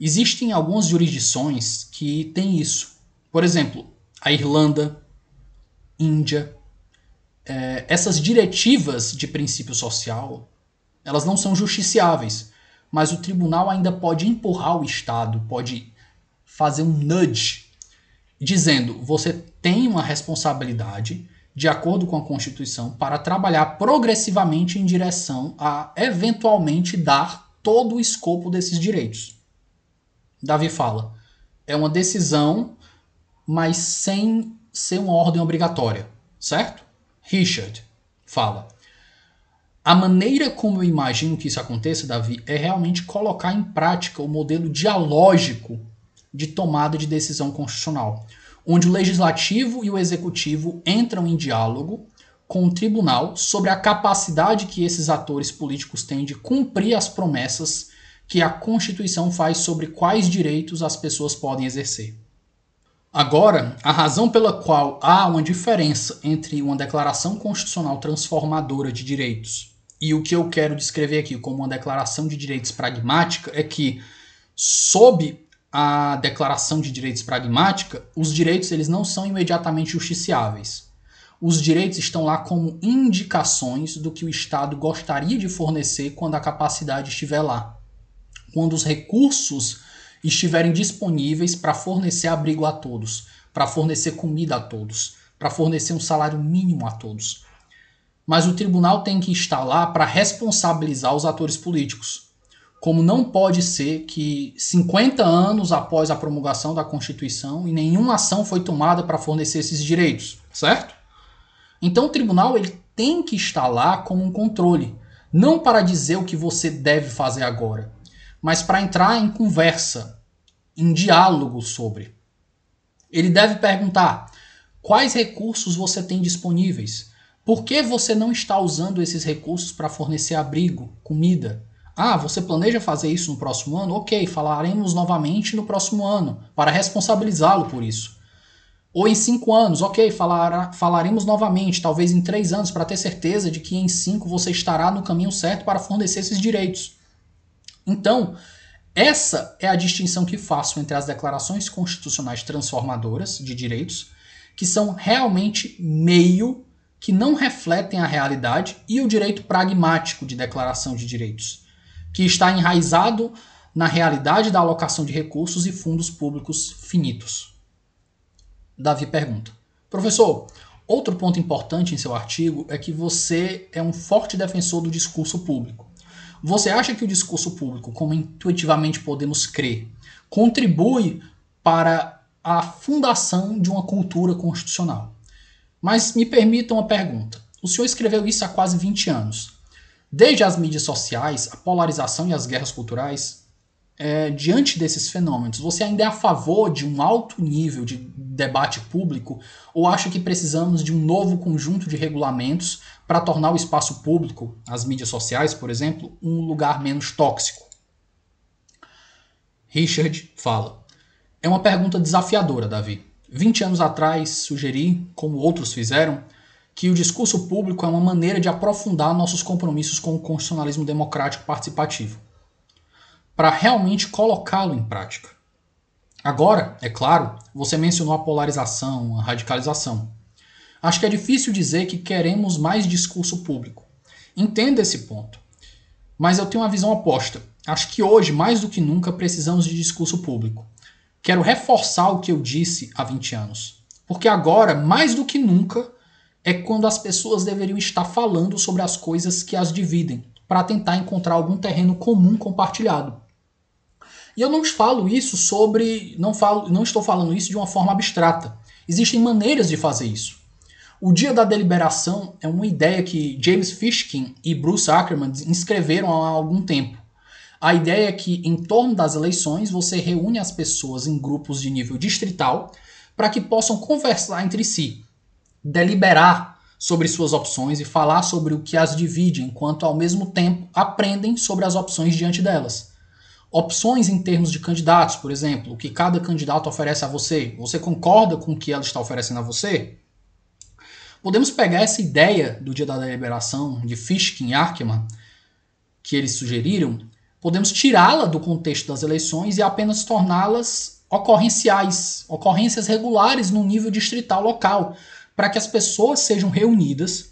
existem algumas jurisdições que têm isso. Por exemplo, a Irlanda, Índia, é, essas diretivas de princípio social, elas não são justiciáveis, mas o tribunal ainda pode empurrar o Estado, pode fazer um nudge, dizendo você tem uma responsabilidade de acordo com a Constituição para trabalhar progressivamente em direção a eventualmente dar todo o escopo desses direitos. Davi fala, é uma decisão, mas sem ser uma ordem obrigatória, certo? Richard fala: A maneira como eu imagino que isso aconteça, Davi, é realmente colocar em prática o modelo dialógico de tomada de decisão constitucional, onde o legislativo e o executivo entram em diálogo com o tribunal sobre a capacidade que esses atores políticos têm de cumprir as promessas que a Constituição faz sobre quais direitos as pessoas podem exercer. Agora, a razão pela qual há uma diferença entre uma declaração constitucional transformadora de direitos e o que eu quero descrever aqui como uma declaração de direitos pragmática é que, sob a declaração de direitos pragmática, os direitos eles não são imediatamente justiciáveis. Os direitos estão lá como indicações do que o Estado gostaria de fornecer quando a capacidade estiver lá. Quando os recursos estiverem disponíveis para fornecer abrigo a todos, para fornecer comida a todos, para fornecer um salário mínimo a todos. Mas o tribunal tem que estar lá para responsabilizar os atores políticos. Como não pode ser que 50 anos após a promulgação da Constituição e nenhuma ação foi tomada para fornecer esses direitos, certo? Então o tribunal ele tem que estar lá como um controle, não para dizer o que você deve fazer agora, mas para entrar em conversa, em diálogo sobre. Ele deve perguntar: quais recursos você tem disponíveis? Por que você não está usando esses recursos para fornecer abrigo, comida? Ah, você planeja fazer isso no próximo ano? Ok, falaremos novamente no próximo ano, para responsabilizá-lo por isso. Ou em cinco anos, ok, falar, falaremos novamente, talvez em três anos, para ter certeza de que em cinco você estará no caminho certo para fornecer esses direitos. Então, essa é a distinção que faço entre as declarações constitucionais transformadoras de direitos, que são realmente meio que não refletem a realidade, e o direito pragmático de declaração de direitos, que está enraizado na realidade da alocação de recursos e fundos públicos finitos. Davi pergunta: Professor, outro ponto importante em seu artigo é que você é um forte defensor do discurso público. Você acha que o discurso público, como intuitivamente podemos crer, contribui para a fundação de uma cultura constitucional? Mas me permita uma pergunta. O senhor escreveu isso há quase 20 anos. Desde as mídias sociais, a polarização e as guerras culturais, é, diante desses fenômenos, você ainda é a favor de um alto nível de debate público ou acha que precisamos de um novo conjunto de regulamentos para tornar o espaço público, as mídias sociais, por exemplo, um lugar menos tóxico? Richard fala: É uma pergunta desafiadora, Davi. 20 anos atrás, sugeri, como outros fizeram, que o discurso público é uma maneira de aprofundar nossos compromissos com o constitucionalismo democrático participativo para realmente colocá-lo em prática. Agora, é claro, você mencionou a polarização, a radicalização. Acho que é difícil dizer que queremos mais discurso público. Entendo esse ponto. Mas eu tenho uma visão oposta. Acho que hoje, mais do que nunca, precisamos de discurso público. Quero reforçar o que eu disse há 20 anos. Porque agora, mais do que nunca, é quando as pessoas deveriam estar falando sobre as coisas que as dividem, para tentar encontrar algum terreno comum compartilhado. E eu não falo isso sobre, não falo, não estou falando isso de uma forma abstrata. Existem maneiras de fazer isso. O dia da deliberação é uma ideia que James Fishkin e Bruce Ackerman escreveram há algum tempo. A ideia é que, em torno das eleições, você reúne as pessoas em grupos de nível distrital para que possam conversar entre si, deliberar sobre suas opções e falar sobre o que as divide, enquanto ao mesmo tempo aprendem sobre as opções diante delas. Opções em termos de candidatos, por exemplo, o que cada candidato oferece a você. Você concorda com o que ela está oferecendo a você? Podemos pegar essa ideia do dia da deliberação de Fishkin e Arkeman, que eles sugeriram, podemos tirá-la do contexto das eleições e apenas torná-las ocorrenciais, ocorrências regulares no nível distrital local, para que as pessoas sejam reunidas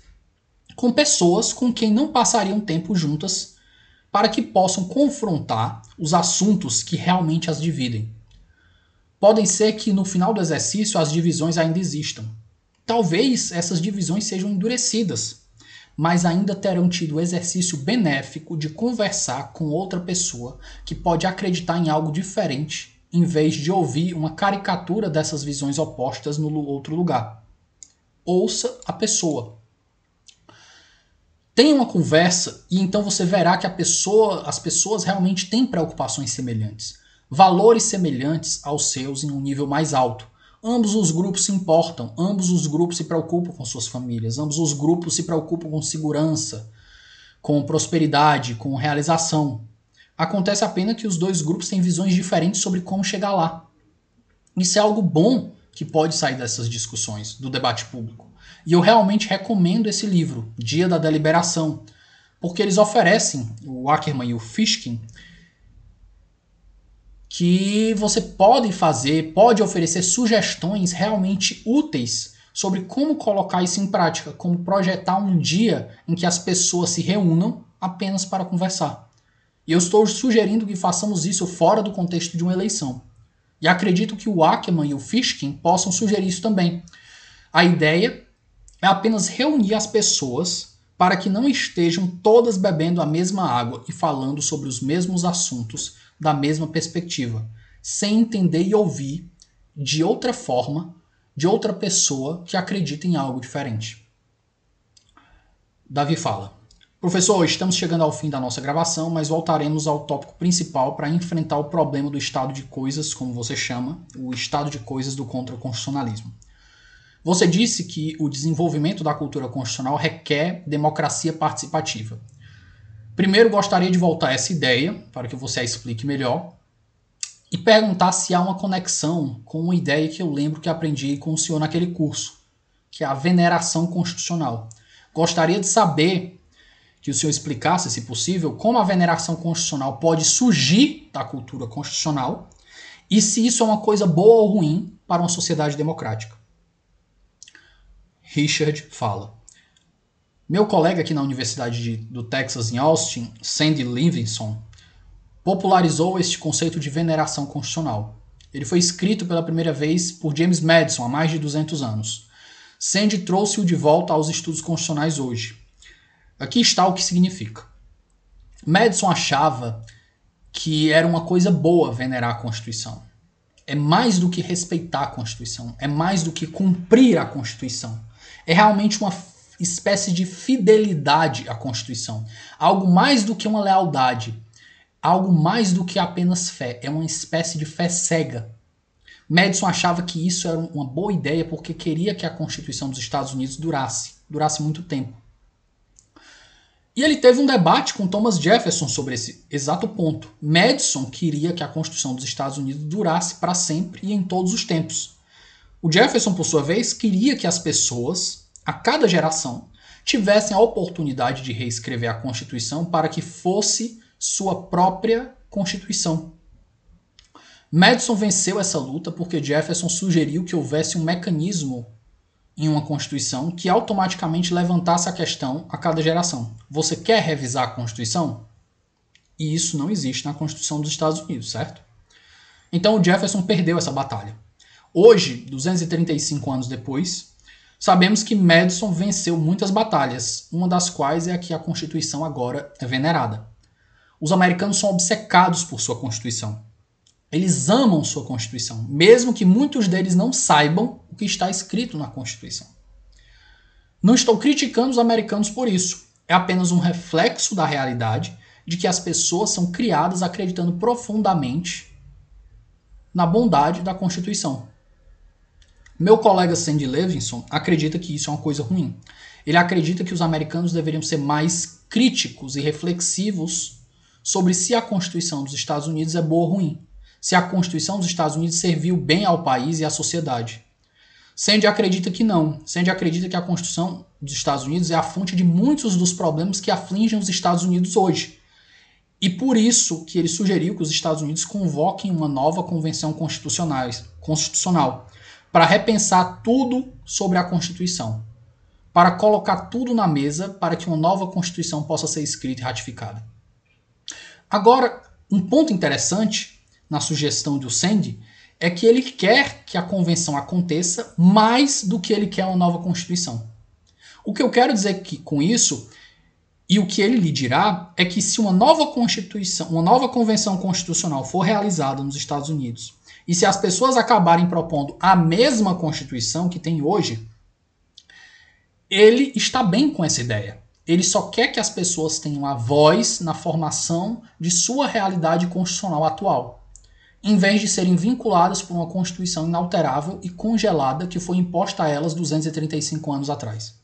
com pessoas com quem não passariam tempo juntas, para que possam confrontar os assuntos que realmente as dividem. Podem ser que no final do exercício as divisões ainda existam. Talvez essas divisões sejam endurecidas, mas ainda terão tido o exercício benéfico de conversar com outra pessoa que pode acreditar em algo diferente, em vez de ouvir uma caricatura dessas visões opostas no outro lugar ouça a pessoa. Tenha uma conversa e então você verá que pessoa, as pessoas realmente têm preocupações semelhantes, valores semelhantes aos seus em um nível mais alto. Ambos os grupos se importam, ambos os grupos se preocupam com suas famílias, ambos os grupos se preocupam com segurança, com prosperidade, com realização. Acontece apenas que os dois grupos têm visões diferentes sobre como chegar lá. Isso é algo bom que pode sair dessas discussões, do debate público. E eu realmente recomendo esse livro, Dia da Deliberação, porque eles oferecem, o Ackerman e o Fishkin, que você pode fazer, pode oferecer sugestões realmente úteis sobre como colocar isso em prática, como projetar um dia em que as pessoas se reúnam apenas para conversar. E eu estou sugerindo que façamos isso fora do contexto de uma eleição. E acredito que o Ackerman e o Fishkin possam sugerir isso também. A ideia é apenas reunir as pessoas para que não estejam todas bebendo a mesma água e falando sobre os mesmos assuntos da mesma perspectiva, sem entender e ouvir de outra forma, de outra pessoa que acredita em algo diferente. Davi fala. Professor, estamos chegando ao fim da nossa gravação, mas voltaremos ao tópico principal para enfrentar o problema do estado de coisas, como você chama, o estado de coisas do contraconstitucionalismo. Você disse que o desenvolvimento da cultura constitucional requer democracia participativa. Primeiro, gostaria de voltar essa ideia, para que você a explique melhor, e perguntar se há uma conexão com uma ideia que eu lembro que aprendi com o senhor naquele curso, que é a veneração constitucional. Gostaria de saber que o senhor explicasse, se possível, como a veneração constitucional pode surgir da cultura constitucional e se isso é uma coisa boa ou ruim para uma sociedade democrática. Richard fala. Meu colega aqui na Universidade de, do Texas em Austin, Sandy Livingston, popularizou este conceito de veneração constitucional. Ele foi escrito pela primeira vez por James Madison há mais de 200 anos. Sandy trouxe-o de volta aos estudos constitucionais hoje. Aqui está o que significa. Madison achava que era uma coisa boa venerar a Constituição. É mais do que respeitar a Constituição, é mais do que cumprir a Constituição. É realmente uma espécie de fidelidade à Constituição. Algo mais do que uma lealdade. Algo mais do que apenas fé. É uma espécie de fé cega. Madison achava que isso era uma boa ideia porque queria que a Constituição dos Estados Unidos durasse, durasse muito tempo. E ele teve um debate com Thomas Jefferson sobre esse exato ponto. Madison queria que a Constituição dos Estados Unidos durasse para sempre e em todos os tempos. O Jefferson, por sua vez, queria que as pessoas, a cada geração, tivessem a oportunidade de reescrever a Constituição para que fosse sua própria Constituição. Madison venceu essa luta porque Jefferson sugeriu que houvesse um mecanismo em uma Constituição que automaticamente levantasse a questão a cada geração. Você quer revisar a Constituição? E isso não existe na Constituição dos Estados Unidos, certo? Então o Jefferson perdeu essa batalha. Hoje, 235 anos depois, Sabemos que Madison venceu muitas batalhas, uma das quais é a que a Constituição agora é venerada. Os americanos são obcecados por sua Constituição. Eles amam sua Constituição, mesmo que muitos deles não saibam o que está escrito na Constituição. Não estou criticando os americanos por isso. É apenas um reflexo da realidade de que as pessoas são criadas acreditando profundamente na bondade da Constituição. Meu colega Sandy Levinson acredita que isso é uma coisa ruim. Ele acredita que os americanos deveriam ser mais críticos e reflexivos sobre se a Constituição dos Estados Unidos é boa ou ruim, se a Constituição dos Estados Unidos serviu bem ao país e à sociedade. Sandy acredita que não. Sandy acredita que a Constituição dos Estados Unidos é a fonte de muitos dos problemas que afligem os Estados Unidos hoje. E por isso que ele sugeriu que os Estados Unidos convoquem uma nova convenção constitucional para repensar tudo sobre a Constituição, para colocar tudo na mesa para que uma nova Constituição possa ser escrita e ratificada. Agora, um ponto interessante na sugestão do Sandy é que ele quer que a convenção aconteça mais do que ele quer uma nova Constituição. O que eu quero dizer que, com isso e o que ele lhe dirá é que se uma nova constituição, uma nova convenção constitucional for realizada nos Estados Unidos, e se as pessoas acabarem propondo a mesma constituição que tem hoje, ele está bem com essa ideia. Ele só quer que as pessoas tenham a voz na formação de sua realidade constitucional atual, em vez de serem vinculadas por uma constituição inalterável e congelada que foi imposta a elas 235 anos atrás.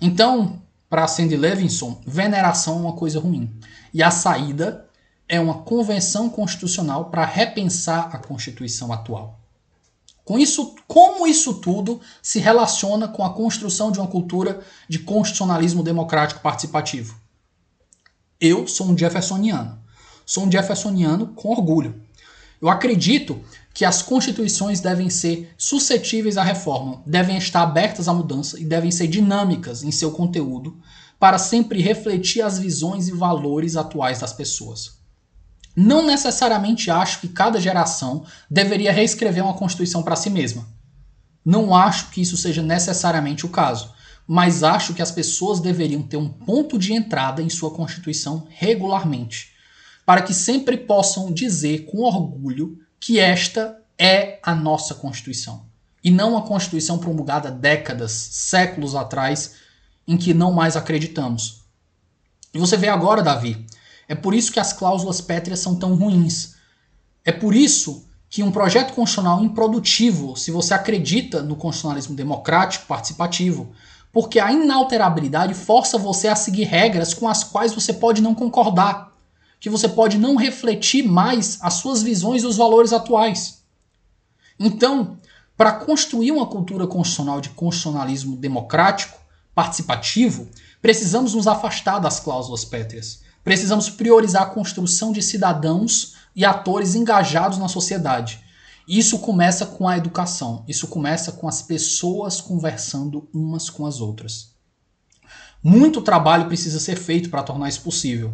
Então, para Sandy Levinson, veneração é uma coisa ruim. E a saída é uma convenção constitucional para repensar a Constituição atual. Com isso, como isso tudo se relaciona com a construção de uma cultura de constitucionalismo democrático participativo? Eu sou um jeffersoniano. Sou um jeffersoniano com orgulho. Eu acredito que as constituições devem ser suscetíveis à reforma, devem estar abertas à mudança e devem ser dinâmicas em seu conteúdo para sempre refletir as visões e valores atuais das pessoas. Não necessariamente acho que cada geração deveria reescrever uma Constituição para si mesma. Não acho que isso seja necessariamente o caso, mas acho que as pessoas deveriam ter um ponto de entrada em sua Constituição regularmente, para que sempre possam dizer com orgulho que esta é a nossa Constituição, e não a Constituição promulgada décadas, séculos atrás, em que não mais acreditamos. E você vê agora, Davi, é por isso que as cláusulas pétreas são tão ruins. É por isso que um projeto constitucional improdutivo, se você acredita no constitucionalismo democrático participativo, porque a inalterabilidade força você a seguir regras com as quais você pode não concordar que você pode não refletir mais as suas visões e os valores atuais. Então, para construir uma cultura constitucional de constitucionalismo democrático, participativo, precisamos nos afastar das cláusulas pétreas. Precisamos priorizar a construção de cidadãos e atores engajados na sociedade. Isso começa com a educação, isso começa com as pessoas conversando umas com as outras. Muito trabalho precisa ser feito para tornar isso possível.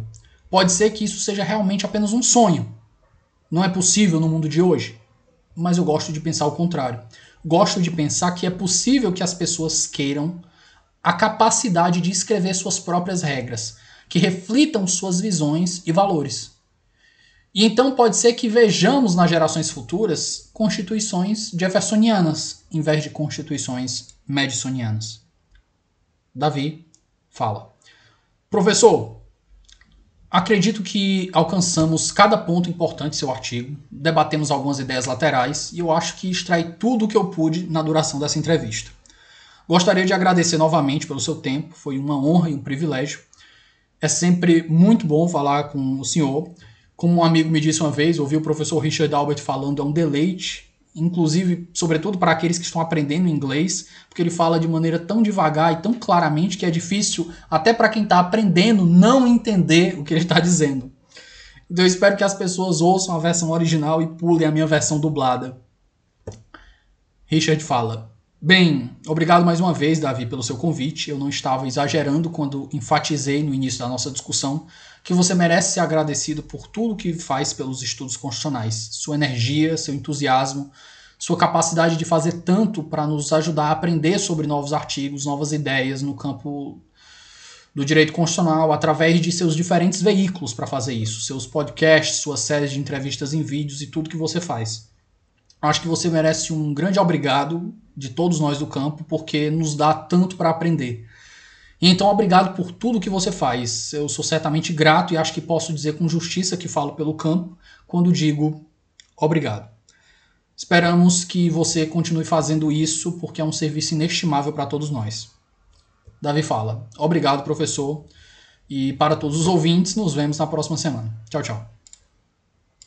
Pode ser que isso seja realmente apenas um sonho. Não é possível no mundo de hoje. Mas eu gosto de pensar o contrário. Gosto de pensar que é possível que as pessoas queiram a capacidade de escrever suas próprias regras, que reflitam suas visões e valores. E então pode ser que vejamos nas gerações futuras constituições jeffersonianas em vez de constituições madisonianas. Davi fala: Professor, Acredito que alcançamos cada ponto importante do seu artigo, debatemos algumas ideias laterais e eu acho que extraí tudo o que eu pude na duração dessa entrevista. Gostaria de agradecer novamente pelo seu tempo, foi uma honra e um privilégio. É sempre muito bom falar com o senhor. Como um amigo me disse uma vez, ouvi o professor Richard Albert falando, é um deleite inclusive, sobretudo para aqueles que estão aprendendo inglês, porque ele fala de maneira tão devagar e tão claramente que é difícil, até para quem está aprendendo, não entender o que ele está dizendo. Então eu espero que as pessoas ouçam a versão original e pulem a minha versão dublada. Richard fala: Bem, obrigado mais uma vez, Davi, pelo seu convite. Eu não estava exagerando quando enfatizei no início da nossa discussão que você merece ser agradecido por tudo que faz pelos estudos constitucionais. Sua energia, seu entusiasmo, sua capacidade de fazer tanto para nos ajudar a aprender sobre novos artigos, novas ideias no campo do direito constitucional através de seus diferentes veículos para fazer isso, seus podcasts, suas séries de entrevistas em vídeos e tudo que você faz. Acho que você merece um grande obrigado de todos nós do campo, porque nos dá tanto para aprender. E então, obrigado por tudo que você faz. Eu sou certamente grato e acho que posso dizer com justiça que falo pelo campo quando digo obrigado. Esperamos que você continue fazendo isso, porque é um serviço inestimável para todos nós. Davi fala: Obrigado, professor. E para todos os ouvintes, nos vemos na próxima semana. Tchau, tchau.